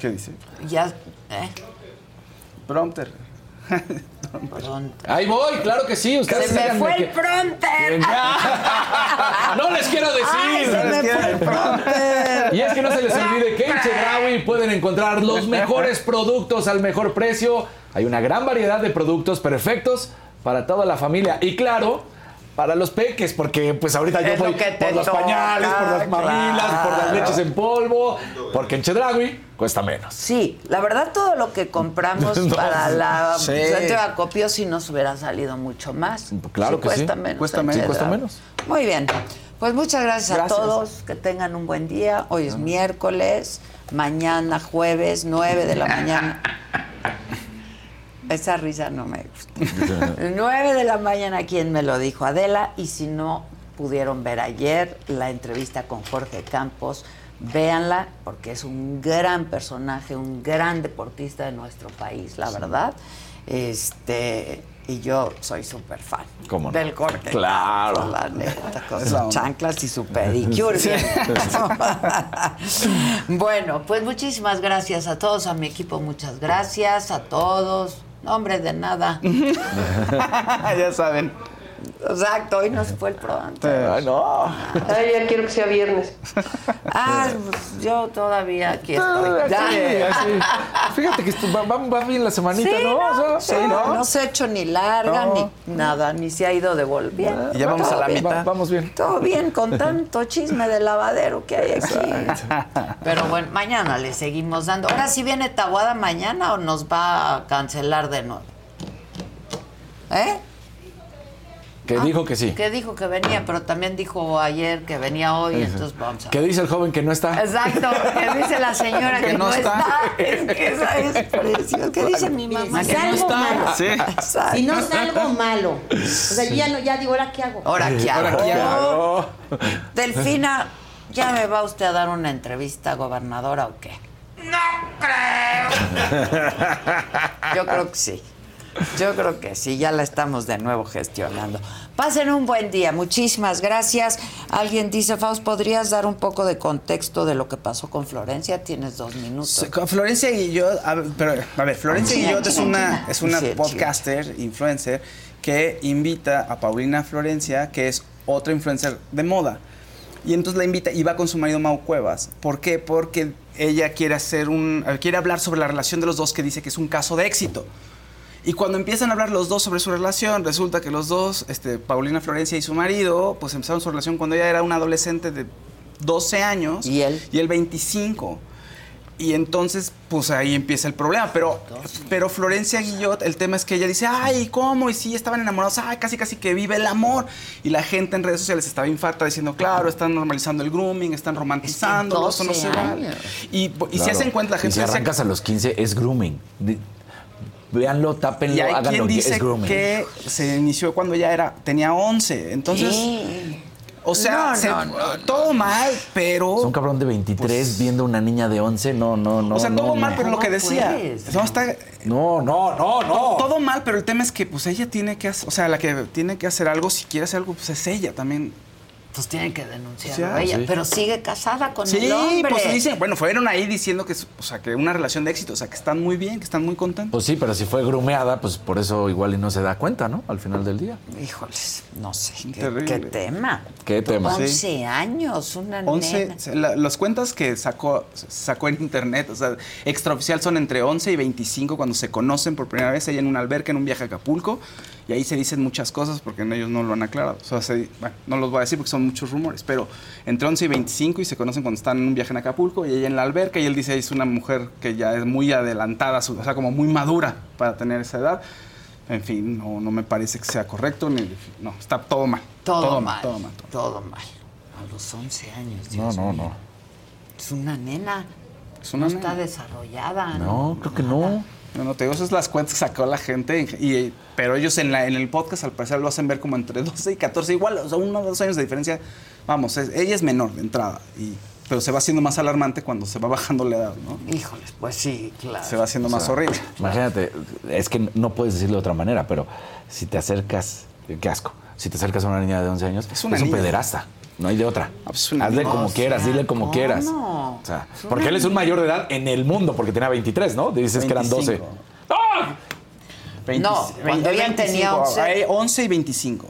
¿Qué dice? ya, ¿eh? Prompter. Ahí voy, claro que sí. Ustedes Se me fue que- el pronter. no les quiero decir. Ay, se me fue el. Y es que no se les olvide que en Chedraui pueden encontrar los mejores productos al mejor precio. Hay una gran variedad de productos perfectos para toda la familia. Y claro, para los peques, porque pues ahorita yo Es lo voy que por los toca, pañales, por las mamilas, por las leches en polvo, porque en Chedraui cuesta menos. Sí, la verdad todo lo que compramos No, para la sí. de acopio sí nos hubiera salido mucho más. Claro que sí. cuesta menos. Cuesta en menos. Sí, cuesta menos. Muy bien. Pues muchas gracias, Gracias. a todos. Que tengan un buen día. Hoy es miércoles, mañana jueves, 9 de la mañana. Esa risa no me gusta. 9 de la mañana, ¿quién me lo dijo? Adela. Y si no pudieron ver ayer la entrevista con Jorge Campos, véanla porque es un gran personaje, un gran deportista de nuestro país, la verdad. Este. Y yo soy súper fan ¿Cómo no? del Jorge. Claro. Campos, la neta, con sus chanclas y su pedicure. bueno, pues muchísimas gracias a todos, a mi equipo, muchas gracias, a todos. No, hombre, de nada. ya saben. Exacto, hoy nos fue el pronto. Ay, no. Ay, ya quiero que sea viernes. Ah, pues yo todavía aquí estoy. Sí, así. Fíjate que esto va, va- va bien la semanita, Sí, ¿no? no, O sea, sí, no, no se ha hecho ni larga No. ni nada, ni se ha ido devolviendo. Y ya vamos Todo a la bien. mitad. Va- vamos bien. Todo bien con tanto chisme de lavadero que hay aquí. Pero bueno, mañana le seguimos dando. Ahora sí viene Taguada mañana o nos va a cancelar de nuevo. ¿Eh? Que dijo que sí. Que dijo que venía, pero también dijo ayer que venía hoy, entonces vamos a Que dice el joven que no está. Exacto, que dice la señora que, Que no, no está. está. Es que esa es preciosa. ¿Qué dice mi mamá? Si Que no salgo está. malo. Sí. Si no salgo malo. O sea, yo ya, no, ya digo, ¿ahora qué hago? Ahora qué hago. Ahora, ¿qué hago? Delfina, ¿ya me va usted a dar una entrevista, gobernadora, o qué? No creo. Yo creo que sí. Yo creo que sí, ya la estamos de nuevo gestionando. Pasen un buen día, muchísimas gracias. Alguien dice, Faust, ¿podrías dar un poco de contexto de lo que pasó con Florencia? Tienes dos minutos. Con Florencia Guillot, a ver, pero, a ver, Florencia China, Guillot es una, es una podcaster, influencer, que invita a Paulina Florencia, que es otra influencer de moda. Y entonces la invita y va con su marido Mau Cuevas. ¿Por qué? Porque ella quiere hacer un, quiere hablar sobre la relación de los dos que dice que es un caso de éxito. Y cuando empiezan a hablar los dos sobre su relación, resulta que los dos, este, Paulina Florencia y su marido, pues empezaron su relación cuando ella era una adolescente de 12 años. ¿Y él? Y él 25. Y entonces, pues ahí empieza el problema. Pero, pero Florencia Guillot, el tema es que ella dice, ay, ¿cómo? Y sí, estaban enamorados, ay, casi casi que vive el amor. Y la gente en redes sociales estaba infarta diciendo, claro, están normalizando el grooming, están romantizando, eso no 12 se vale. Y, y si hacen cuenta la Y gente... si dice- arrancas a los 15 es grooming. Véanlo, tápenlo, y hay háganlo. quien dice es grooming. que se inició cuando ya era tenía 11. Entonces, ¿Qué? o sea, No, se- no, no, todo mal, pero... Es un cabrón de 23 viendo una niña de 11. No, no, no. Pues, o sea, todo mal, pero lo que ¿Cómo decía. puedes? No, está, No, no, no, no. todo mal, pero el tema es que pues ella tiene que hacer, o sea, la que tiene que hacer algo, si quiere hacer algo, pues es ella también. Pues tienen que denunciarlo Sí, a ella, sí. pero sigue casada con Sí, el hombre. pues dicen, bueno, fueron ahí diciendo que, es- o sea, que una relación de éxito, o sea, que están muy bien, que están muy contentos. Pues sí, pero si fue grumeada, pues por eso igual y no se da cuenta, ¿no? Al final del día. Híjoles, no sé. ¿Qué, tema? ¿Qué tema? 11 años, una 11, nena. la- las cuentas que sacó, sacó en internet, o sea, extraoficial son entre 11 y 25 cuando se conocen por primera vez, ella en una alberca, en un viaje a Acapulco, y ahí se dicen muchas cosas porque ellos no lo han aclarado. O sea, se- bueno, no los voy a decir porque son muchos rumores, pero entre 11 y 25 y se conocen cuando están en un viaje en Acapulco y ella en la alberca y él dice es una mujer que ya es muy adelantada, su- o sea, como muy madura para tener esa edad. En fin, no, no me parece que sea correcto, ni, no, está todo mal. Todo, mal, Todo mal. todo mal. A los 11 años. No, Dios no, mío. no. Es una nena. Es una no está nena. desarrollada. No, creo que no. No, no, te digo, esas son las cuentas que sacó la gente, y, pero ellos en, la, en el podcast al parecer lo hacen ver como entre 12 y 14, igual, o sea, uno o dos años de diferencia. Vamos, es- ella es menor de entrada, y, pero se va haciendo más alarmante cuando se va bajando la edad, ¿no? Híjoles, pues sí, claro. Se va haciendo O más horrible. Imagínate, es que no puedes decirlo de otra manera, pero si te acercas, qué asco, si te acercas a una niña de 11 años, es, una un niña. pederasta. No hay de otra. una Hazle como O sea, quieras, dile como quieras. O sea, porque él es un mayor de edad en el mundo, porque tenía 23, ¿no? Dices que eran 12. 25. 20 No, cuando él ella tenía 11. ah, él 11 y 25.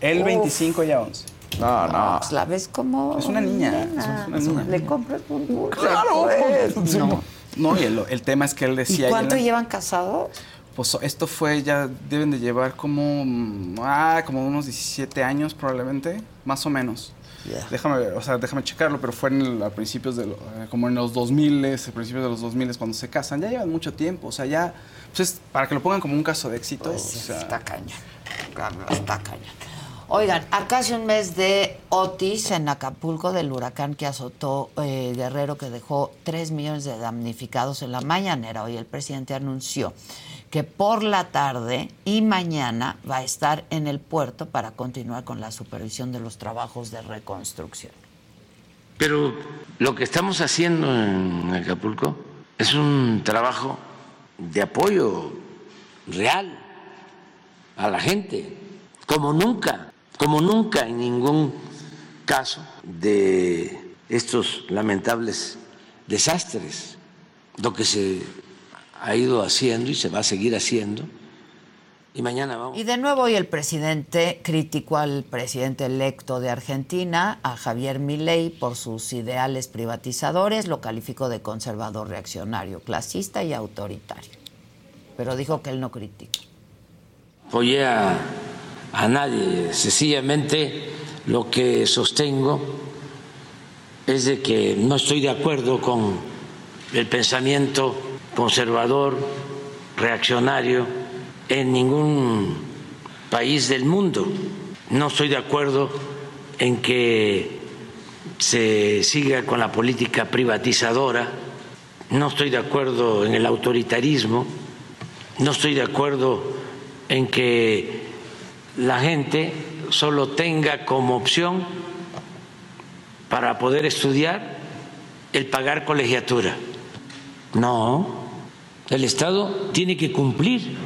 Él Uf. 25, ella 11. No, No, pues la ves como. Es una niña, nena. es una niña. Le compras un dulce. Claro. pues. No. No, y el, el tema es que él ¿Y decía... cuánto y él- llevan casados? Pues esto fue, ya deben de llevar como, mm, ah, como unos 17 años probablemente, más o menos. Ya. Déjame o sea, déjame checarlo, pero fue en el- a principios de, lo- eh, como en los 2000, a principios de los 2000 cuando se casan. Ya llevan mucho tiempo, o sea, ya, pues es para que lo pongan como un caso de éxito. Pues o sí, sea, está cañón. Está cañón. Oigan, a casi un mes de Otis en Acapulco, del huracán que azotó eh, Guerrero, que dejó 3 millones de damnificados en la mañanera, hoy el presidente anunció que por la tarde y mañana va a estar en el puerto para continuar con la supervisión de los trabajos de reconstrucción. Pero lo que estamos haciendo en Acapulco es un trabajo de apoyo real a la gente, como nunca, como nunca en ningún caso de estos lamentables desastres. Lo que se ha ido haciendo y se va a seguir haciendo. Y mañana vamos. Y de nuevo hoy el presidente criticó al presidente electo de Argentina, a Javier Milei, por sus ideales privatizadores, lo calificó de conservador reaccionario, clasista y autoritario. Pero dijo que él no critica. apoyé a, a nadie. Sencillamente lo que sostengo es de que no estoy de acuerdo con el pensamiento conservador, reaccionario en ningún país del mundo. No estoy de acuerdo en que se siga con la política privatizadora. No estoy de acuerdo en el autoritarismo. No estoy de acuerdo en que la gente solo tenga como opción para poder estudiar el pagar colegiatura. No, el Estado tiene que cumplir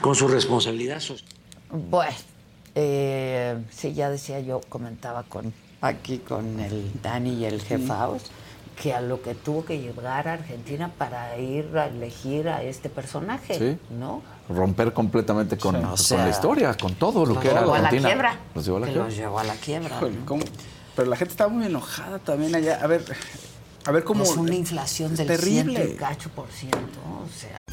con su responsabilidad social. Bueno, eh, sí, ya decía yo, comentaba con aquí con el Dani y el Jefaos, que a lo que tuvo que llegar a Argentina para ir a elegir a este personaje, Sí. ¿no? Romper completamente con, O sea, la historia, con todo lo que era llevó a la Argentina. quiebra. Los llevó a la Que quiebra. los llevó a la quiebra. Pero la gente está muy enojada también allá. A ver, a ver cómo... Pues una inflación del terrible. ciento y cacho por ciento, o sea.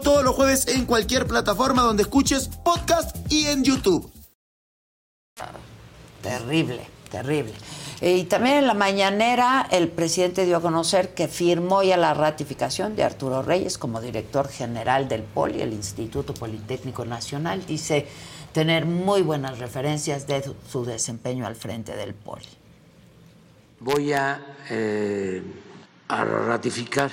todos los jueves en cualquier plataforma donde escuches podcast y en YouTube. Terrible, terrible. Y también en la mañanera el presidente dio a conocer que firmó ya la ratificación de Arturo Reyes como director general del POLI, el Instituto Politécnico Nacional. Dice, tener muy buenas referencias de su- su desempeño al frente del Poli. voy a, eh, a ratificar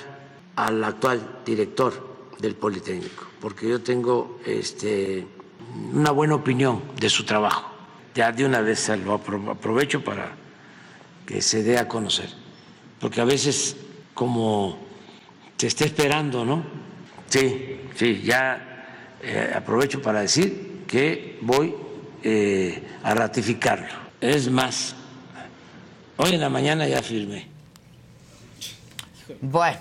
al actual director del Politécnico, porque yo tengo este, una buena opinión de su trabajo. Ya de una vez lo apro- aprovecho para que se dé a conocer, porque a veces como se está esperando, ¿no? Sí, sí, ya eh, aprovecho para decir que voy eh, a ratificarlo. Es más, Hoy en la mañana ya firmé. Bueno,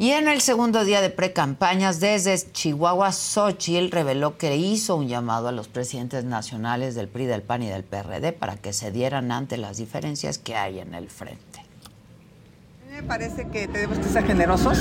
y en el segundo día de precampañas, desde Chihuahua, Xochitl reveló que hizo un llamado a los presidentes nacionales del PRI, del PAN y del PRD para que se dieran ante las diferencias que hay en el frente. Me parece que tenemos que ser generosos.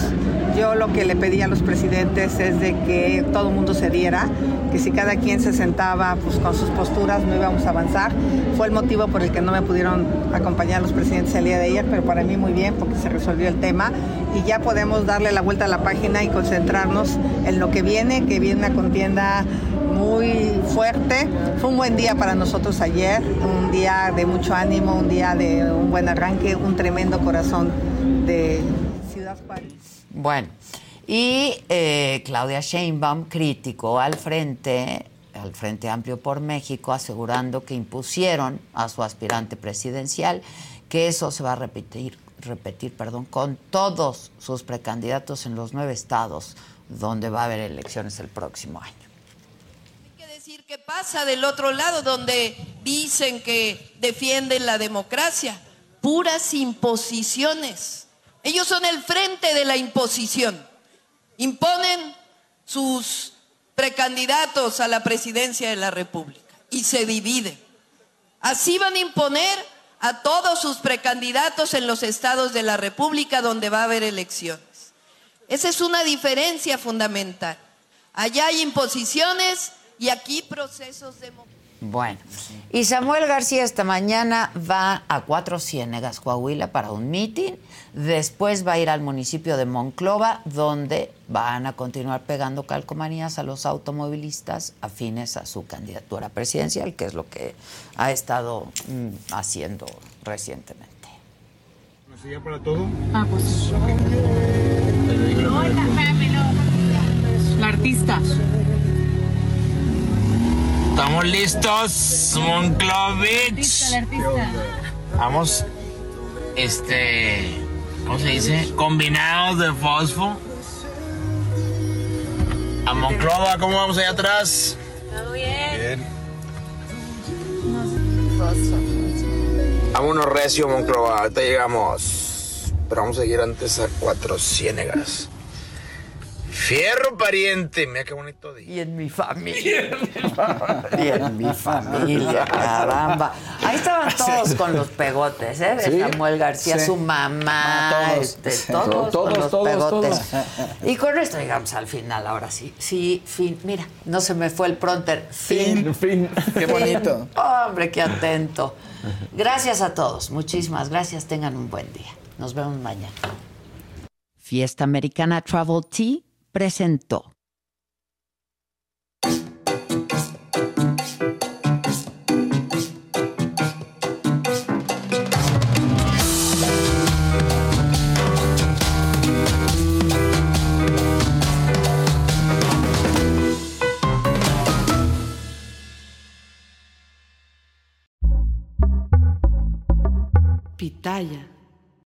Yo lo que le pedí a los presidentes es de que todo el mundo se diera, que si cada quien se sentaba pues, con sus posturas no íbamos a avanzar. Fue el motivo por el que no me pudieron acompañar los presidentes el día de ayer, pero para mí muy bien porque se resolvió el tema y ya podemos darle la vuelta a la página y concentrarnos en lo que viene, que viene una contienda muy fuerte. Fue un buen día para nosotros ayer, un día de mucho ánimo, un día de un buen arranque, un tremendo corazón de Ciudad Juárez. Bueno, y eh, Claudia Sheinbaum criticó al frente, al Frente Amplio por México, asegurando que impusieron a su aspirante presidencial que eso se va a repetir, repetir, perdón, con todos sus precandidatos en los nueve estados donde va a haber elecciones el próximo año. que decir qué pasa del otro lado, donde dicen que defienden la democracia. Puras imposiciones. Ellos son el frente de la imposición. Imponen sus precandidatos a la presidencia de la República y se dividen. Así van a imponer a todos sus precandidatos en los estados de la República donde va a haber elecciones. Esa es una diferencia fundamental. Allá hay imposiciones y aquí procesos democráticos. Bueno, y Samuel García esta mañana va a Cuatro Ciénegas, Coahuila, para un meeting. Después va a ir al municipio de Monclova, donde van a continuar pegando calcomanías a los automovilistas afines a su candidatura presidencial, que es lo que ha estado mm, haciendo recientemente. ¿Me sigue para todo? Ah, pues. Hola, La artista. Estamos listos, Monclovich. La artista. Vamos, este, ¿cómo se dice? Combinados de fosfo. A Monclova, ¿cómo vamos allá atrás? ¿Todo bien? Vámonos recio, Monclova, ahorita llegamos. Pero vamos a seguir antes a Cuatro Ciénegas. Fierro pariente, mira qué bonito día. Y en mi familia. Y en mi familia, caramba. Ahí estaban todos con los pegotes, ¿eh? De Sí. Samuel García, Sí. su mamá, Ah, todos. este, todos, Todos, con los todos, pegotes. todos. Y con esto llegamos al final, ahora sí. Sí, fin. Mira, no se me fue el pronter. Fin. Fin. Qué bonito. Hombre, qué atento. Gracias a todos. Muchísimas gracias. Tengan un buen día. Nos vemos mañana. Fiesta Americana Travel Tea presentó. Pitaya.